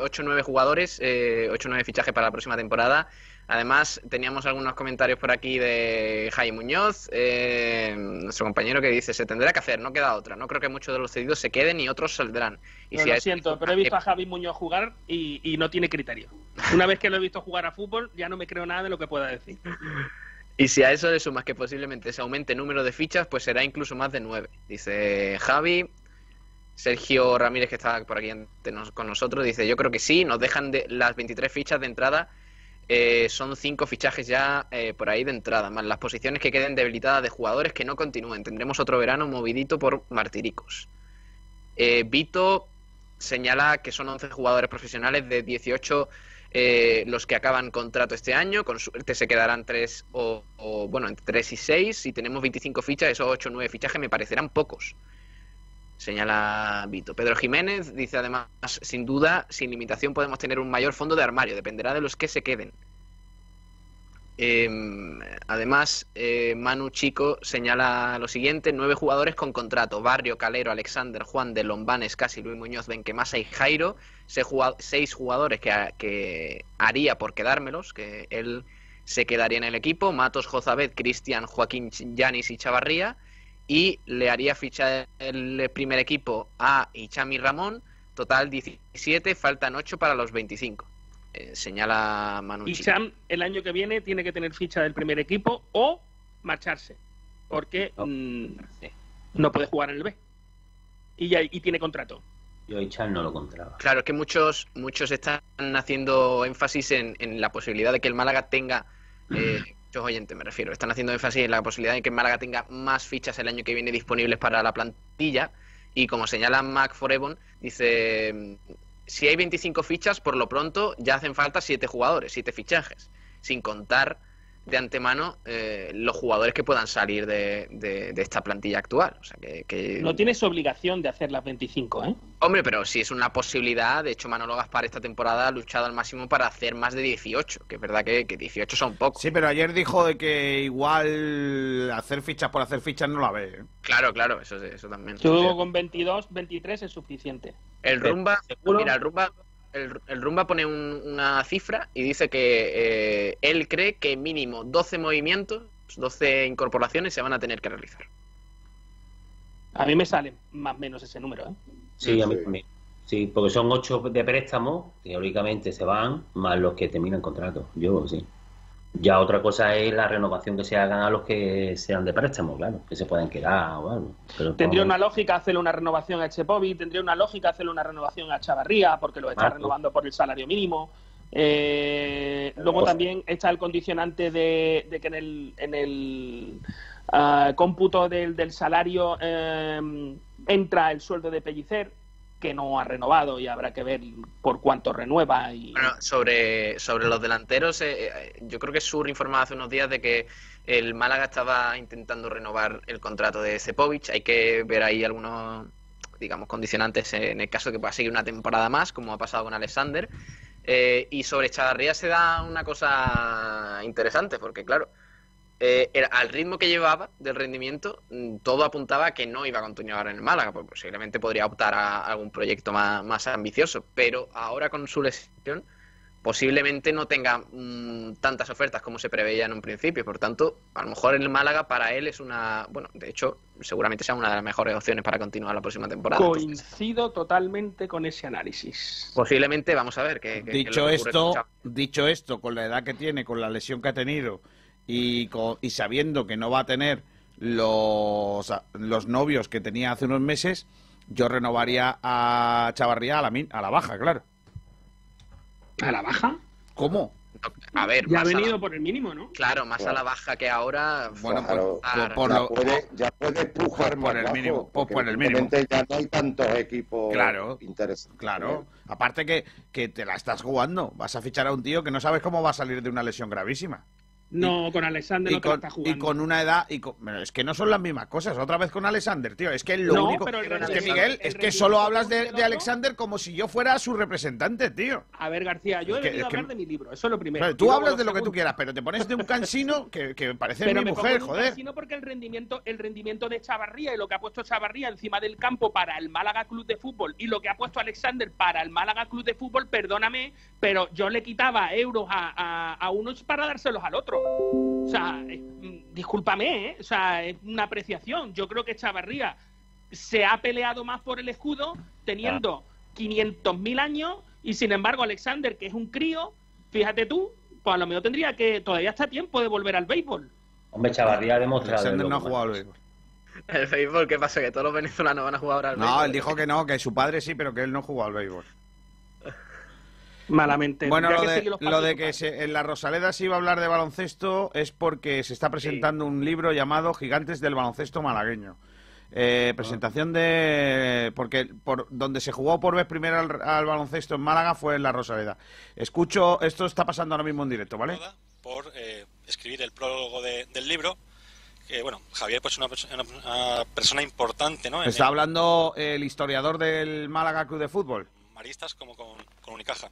8 o 9 jugadores, eh, 8 o 9 fichajes para la próxima temporada. Además, teníamos algunos comentarios por aquí de Jaime Muñoz, eh, nuestro compañero que dice, se tendrá que hacer, no queda otra. No creo que muchos de los cedidos se queden y otros saldrán. Y No, si lo siento, pero he visto a Javi Muñoz jugar y, y no tiene criterio. Una vez que lo he visto jugar a fútbol, ya no me creo nada de lo que pueda decir. Y si a eso le sumas que posiblemente se aumente el número de fichas, pues será incluso más de nueve. Dice Javi. Sergio Ramírez, que está por aquí con nosotros, dice: Yo creo que sí, nos dejan de las 23 fichas de entrada. Eh, son cinco fichajes ya eh, por ahí de entrada, más las posiciones que queden debilitadas de jugadores que no continúen. Tendremos otro verano movidito por martiricos. Eh, Vito señala que son 11 jugadores profesionales de 18 eh, los que acaban contrato este año. Con suerte se quedarán 3 o, bueno, entre 3 y 6. Si tenemos 25 fichas, esos 8 o 9 fichajes me parecerán pocos. Señala Vito. Pedro Jiménez dice además, sin duda, sin limitación podemos tener un mayor fondo de armario, dependerá de los que se queden. Eh, además, eh, Manu Chico señala lo siguiente: nueve jugadores con contrato: Barrio, Calero, Alexander, Juan de Lombanes, Casi, Luis Muñoz, Benquemasa y Jairo. Seis jugadores que, que haría por quedármelos, que él se quedaría en el equipo: Matos, Jozabed, Cristian, Joaquín Yanis y Chavarría. Y le haría fichar el primer equipo a Ichami Ramón. Total 17, faltan 8 para los 25. Eh, señala Manu Y Chico. Cham el año que viene tiene que tener ficha del primer equipo o marcharse. Porque mm, no puede jugar en el B. Y, ya, y tiene contrato. Yo a Ichan no lo encontraba. Claro, es que muchos, muchos están haciendo énfasis en, en la posibilidad de que el Málaga tenga, eh, muchos oyentes me refiero, están haciendo énfasis en la posibilidad de que Málaga tenga más fichas el año que viene disponibles para la plantilla. Y como señala Mac Forebon, dice, si hay 25 fichas, por lo pronto ya hacen falta 7 jugadores, 7 fichajes, sin contar de antemano eh, los jugadores que puedan salir de, de- de esta plantilla actual. O sea, que, que- No tienes obligación de hacer las 25, ¿eh? Hombre, pero si es una posibilidad, de hecho Manolo Gaspar esta temporada ha luchado al máximo para hacer más de 18, que es verdad que, que 18 son pocos. Sí, pero ayer dijo de que igual hacer fichas por hacer fichas no la ve. ¿eh? Claro, claro, eso, eso también. Yo con 22, 23 es suficiente. El Rumba, mira, el Rumba, el, el Rumba pone un- una cifra y dice que eh, él cree que mínimo 12 movimientos, 12 incorporaciones se van a tener que realizar. A mí me sale más o menos ese número, ¿eh? Sí, a mí también. Sí, porque son ocho de préstamo, teóricamente se van, más los que terminan contrato. Yo sí. Ya otra cosa es la renovación que se hagan a los que sean de préstamo, claro, que se puedan quedar o algo. Pero Tendría una lógica hacerle una renovación a Chepovi, tendría una lógica hacerle una renovación a Chavarría, porque lo está Ah, renovando por el salario mínimo. Eh, luego Pues- también está el condicionante de, de que en el, en el ah, cómputo del, del salario eh, entra el sueldo de Pellicer, que no ha renovado y habrá que ver por cuánto renueva. Y... Bueno, sobre, sobre los delanteros, eh, eh, yo creo que Sur informaba hace unos días de que el Málaga estaba intentando renovar el contrato de Sepovic. Hay que ver ahí algunos, digamos, condicionantes en el caso de que pueda seguir una temporada más, como ha pasado con Alexander. Eh, y sobre Chavarría se da una cosa interesante, porque claro, eh, el- al ritmo que llevaba del rendimiento, mm, todo apuntaba a que no iba a continuar en el Málaga, pues posiblemente podría optar a algún proyecto más, más ambicioso, pero ahora con su lesión posiblemente no tenga mm, tantas ofertas como se preveía en un principio, por tanto, a lo mejor el Málaga para él es una, bueno, de hecho, seguramente sea una de las mejores opciones para continuar la próxima temporada. Entonces, Coincido totalmente con ese análisis. posiblemente, vamos a ver qué es Dicho que esto, dicho esto, con la edad que tiene, con la lesión que ha tenido y, con- y sabiendo que no va a tener los, los novios que tenía hace unos meses, yo renovaría a Chavarría a la, min- a la baja, claro. ¿A la baja? ¿Cómo? A ver, Ya ha la- venido por el mínimo, ¿no? Claro, más a la baja que ahora. Bueno, claro, claro. por ya, lo- puede, ya puede pujar por el bajo, mínimo, por el mínimo. ya no hay tantos equipos Claro. interesantes. Claro. Aparte que, que te la estás jugando. Vas a fichar a un tío que no sabes cómo va a salir de una lesión gravísima. No, con Alexander no te la con, está jugando. y con una edad. Y con- pero es que no son las mismas cosas. Otra vez con Alexander, tío. Es que lo No, único. pero Es que, Miguel, el es que solo hablas de y Alexander como si yo fuera su representante, tío. A ver, García, yo he Es venido que- a hablar de mi libro, eso es lo primero. Y tú hablas de lo que tú quieras, pero te pones de un cansino que, que parece Pero mi me mujer, en un joder. casino porque el rendimiento, el rendimiento de Chavarría y lo que ha puesto Chavarría encima del campo para el Málaga Club de Fútbol y lo que ha puesto Alexander para el Málaga Club de Fútbol, perdóname, pero yo le quitaba euros a, a, a unos para dárselos al otro. O sea, eh, discúlpame, ¿eh? o sea, es una apreciación. Yo creo que Chavarría se ha peleado más por el escudo teniendo 500.000 años y sin embargo Alexander, que es un crío, fíjate tú, pues a lo mejor tendría que, todavía está a tiempo de volver al béisbol. Hombre, Chavarría ha demostrado. Alexander no ha jugado al béisbol. El béisbol, ¿qué pasa? Que todos los venezolanos van a jugar ahora al No, béisbol. él dijo que no, que su padre sí, pero que él no jugó al béisbol. Malamente. Bueno, lo que de, lo que se- en la Rosaleda se iba a hablar de baloncesto es porque se está presentando un libro llamado Gigantes del baloncesto malagueño. Eh, presentación de porque por donde se jugó por vez primera al, al baloncesto en Málaga fue en la Rosaleda. Escucho, esto está pasando ahora mismo en directo, ¿vale? por eh, escribir el prólogo de- del libro. Que bueno, Javier pues es una, una- una persona importante, ¿no? En Está el- hablando el historiador del Málaga Club de Fútbol. maristas como con, con Unicaja.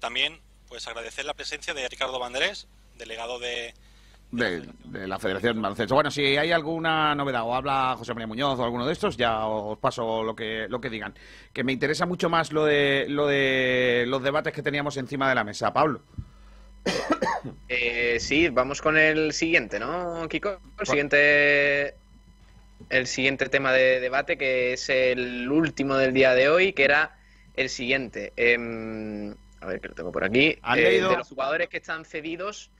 También, pues agradecer la presencia de Ricardo Banderés, delegado de... De, de la Federación de Baloncesto. Bueno, si hay alguna novedad o habla José María Muñoz o alguno de estos, ya os paso lo que lo que digan. Que me interesa mucho más lo de lo de los debates que teníamos encima de la mesa, Pablo. Eh, sí, vamos con el siguiente, ¿no, Kiko? El siguiente, el siguiente tema de debate, que es el último del día de hoy, que era el siguiente. Em, a ver, que lo tengo por aquí. ¿Han Eh? De los jugadores que están cedidos,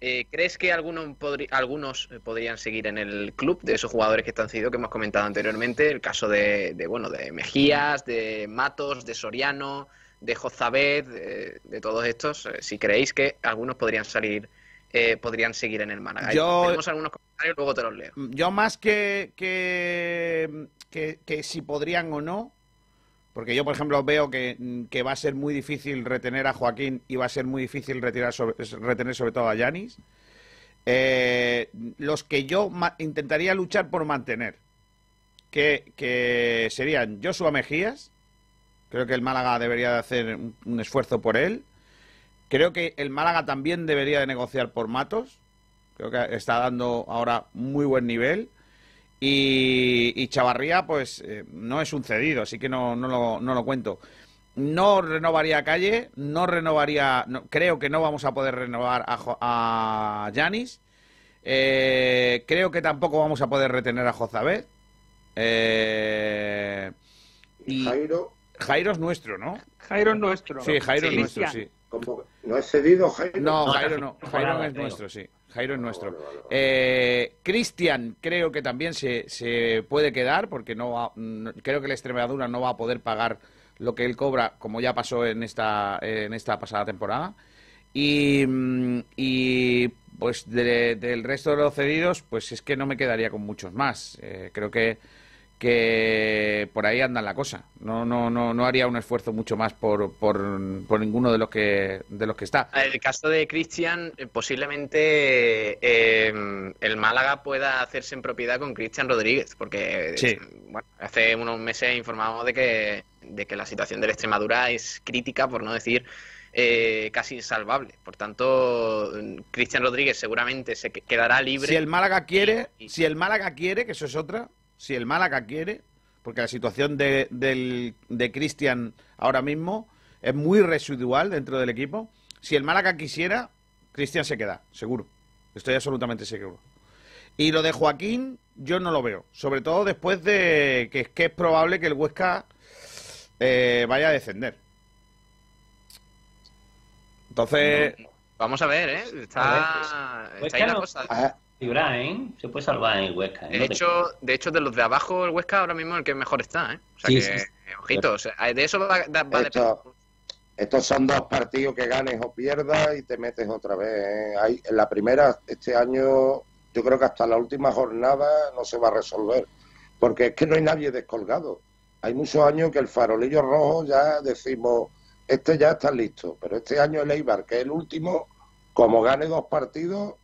eh, ¿crees que algunos, podri- algunos eh, podrían seguir en el club de esos jugadores que están cedidos que hemos comentado anteriormente? El caso de, de, bueno, de Mejías, de Matos, de Soriano, de Jozabed, de, de todos estos. si creéis que algunos podrían salir, eh, podrían seguir en el Málaga. Yo- Tenemos algunos comentarios, luego te los leo. Yo más que, que, que, que si podrían o no, porque yo, por ejemplo, veo que, que va a ser muy difícil retener a Joaquín y va a ser muy difícil retirar retener sobre todo a Yanis. eh, los que yo intentaría luchar por mantener, que, que serían Joshua Mejías, creo que el Málaga debería de hacer un, un esfuerzo por él, creo que el Málaga también debería de negociar por Matos, creo que está dando ahora muy buen nivel. Y, y Chavarría, pues eh, no es un cedido, así que no, no, lo, no lo cuento. No renovaría a Calle, no renovaría, no- creo que no vamos a poder renovar a, Jo- a Yanis. Eh, creo que tampoco vamos a poder retener a Jozabed. Eh, y Jairo. Jairo es nuestro, ¿no? Jairo es nuestro. Sí, Jairo es nuestro, sí. ¿No es cedido Jairo? No, No, Jairo no. Jairo es nuestro, sí. Jairo es nuestro. Eh, Cristian creo que también se, se puede quedar porque no creo que la Extremadura no va a poder pagar lo que él cobra como ya pasó en esta en esta pasada temporada y, mm, y, pues de- del resto de los cedidos pues es que no me quedaría con muchos más Eh, creo que que por ahí anda la cosa. No, no, no, no haría un esfuerzo mucho más por, por, por ninguno de los que de los que está. El caso de Cristian, eh, posiblemente eh, el Málaga pueda hacerse en propiedad con Cristian Rodríguez, porque Sí. bueno, hace unos meses informábamos de que, de que la situación de la Extremadura es crítica, por no decir eh, casi insalvable. Por tanto, mm, Cristian Rodríguez seguramente se que- quedará libre. Si el Málaga quiere, si el Málaga quiere, que eso es otra, si el Málaga quiere, porque la situación de, del- de Cristian ahora mismo es muy residual dentro del equipo, si el Málaga quisiera, Cristian se queda, seguro. Estoy absolutamente seguro. Y lo de Joaquín, yo no lo veo. Sobre todo después de que, que es probable que el Huesca eh, vaya a descender. Entonces, Vamos a ver, ¿eh? Está, ahí la no- cosa. Figurar, ¿eh? Se puede salvar en el Huesca. ¿eh? De No te- hecho, de hecho, de los de abajo, el Huesca ahora mismo es el que mejor está, ¿eh? O sea Sí, que, sí, sí. eh, ojito, o sea, de eso va, da- va a depender. Esto- estos son dos partidos que ganes o pierdas y te metes otra vez. ¿eh? Hay, en la primera, este año, yo creo que hasta la última jornada no se va a resolver. Porque es que no hay nadie descolgado. Hay muchos años que el farolillo rojo ya decimos, este ya está listo. Pero este año el Eibar, que es el último, como gane dos partidos,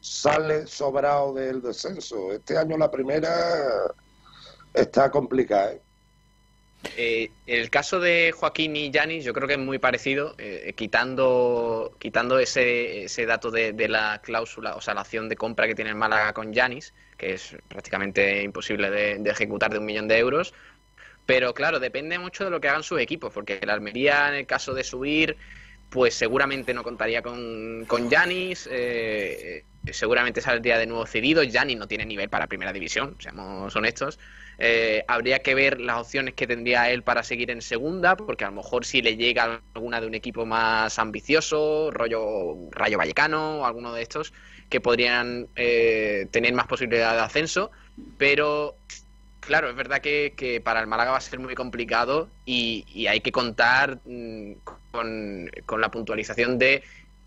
sale sobrado del descenso. Este año la primera está complicada. ¿eh? Eh, el caso de Joaquín y Yanis yo creo que es muy parecido, eh, quitando, quitando ese, ese dato de, la cláusula, o sea, la acción de compra que tiene el Málaga con Yanis, que es prácticamente imposible de, de, ejecutar de un millón de euros. Pero claro, depende mucho de lo que hagan sus equipos, porque el Almería, en el caso de subir, pues seguramente no contaría con, con eh, seguramente saldría de nuevo cedido. Yanis no tiene nivel para primera división, seamos honestos. Eh, habría que ver las opciones que tendría él para seguir en segunda, porque a lo mejor si le llega alguna de un equipo más ambicioso, rollo Rayo Vallecano o alguno de estos, que podrían eh, tener más posibilidad de ascenso, pero claro, es verdad que, que, para el Málaga va a ser muy complicado y, y hay que contar mmm, con, con, la puntualización de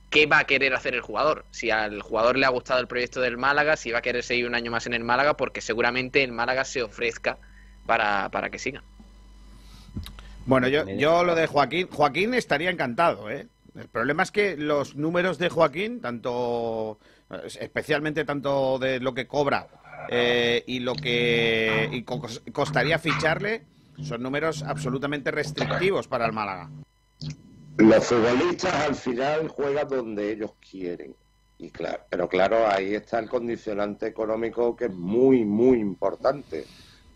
qué va a querer hacer el jugador. Si al jugador le ha gustado el proyecto del Málaga, si va a querer seguir un año más en el Málaga, porque seguramente el Málaga se ofrezca para, para que siga. Bueno, yo, yo lo de Joaquín, Joaquín estaría encantado, ¿eh? El problema es que los números de Joaquín, tanto especialmente tanto de lo que cobra eh, y lo que y costaría ficharle, son números absolutamente restrictivos para el Málaga. Los futbolistas al final juegan donde ellos quieren. Y claro, pero claro, ahí está el condicionante económico que es muy, muy importante.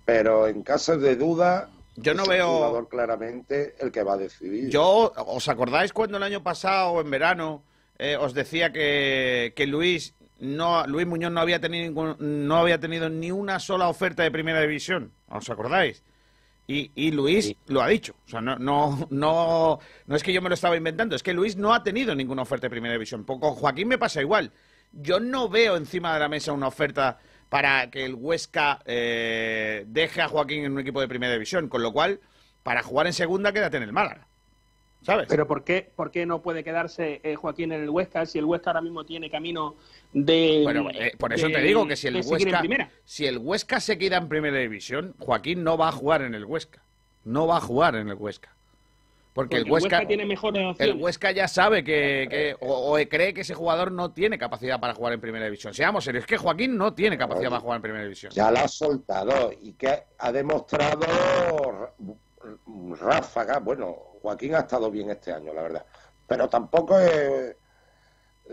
Pero en caso de duda, yo no veo jugador claramente el que va a decidir. Yo, ¿os acordáis cuando el año pasado, en verano, eh, os decía que, que Luis no Luis Muñoz no había tenido ningún, no había tenido ni una sola oferta de primera división? ¿Os acordáis? Y, y, Luis sí. lo ha dicho. O sea, no, no, no, no es que yo me lo estaba inventando, es que Luis no ha tenido ninguna oferta de primera división. Con Joaquín me pasa igual. Yo no veo encima de la mesa una oferta para que el Huesca eh, deje a Joaquín en un equipo de primera división. Con lo cual, para jugar en segunda, quédate en el Málaga. ¿Sabes? Pero ¿por qué, por qué no puede quedarse eh, Joaquín en el Huesca si el Huesca ahora mismo tiene camino de. Bueno, eh, por eso de, te digo que si el Huesca. Si el Huesca se queda en primera división, Joaquín no va a jugar en el Huesca. No va a jugar en el Huesca. Porque, Porque el, Huesca, el Huesca tiene mejores El Huesca ya sabe que. que o, o, cree que ese jugador no tiene capacidad para jugar en primera división. Seamos serios, es que Joaquín no tiene capacidad Oye, para jugar en primera división. Ya lo ha soltado y que ha demostrado ráfaga. Bueno, Joaquín ha estado bien este año, la verdad. Pero tampoco es,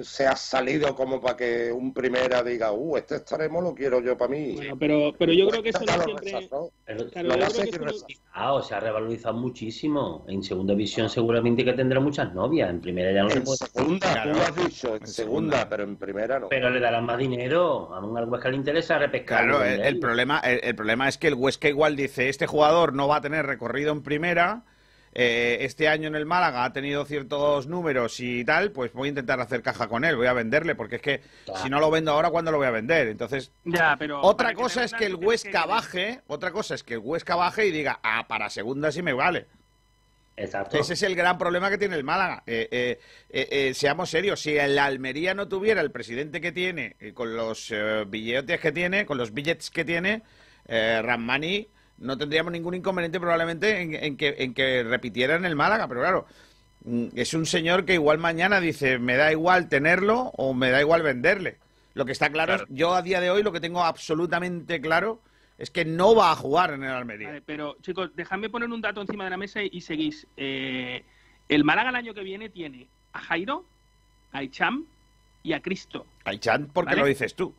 se ha salido como para que un primera diga, uh, este extremo lo quiero yo para mí. Bueno, pero, pero yo creo que eso no siempre... Pero, claro, lo que que eso no... se ha revalorizado muchísimo. En segunda división seguramente que tendrá muchas novias. En primera ya no en se puede... segunda, claro. tú lo has dicho, en, en segunda, segunda, pero en primera no. Pero le darán más dinero. A un al Huesca le interesa repescar. Claro, el, el, problema, el, el problema es que el Huesca igual dice, este jugador no va a tener recorrido en primera eh, este año en el Málaga ha tenido ciertos números y tal, pues voy a intentar hacer caja con él, voy a venderle, porque es que claro. si no lo vendo ahora, ¿cuándo lo voy a vender? Entonces, ya, pero otra cosa que es que el Huesca que... baje, otra cosa es que el Huesca baje y diga, ah, para segunda sí me vale. Exacto. Ese es el gran problema que tiene el Málaga. Eh, eh, eh, seamos serios, si el Almería no tuviera el presidente que tiene, con los billetes que tiene, con los billets que tiene, Ramani no tendríamos ningún inconveniente probablemente en, en, que, en que repitiera en el Málaga, pero claro, mm, es un señor que igual mañana dice, me da igual tenerlo o me da igual venderle. Lo que está claro, claro. Es, yo a día de hoy lo que tengo absolutamente claro es que no va a jugar en el Almería. Vale, pero chicos, dejadme poner un dato encima de la mesa y, y seguís. Eh, el Málaga el año que viene tiene a Jairo, a Icham y a Cristo. A Icham porque ¿vale? lo dices tú.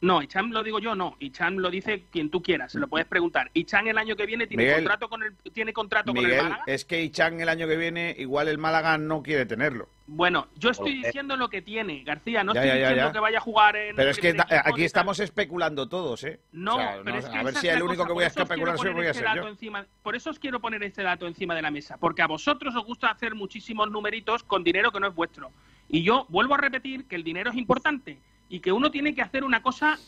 No, Ichan lo digo yo, no. Ichan lo dice quien tú quieras, se lo puedes preguntar. Ichan el año que viene tiene Miguel, contrato con el tiene contrato Miguel, con el Málaga. Es que Ichan el año que viene igual el Málaga no quiere tenerlo. Bueno, yo estoy diciendo lo que tiene, García, no ya, estoy ya, ya, diciendo que vaya a jugar en Pero es que aquí estamos especulando todos, ¿eh? No, o sea, pero no, es que a ver si el único cosa. que voy a especular soy voy a este ser yo. Encima, por eso os quiero poner este dato encima de la mesa, porque a vosotros os gusta hacer muchísimos numeritos con dinero que no es vuestro. Y yo vuelvo a repetir que el dinero es importante y que uno tiene que hacer una cosa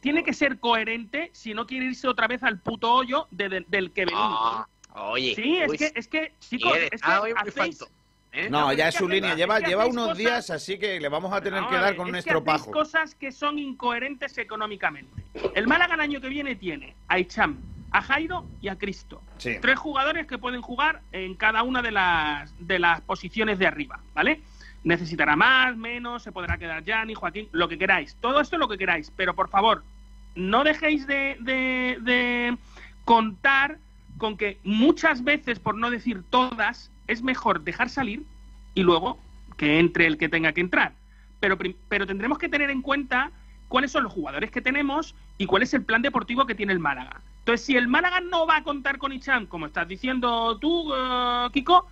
tiene que ser coherente si no quiere irse otra vez al puto hoyo de, de, del que venimos. Oh, oye, sí, es que, es que, chicos, es que hacéis, ¿Eh? No, ya es su línea. Lleva, es que lleva unos cosas... días, así que le vamos a tener no, que dar con un estropajo. Que cosas que son incoherentes económicamente. El Málaga el año que viene tiene a Icham, a Jairo y a Cristo. Sí. Tres jugadores que pueden jugar en cada una de las, de las posiciones de arriba, ¿vale? Necesitará más, menos, se podrá quedar Gianni, Joaquín, lo que queráis. Todo esto es lo que queráis, pero por favor, no dejéis de, de, contar con que muchas veces, por no decir todas, es mejor dejar salir y luego que entre el que tenga que entrar. Pero, pero tendremos que tener en cuenta cuáles son los jugadores que tenemos y cuál es el plan deportivo que tiene el Málaga. Entonces, si el Málaga no va a contar con Icham, como estás diciendo tú, eh, Kiko,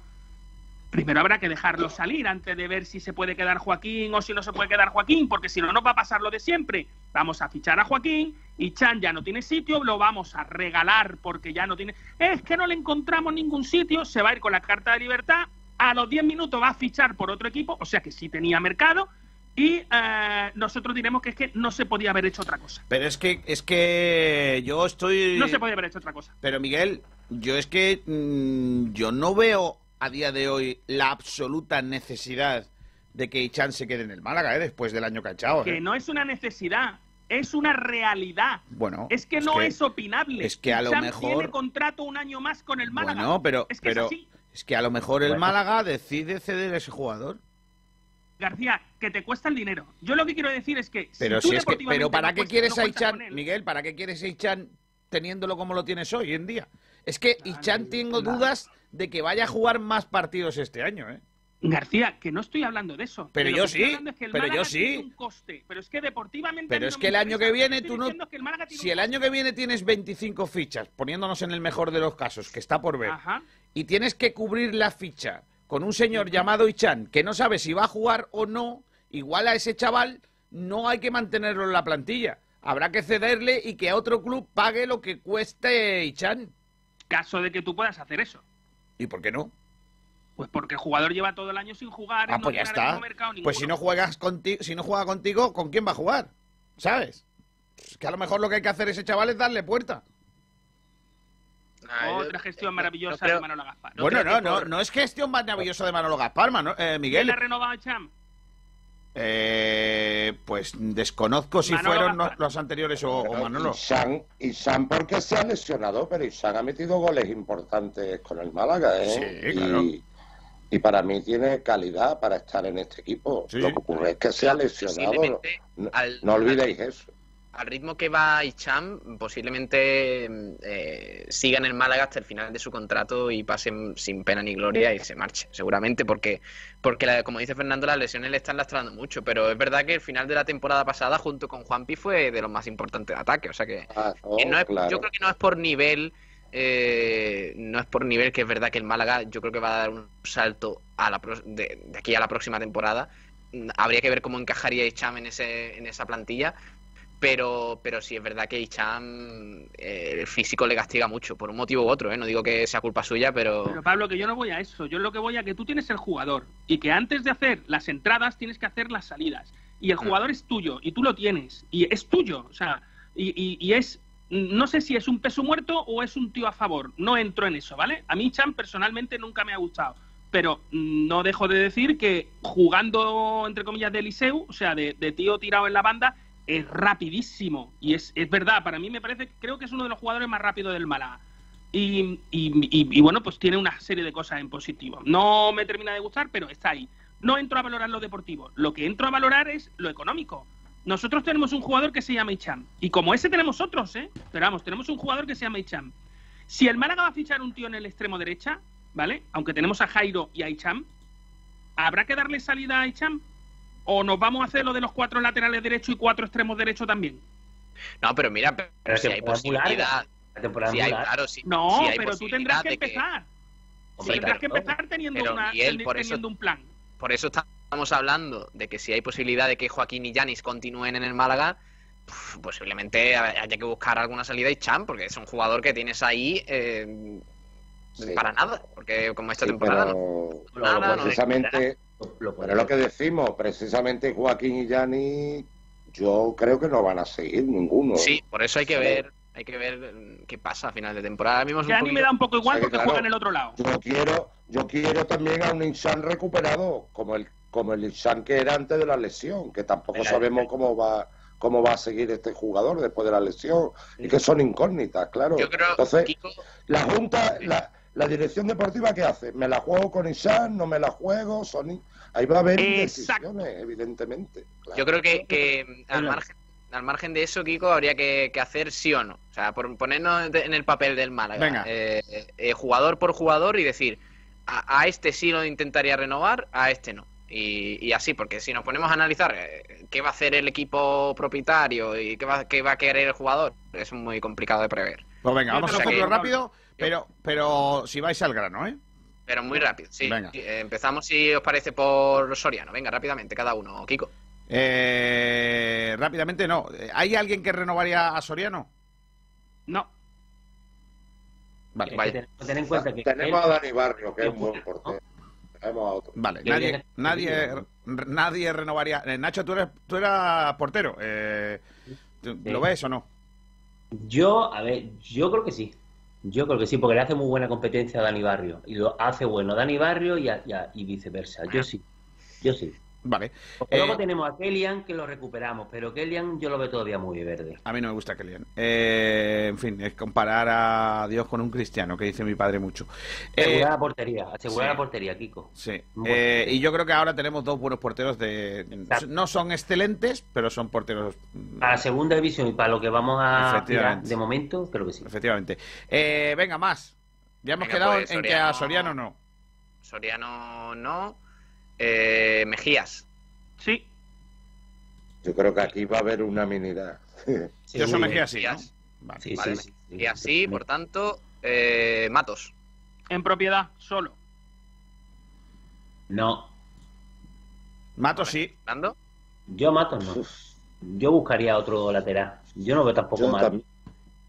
primero habrá que dejarlo salir antes de ver si se puede quedar Joaquín o si no se puede quedar Joaquín, porque si no, nos va a pasar lo de siempre. Vamos a fichar a Joaquín y Chan ya no tiene sitio, lo vamos a regalar porque ya no tiene. Es que no le encontramos ningún sitio, se va a ir con la carta de libertad, a los 10 minutos va a fichar por otro equipo, o sea que sí tenía mercado. Y eh, nosotros diremos que es que no se podía haber hecho otra cosa. Pero es que, es que yo estoy... No se podía haber hecho otra cosa. Pero Miguel, yo es que mm, yo no veo a día de hoy la absoluta necesidad de que Ichan se quede en el Málaga, ¿eh? después del año que ha echado. Que ¿eh? no es una necesidad, es una realidad. Bueno, Es que no es, opinable. es que a lo mejor- tiene contrato un año más con el Málaga. Bueno, pero, es que es pero así. es que a lo mejor el. Málaga decide ceder a ese jugador. García, que te cuesta el dinero. Yo lo que quiero decir es que. Pero tú si es que, deportivamente pero ¿para no qué cuesta- quieres no a Ichan, Miguel? ¿Para qué quieres a Ichan teniéndolo como lo tienes hoy en día? Es que Ichan tengo dudas de que vaya a jugar más partidos este año, ¿eh? García, que no estoy hablando de eso. Pero yo sí, es que pero yo sí. un coste. Pero es que deportivamente. Pero es que el año que viene tú no... el Si el año que viene tienes 25 fichas, poniéndonos en el mejor de los casos, que está por ver, Ajá. y tienes que cubrir la ficha con un señor llamado Ichan, que no sabe si va a jugar o no, igual a ese chaval no hay que mantenerlo en la plantilla. Habrá que cederle y que a otro club pague lo que cueste Ichan. Caso de que tú puedas hacer eso. ¿Y por qué no? Pues porque el jugador lleva todo el año sin jugar. y Ah, no pues ya está. mercado Pues si no juegas contigo, si no juega contigo, ¿con quién va a jugar? ¿Sabes? Es que a lo mejor lo que hay que hacer ese chaval es darle puerta. Otra gestión maravillosa creo- de Manolo Gaspar. bueno, no, no, no es gestión maravillosa de Manolo Gaspar, Mano- eh, Miguel. ¿Quién ha renovado a Cham? Eh, pues desconozco si Manolo fueron los anteriores o, o Manolo. Isan, Isan porque se ha lesionado, pero Isan ha metido goles importantes con el Málaga, ¿eh? Sí, claro. y, y para mí tiene calidad para estar en este equipo. Lo que ocurre es que se ha lesionado. No olvidéis eso. Al ritmo que va Icham, posiblemente eh, siga en el Málaga hasta el final de su contrato y pase sin pena ni gloria y se marche, seguramente, porque, porque la- como dice Fernando, las lesiones le están lastrando mucho. Pero es verdad que el final de la temporada pasada, junto con Juanpi, fue de los más importantes de ataque. O sea que, que no es- claro. yo creo que no es por nivel. eh, no es por nivel que es verdad que el Málaga yo creo que va a dar un salto a la pro- de, de aquí a la próxima temporada Mm, habría que ver cómo encajaría Icham en ese en esa plantilla pero pero sí es verdad que Icham eh, el físico le castiga mucho por un motivo u otro ¿eh? no digo que sea culpa suya pero, Pero Pablo, que yo no voy a eso. Yo lo que voy a que tú tienes el jugador y que antes de hacer las entradas tienes que hacer las salidas. Y el Mm. jugador es tuyo y tú lo tienes. Y es tuyo. O sea, y, y- y es. No sé si es un peso muerto o es un tío a favor. No entro en eso, ¿vale? A mí Chan personalmente nunca me ha gustado. Pero mm, no dejo de decir que jugando, entre comillas, de Eliseu, o sea, de, de tío tirado en la banda, es rapidísimo. Y es, es verdad, para mí me parece, creo que es uno de los jugadores más rápidos del Málaga. Y, y- bueno, pues tiene una serie de cosas en positivo. No me termina de gustar, pero está ahí. No entro a valorar lo deportivo. Lo que entro a valorar es lo económico. Nosotros tenemos un jugador que se llama Icham. Y como ese tenemos otros, ¿eh? Pero vamos, tenemos un jugador que se llama Icham. Si el Málaga va a fichar un tío en el extremo derecha, ¿vale? Aunque tenemos a Jairo y a Icham, ¿habrá que darle salida a Icham? ¿O nos vamos a hacer lo de los cuatro laterales derechos y cuatro extremos derechos también? no pero mira pero, Pero si hay larga. posibilidad si hay, claro, si, No, si hay pero tú tendrás posibilidad que empezar. Hombre, tendrás que empezar teniendo, Pero, una, Miguel, teni- por eso- teniendo un plan. por eso estamos hablando de que si hay posibilidad de que Joaquín y Yanis continúen en el Málaga, posiblemente haya que buscar alguna salida y Chan, porque es un jugador que tienes ahí eh, para nada, porque como esta Sí, temporada pero no, nada, no precisamente, pero lo que decimos, precisamente Joaquín y Yanni, yo creo que no van a seguir ninguno. Sí, por eso hay que Sí. ver, hay que ver mm, qué pasa a final de temporada. Ahora mismo es un Ya ni poquito- me da un poco igual Sí, porque claro. juega en el otro lado. Yo quiero, yo quiero también a un Insan recuperado, como el, como el Insan que era antes de la lesión, que tampoco sabemos cómo va cómo va a seguir este jugador después de la lesión y que son incógnitas, claro. Yo creo, Entonces, Kiko, la Junta, la, la dirección deportiva, ¿qué hace? ¿Me la juego con Ishan? ¿No me la juego? Sony... Ahí va a haber Exacto. decisiones, evidentemente. Yo creo que, que al, margen, al margen de eso, Kiko, habría que, que hacer sí o no. O sea, por ponernos en el papel del Málaga. Venga. Eh, eh, jugador por jugador y decir, a, a este sí lo intentaría renovar, a este no. Y, y así, porque si nos ponemos a analizar eh, qué va a hacer el equipo propietario y qué va, qué va a querer el jugador, es muy complicado de prever. Pues venga, vamos a O sea hacerlo que- rápido, pero, pero si vais al grano, ¿eh? Pero muy rápido, sí. Venga. Eh, Empezamos, si os parece, por Soriano. Venga, rápidamente, cada uno. Kiko. Eh, rápidamente no. ¿Hay alguien que renovaría a Soriano? No. Vale. Vaya. Ten en cuenta que Tenemos él- a Dani Barrio, que es un buen portero. Tenemos a otro. Vale, nadie, nadie, nadie renovaría. Eh, Nacho, tú eres, tú eras portero. Eh, ¿tú- Sí. ¿Lo ves o no? Yo, a ver, yo creo que sí. Yo creo que sí, porque le hace muy buena competencia a Dani Barrio. Y lo hace bueno Dani Barrio y, a- y a- y viceversa. Yo sí. Yo sí. Vale. Eh, luego tenemos a Kellyan que lo recuperamos, pero Kellyan yo lo veo todavía muy verde. A mí no me gusta Kellyan. Eh, en fin, es comparar a Dios con un cristiano, que dice mi padre mucho. Eh, Asegurar la portería, asegurar sí. la portería, Kiko. Sí. Eh, y yo creo que ahora tenemos dos buenos porteros de. No son excelentes, pero son porteros. mm, Para la segunda división y para lo que vamos a aspirar de momento, creo que sí. Efectivamente. Eh, venga, más. Ya hemos Venga, quedado pues, en que a Soriano no. Soriano no. Eh, Mejías. Sí. Yo creo que aquí va a haber unanimidad. Yo eso me quedé así, ¿no? Mejías. Vale. Sí, Vale, sí, sí. Y así, por tanto, eh, Matos. En propiedad, solo. No, Mato sí. ¿Fernando? yo mato no. Yo buscaría otro lateral. Yo no veo tampoco Yo, mal. tam-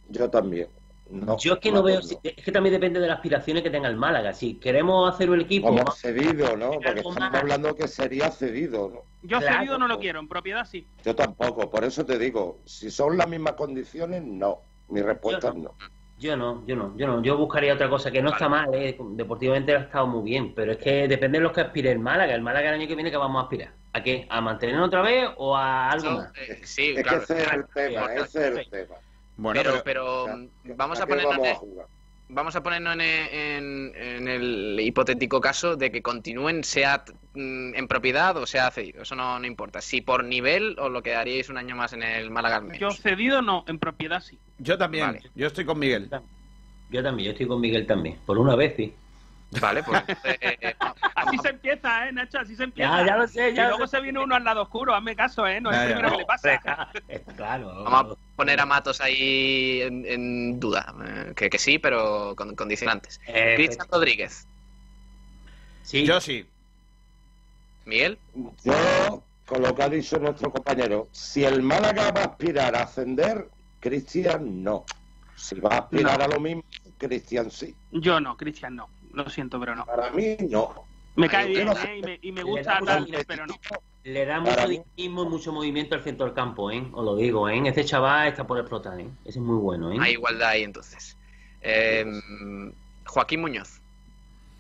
yo también. No, Yo es que no veo, no. es que también depende de las aspiraciones que tenga el Málaga. Si queremos hacer un equipo, Como cedido, ¿no? Porque estamos hablando que sería cedido, ¿no? Yo Claro. cedido no lo quiero, en propiedad sí. Yo tampoco, por eso te digo, si son las mismas condiciones, no. Mi respuesta es no. yo no, yo no, yo no. Yo buscaría otra cosa que no está mal, eh. deportivamente ha estado muy bien, pero es que depende de lo que aspire el Málaga. El Málaga el año que viene que vamos a aspirar. ¿A qué? ¿A mantenernos otra vez o a algo más? eh, sí, Es claro. que ese es el tema, ese es el tema. Bueno, pero, pero, O mm, vamos ¿a ponernos vamos a en, jugar? vamos a ponernos en, en- en el hipotético caso de que continúen, sea mm, en propiedad o sea cedido. Eso no, no importa. Si por nivel os lo quedaríais un año más en el Málaga al menos. Yo cedido no, en propiedad sí. yo también. Vale. Yo estoy con Miguel. Yo también, yo estoy con Miguel también. Por una vez, sí. Vale, pues eh, Así se empieza, ¿eh, Nacho? Así se empieza. Ya, ya lo sé, ya y luego sé. se viene uno al lado oscuro, hazme caso, ¿eh? No es el primero que le pasa. Claro. vamos a poner a Matos ahí en, en duda. eh, que, que sí, pero con condicionantes. Eh, Cristian Rodríguez. Sí, Yo sí. Miguel. Yo, con lo que ha dicho nuestro compañero, si el Málaga va a aspirar a ascender, Cristian no. Si va a aspirar No. a lo mismo, Cristian sí. Yo no, Cristian no. Lo siento, pero no. Para mí, no. Me cae yo bien, no sé. ¿eh? Y me, y me Le gusta pero no. le da mucho dinamismo y mucho movimiento al centro del campo, ¿eh? Os lo digo, ¿eh? Este chaval está por explotar, ¿eh? Ese es muy bueno, ¿eh? Hay igualdad ahí entonces. Eh, Joaquín Muñoz.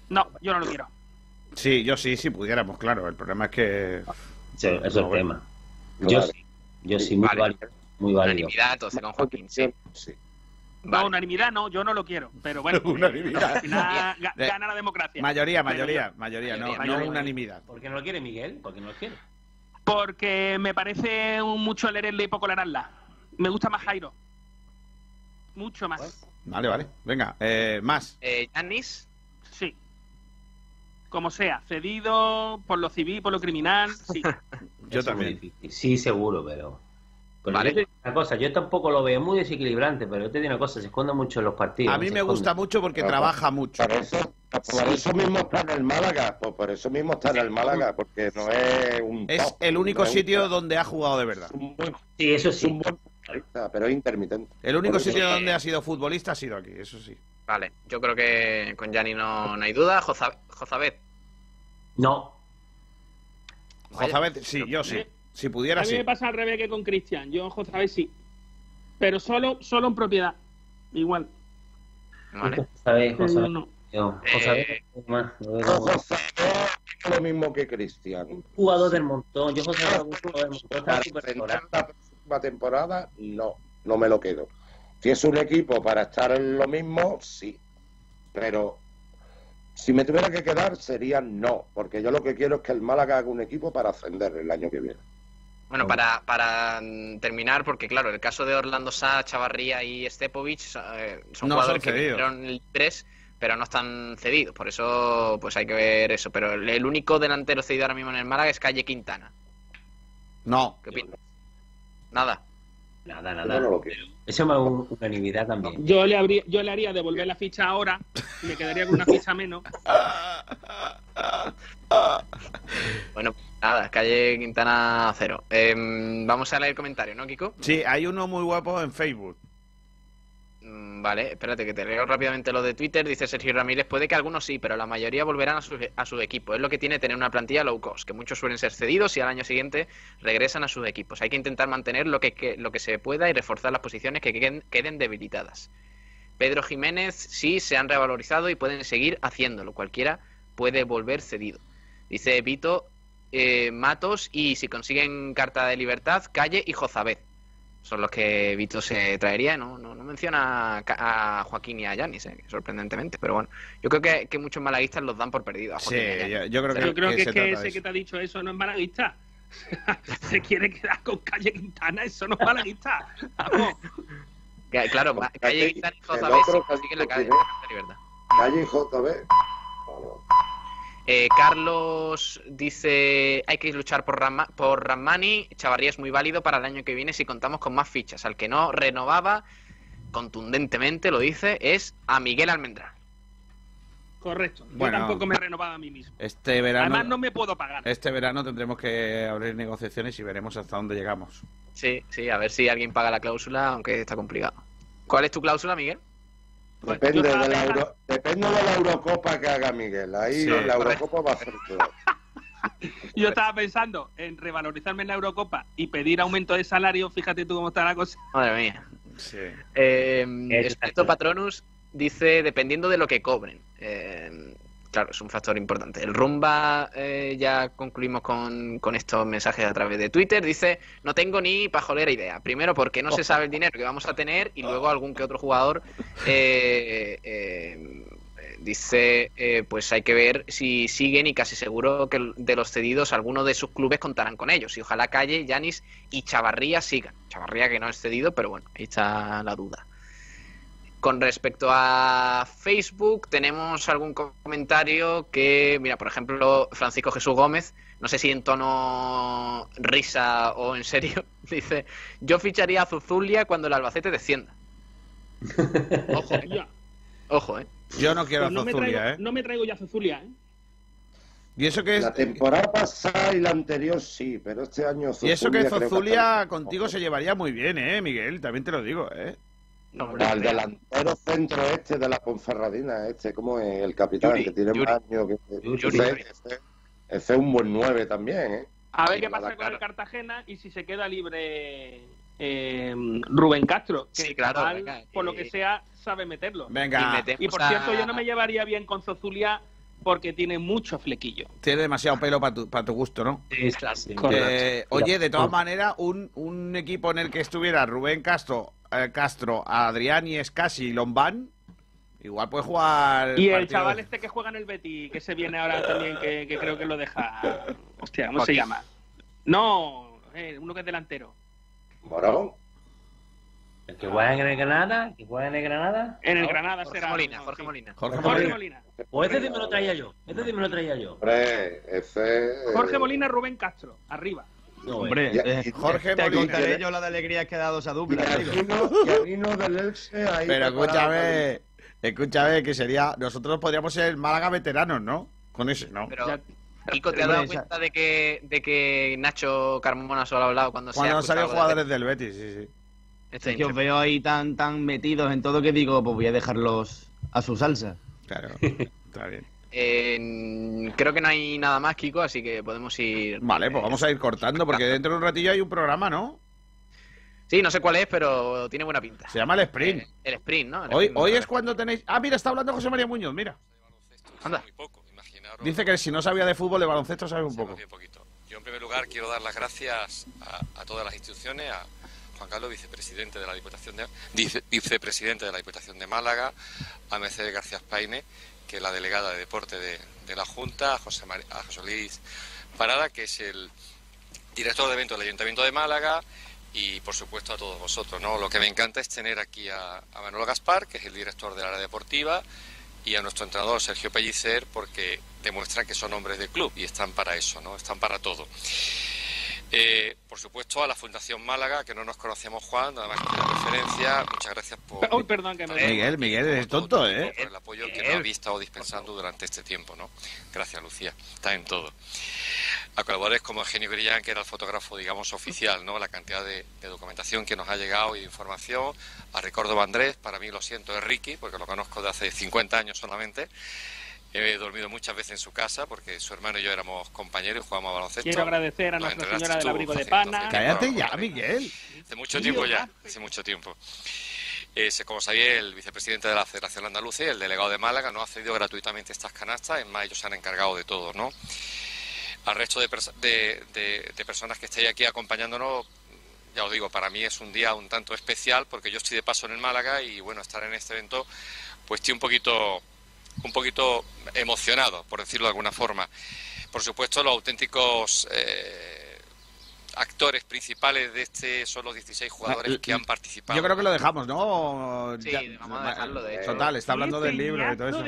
No, yo no lo quiero. Sí, yo sí, si pudiéramos, claro. El problema es que. Sí, eso es el bueno. tema. Yo sí, yo sí, muy Vale. válido. Muy válido. Unanimidad entonces con Joaquín, sí. Sí. No, Vale. unanimidad no, yo no lo quiero. Pero bueno, Unanimidad. al final ga- Eh, gana la democracia. Mayoría, mayoría, mayoría, no, Mayoría, no unanimidad. ¿Por qué no lo quiere Miguel? ¿Por qué no lo quiere? Porque me parece un mucho leer y poco Laralla. Me gusta más Jairo. Mucho más. Vale, vale. Venga, eh, más. Eh. Sí. Como sea, cedido por lo civil, por lo criminal, sí. Yo también. Sí, seguro, pero. Pero Vale. yo te digo una cosa, yo tampoco lo veo muy desequilibrante, pero yo te digo una cosa, se esconde mucho en los partidos. A mí me esconde. gusta mucho porque trabaja mucho. Por eso, por eso mismo está en el Málaga. Pues por eso mismo está en el Málaga, porque no es un. Es top, el único no es un sitio donde ha jugado de verdad. es un buen- Sí, eso es sí. un buen futbolista, pero es intermitente. El único Por sitio donde ha sido futbolista ha sido aquí, eso sí. Vale, yo creo que con Gianni no, no hay duda. Joza- Jozabet. No. Jozabet, sí, yo sí. Si pudiera, A mí sí. me pasa al revés que con Cristian. Yo en JB sí. Pero solo, solo en propiedad. Igual. Vale. José, más, lo veo como- José es lo mismo que Cristian. un jugador del montón. Yo José un jugador del montón, está Para la próxima temporada, no, no me lo quedo. Si es un equipo para estar en lo mismo, sí. Pero Si me tuviera que quedar sería no, porque yo lo que quiero es que el Málaga haga un equipo para ascender el año que viene. Bueno, para, para mm, terminar, porque claro, el caso de Orlando Sá, Chavarría y Stepovic eh, son No, jugadores son que cedidos. vinieron libres, pero no están cedidos. Por eso, pues hay que ver eso. Pero el, el único delantero cedido ahora mismo en el Málaga es Calle Quintana. No. ¿Qué opinas? Nada. Nada, nada. no lo Eso es un- unanimidad también. Yo le, habría, yo le haría devolver la ficha ahora y me quedaría con una ficha menos. Bueno, nada, Calle Quintana cero. Em, vamos a leer comentarios, ¿no, Kiko? Sí, hay uno muy guapo en Facebook. Mm, Vale, espérate que te leo rápidamente lo de Twitter. Dice Sergio Ramírez, puede que algunos sí, pero la mayoría volverán a su, a su equipo. Es lo que tiene tener una plantilla low cost, que muchos suelen ser cedidos y al año siguiente regresan a sus equipos. Hay que intentar mantener lo que, que- lo que se pueda y reforzar las posiciones que queden, queden debilitadas. Pedro Jiménez sí se han revalorizado y pueden seguir haciéndolo. Cualquiera puede volver cedido. Dice Vito eh, Matos y si consiguen carta de libertad, Calle y Jozabed son los que Vito se traería. No, no, no menciona a, Joaquín y a Yanis, eh, sorprendentemente. Pero bueno, yo creo que, que muchos malaguistas los dan por perdido. A Sí, y a yo, yo creo que, Yo creo que, que es que ese que te ha dicho eso no es malaguista. Se quiere quedar con Calle Quintana, eso no es malaguista. Vamos. Claro, Calle Quintana y Jozabed consiguen la Calle- carta de libertad. Calle y JB. Eh, Carlos dice hay que luchar por, Rama- por Ramani. Chavarría es muy válido para el año que viene si contamos con más fichas. Al que no renovaba contundentemente, lo dice, es a Miguel Almendral. Correcto. Bueno. Yo tampoco me he renovado a mí mismo. Este verano, Además, no me puedo pagar. este verano tendremos que abrir negociaciones y veremos hasta dónde llegamos. Sí, sí, a ver si alguien paga la cláusula, aunque está complicado. ¿Cuál es tu cláusula, Miguel? Depende de, la Euro- depende de la Eurocopa que haga Miguel. Ahí Sí, la correcto. Eurocopa va a ser todo. Yo estaba pensando en revalorizarme en la Eurocopa y pedir aumento de salario. Fíjate tú cómo está la cosa. Madre mía. Sí. Eh, Es Espeto Patronus dice, dependiendo de lo que cobren. Eh, claro, es un factor importante. El Rumba, eh, ya concluimos con, estos mensajes a través de Twitter. Dice, no tengo ni pajolera idea. Primero porque no se sabe el dinero que vamos a tener y luego algún que otro jugador eh, eh, dice, eh, pues hay que ver si siguen y casi seguro que de los cedidos algunos de sus clubes contarán con ellos. Y ojalá Calle, Yanis y Chavarría sigan. Chavarría que no es cedido, pero bueno, ahí está la duda. Con respecto a Facebook, tenemos algún comentario que, mira, por ejemplo, Francisco Jesús Gómez, no sé si en tono risa o en serio, dice, yo ficharía a Zuzulia cuando el Albacete descienda. Ojo, eh. Ojo, eh. Yo no quiero Pues no, a me Zozulia, traigo, ¿eh? no me traigo ya Zuzulia, ¿eh? Y eso que es... La temporada pasada y la anterior sí, pero este año Y eso que Zozulia Zozulia contigo se llevaría muy bien, ¿eh, Miguel? También te lo digo, ¿eh? Al delantero centro este de la Ponferradina, este, como es el capitán Yuri, que tiene Yuri. más años que Yuri. ese, ese- ese es un buen 9 también, ¿eh? A ver Y qué pasa con el. Cartagena y si se queda libre eh, Rubén Castro. Que Sí, claro, venga, por lo eh, que sea, sabe meterlo. Venga, Y por a- cierto, yo no me llevaría bien con Zozulia porque tiene mucho flequillo. tiene demasiado pelo para tu, pa' tu gusto, ¿no? Sí, sí. Eh, oye, de todas maneras, un, un equipo en el que estuviera Rubén Castro, eh, Castro, Adrián y Escasi y Lombán, igual puede jugar. Y el chaval este que juega en el Betty, que se viene ahora también, que, que creo que lo deja... Hostia, ¿cómo se llama? No, eh, uno que es delantero. Morón. El que juega en el Granada, que juega en el Granada. En el Granada Jorge será. Molina, no, Jorge sí. Molina. Jorge Jorge Molina. Molina. O ese sí me lo traía yo. Ese sí me lo traía yo. Hombre, ese... Jorge Molina, Rubén Castro, arriba. No, Hombre, Ya, eh, Jorge te Molina. contaré yo la de alegrías que ha dado esa dupla. Aquino del Elche ahí Pero escúchame, escúchame, que sería. Nosotros podríamos ser Málaga veteranos, ¿no? Con ese, ¿no? Pero, Ya- Kiko, ¿te has dado esa- cuenta de que, de que Nacho Carmona solo ha hablado cuando, se ha Cuando escuchado salen jugadores del Betis, sí, sí. Este Es que os veo ahí tan, tan metidos en todo que digo, pues voy a dejarlos a su salsa. Claro, está bien. Eh, creo que no hay nada más, Kiko, así que podemos ir. Vale, pues vamos a ir cortando, porque dentro de un ratillo hay un programa, ¿no? Sí, no sé cuál es, pero tiene buena pinta. Se llama el Sprint. Eh, el sprint, ¿no? El Hoy, sprint, hoy es cuando tenéis. Ah, mira, está hablando José María Muñoz, mira. Anda. Dice que si no sabía de fútbol, de baloncesto sabe un poco. Yo, en primer lugar, quiero dar las gracias a, a todas las instituciones, a Juan Carlos, vicepresidente de la Diputación de, vice- vicepresidente de la Diputación de Málaga, a Mercedes García Paine que la delegada de deporte de, la Junta, a José, a José Luis Parada, que es el director de eventos del Ayuntamiento de Málaga, y por supuesto a todos vosotros. ¿no? Lo que me encanta es tener aquí a, a Manuel Gaspar, que es el director del área deportiva, y a nuestro entrenador Sergio Pellicer, porque demuestran que son hombres de club y están para eso, ¿no? están para todo. Eh, por supuesto, a la Fundación Málaga, que no nos conocemos, Juan, nada más que la referencia. Muchas gracias por. perdón, que Miguel, Miguel, es tonto, ¿eh? Por el apoyo que nos habéis estado dispensando durante este tiempo, ¿no? Gracias, Lucía. Está en todo. A colaboradores como Eugenio Grillán, que era el fotógrafo, digamos, oficial, ¿no? La cantidad de, documentación que nos ha llegado y de información. A Ricardo Vandrés, para mí lo siento, es Ricky, porque lo conozco de hace 50 años solamente. He dormido muchas veces en su casa porque su hermano y yo éramos compañeros y jugábamos a baloncesto. Quiero agradecer a Nuestra Señora del Abrigo de Pana. Cállate ya, Miguel. Hace mucho tiempo ya, hace mucho tiempo. Eh, como sabía, el vicepresidente de la Federación Andalucía y el delegado de Málaga no ha cedido gratuitamente estas canastas, en más ellos se han encargado de todo, ¿no? Al resto de, de personas que estáis aquí acompañándonos, ya os digo, para mí es un día un tanto especial porque yo estoy de paso en el Málaga y bueno, estar en este evento, pues estoy un poquito un poquito emocionado, por decirlo de alguna forma. Por supuesto, los auténticos eh, actores principales de este son los 16 jugadores que han participado. Yo creo que lo dejamos, ¿no? Sí, vamos a dejarlo de Total, está hablando del libro y todo eso.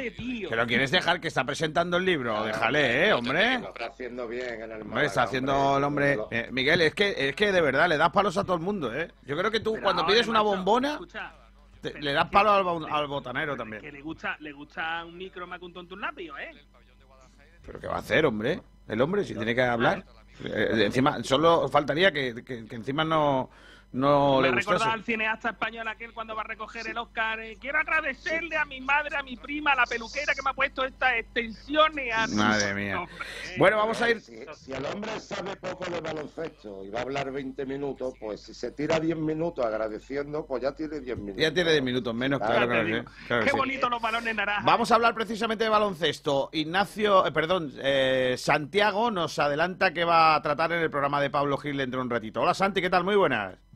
Pero quieres dejar que está presentando el libro, déjale, ¿eh, hombre? Está haciendo bien en el hombre, está haciendo el hombre. Eh, Miguel, es que, es que de verdad le das palos a todo el mundo, ¿eh? Yo creo que tú, cuando pides una bombona le das palo al, botanero también. Que le gusta, le gusta un micro más que un tonto un lápiz, ¿eh? ¿Pero qué va a hacer, hombre? El hombre, si tiene que hablar. Eh, encima, solo faltaría que, que encima no no me le recordaba al cineasta español aquel cuando va a recoger el Oscar. Eh, quiero agradecerle a mi madre, a mi prima, a la peluquera que me ha puesto estas extensiones. A Madre mía. bueno, vamos a ir. Si, el hombre sabe poco de baloncesto y va a hablar 20 minutos, pues si se tira 10 minutos agradeciendo, pues ya tiene 10 minutos. Ya tiene 10 minutos menos, claro, Qué bonito los balones naranjas. Vamos a hablar precisamente de baloncesto. Ignacio, eh, perdón, eh, Santiago nos adelanta que va a tratar en el programa de Pablo Gil dentro de un ratito. Hola Santi, ¿qué tal? Muy buenas.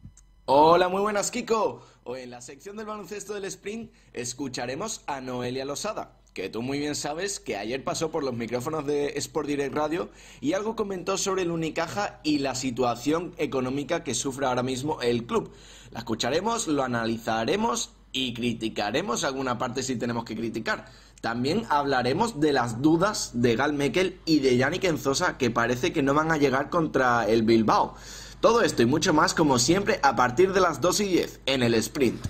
Hola, muy buenas, Kiko. Hoy en la sección del baloncesto del sprint escucharemos a Noelia Losada, que tú muy bien sabes que ayer pasó por los micrófonos de Sport Direct Radio y algo comentó sobre el Unicaja y la situación económica que sufre ahora mismo el club. La escucharemos, lo analizaremos y criticaremos alguna parte si tenemos que criticar. También hablaremos de las dudas de Gal Mekel y de Yannick Enzosa que parece que no van a llegar contra el Bilbao. Todo esto y mucho más, como siempre, a partir de las 2 y 10 en el sprint.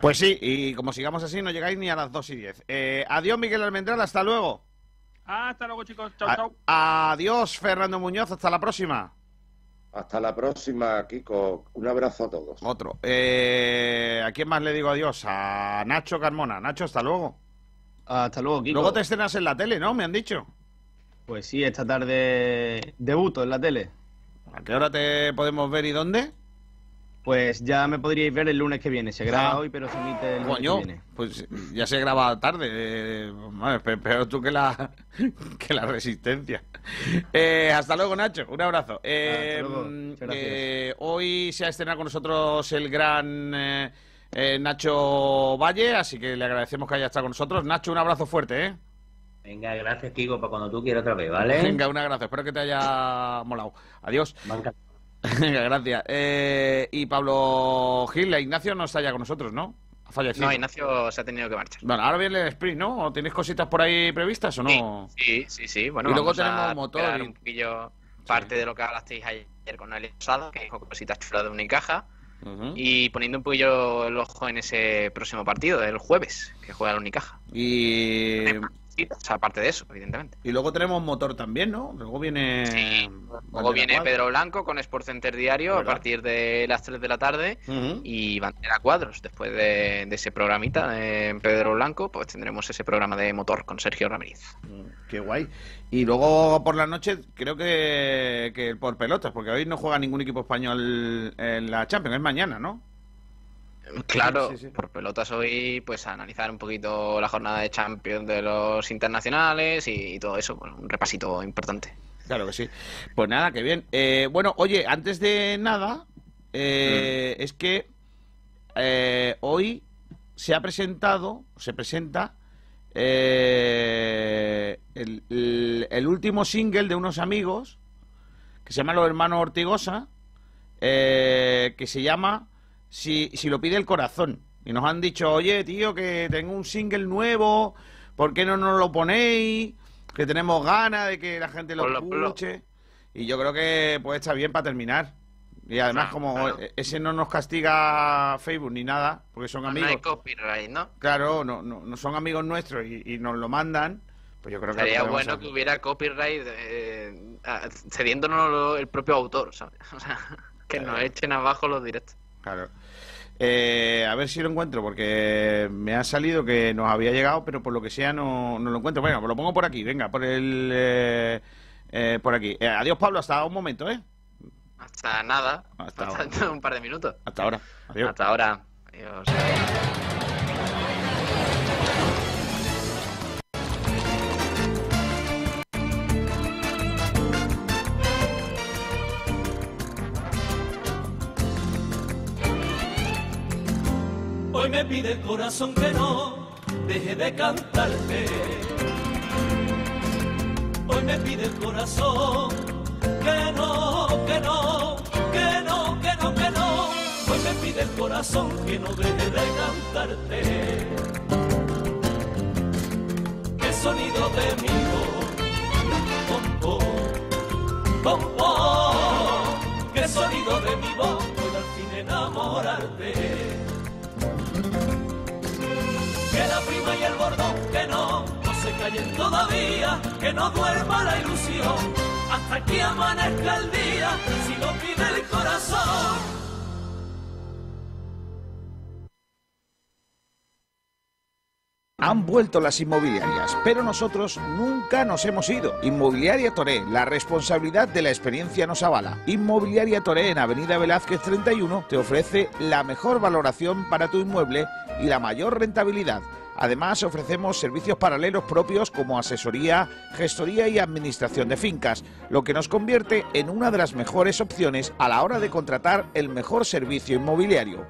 Pues sí, y como sigamos así, no llegáis ni a las 2 y 10. Eh, adiós, Miguel Almendral, hasta luego. hasta luego, chicos. Chao, chao. Adiós, Fernando Muñoz, hasta la próxima. Hasta la próxima, Kiko. Un abrazo a todos. Otro. Eh, ¿A quién más le digo adiós? A Nacho Carmona. Nacho, hasta luego. Hasta luego, Kiko. Luego te estrenas en la tele, ¿no? Me han dicho. Pues sí, esta tarde debuto en la tele. ¿A qué hora te podemos ver y dónde? Pues ya me podríais ver el lunes que viene. Se graba ah. hoy, pero se emite el lunes que viene. Pues ya se graba tarde. Eh, peor tú que la, que la resistencia. Eh, hasta luego, Nacho. Un abrazo. Eh, eh, hoy se ha estrenado con nosotros el gran Nacho Valle, así que le agradecemos que haya estado con nosotros. Nacho, un abrazo fuerte, ¿eh? Venga, gracias, Kiko, para cuando tú quieras otra vez, ¿vale? Venga, un abrazo. Espero que te haya molado. Adiós. Venga, gracias. Eh, y Pablo Gil, Ignacio no está ya con nosotros, ¿no? Ha fallecido. No, Ignacio se ha tenido que marchar. Bueno, ahora viene el sprint, ¿no? ¿O ¿Tenéis cositas por ahí previstas o no? Sí, sí, sí. Bueno, y luego tenemos motor. un poquillo parte de lo que hablasteis ayer con Eli Osada, que dijo cositas chulas de Unicaja. Y poniendo un poquillo el ojo en ese próximo partido, el jueves, que juega el Unicaja. Y aparte de eso, evidentemente. Y luego tenemos motor también, ¿no? Luego viene. Luego viene Pedro Blanco con Sport Center Diario a partir de las 3 de la tarde y Bandera Cuadros. Después de, ese programita en Pedro Blanco, pues tendremos ese programa de motor con Sergio Ramírez. Mm, qué guay. Y luego por la noche, creo que, que por pelotas, porque hoy no juega ningún equipo español en la Champions, es mañana, ¿no? Claro, por pelotas hoy, pues analizar un poquito la jornada de Champions de los internacionales y, todo eso, un repasito importante. Claro que sí. Pues nada, qué bien. Eh, bueno, oye, antes de nada, eh, mm. es que eh, hoy se ha presentado, se presenta eh, el, el- el último single de unos amigos que se llama Los Hermanos Ortigosa, que se llama si, si lo pide el corazón. Y nos han dicho, oye, tío, que tengo un single nuevo, ¿por qué no nos lo ponéis? Que tenemos ganas de que la gente lo escuche. Y yo creo que pues está bien para terminar. Y además, Claro, como claro. ese no nos castiga Facebook ni nada, porque son No amigos. hay copyright, ¿no? Claro, no, no, no son amigos nuestros y, y nos lo mandan. Pues yo creo que Sería bueno hacer. que hubiera copyright eh, cediéndonos el propio autor, ¿sabes? O sea, que nos echen abajo los directos. Claro. Eh, a ver si lo encuentro, porque me ha salido que nos había llegado, pero por lo que sea no, no lo encuentro. Venga, pues lo pongo por aquí, venga, por el... eh, eh, por aquí. Adiós, Pablo, hasta un momento, ¿eh? Hasta nada. Hasta Hasta un par de minutos. Hasta ahora. Adiós. Hasta ahora. Adiós. Hoy me pide el corazón que no deje de cantarte. Hoy me pide el corazón que no, que no, que no, que no, que no. Hoy me pide el corazón que no deje de cantarte. Qué sonido de mi voz, pom, pom, pom. Qué sonido de mi voz puede al fin enamorarte prima y el bordón que no, no se callen todavía, que no duerma la ilusión, hasta que amanezca el día, si lo pide el corazón. Han vuelto las inmobiliarias, pero nosotros nunca nos hemos ido. Inmobiliaria Toré, la responsabilidad de la experiencia nos avala. Inmobiliaria Toré en Avenida Velázquez 31 te ofrece la mejor valoración para tu inmueble y la mayor rentabilidad. Además, ofrecemos servicios paralelos propios como asesoría, gestoría y administración de fincas, lo que nos convierte en una de las mejores opciones a la hora de contratar el mejor servicio inmobiliario.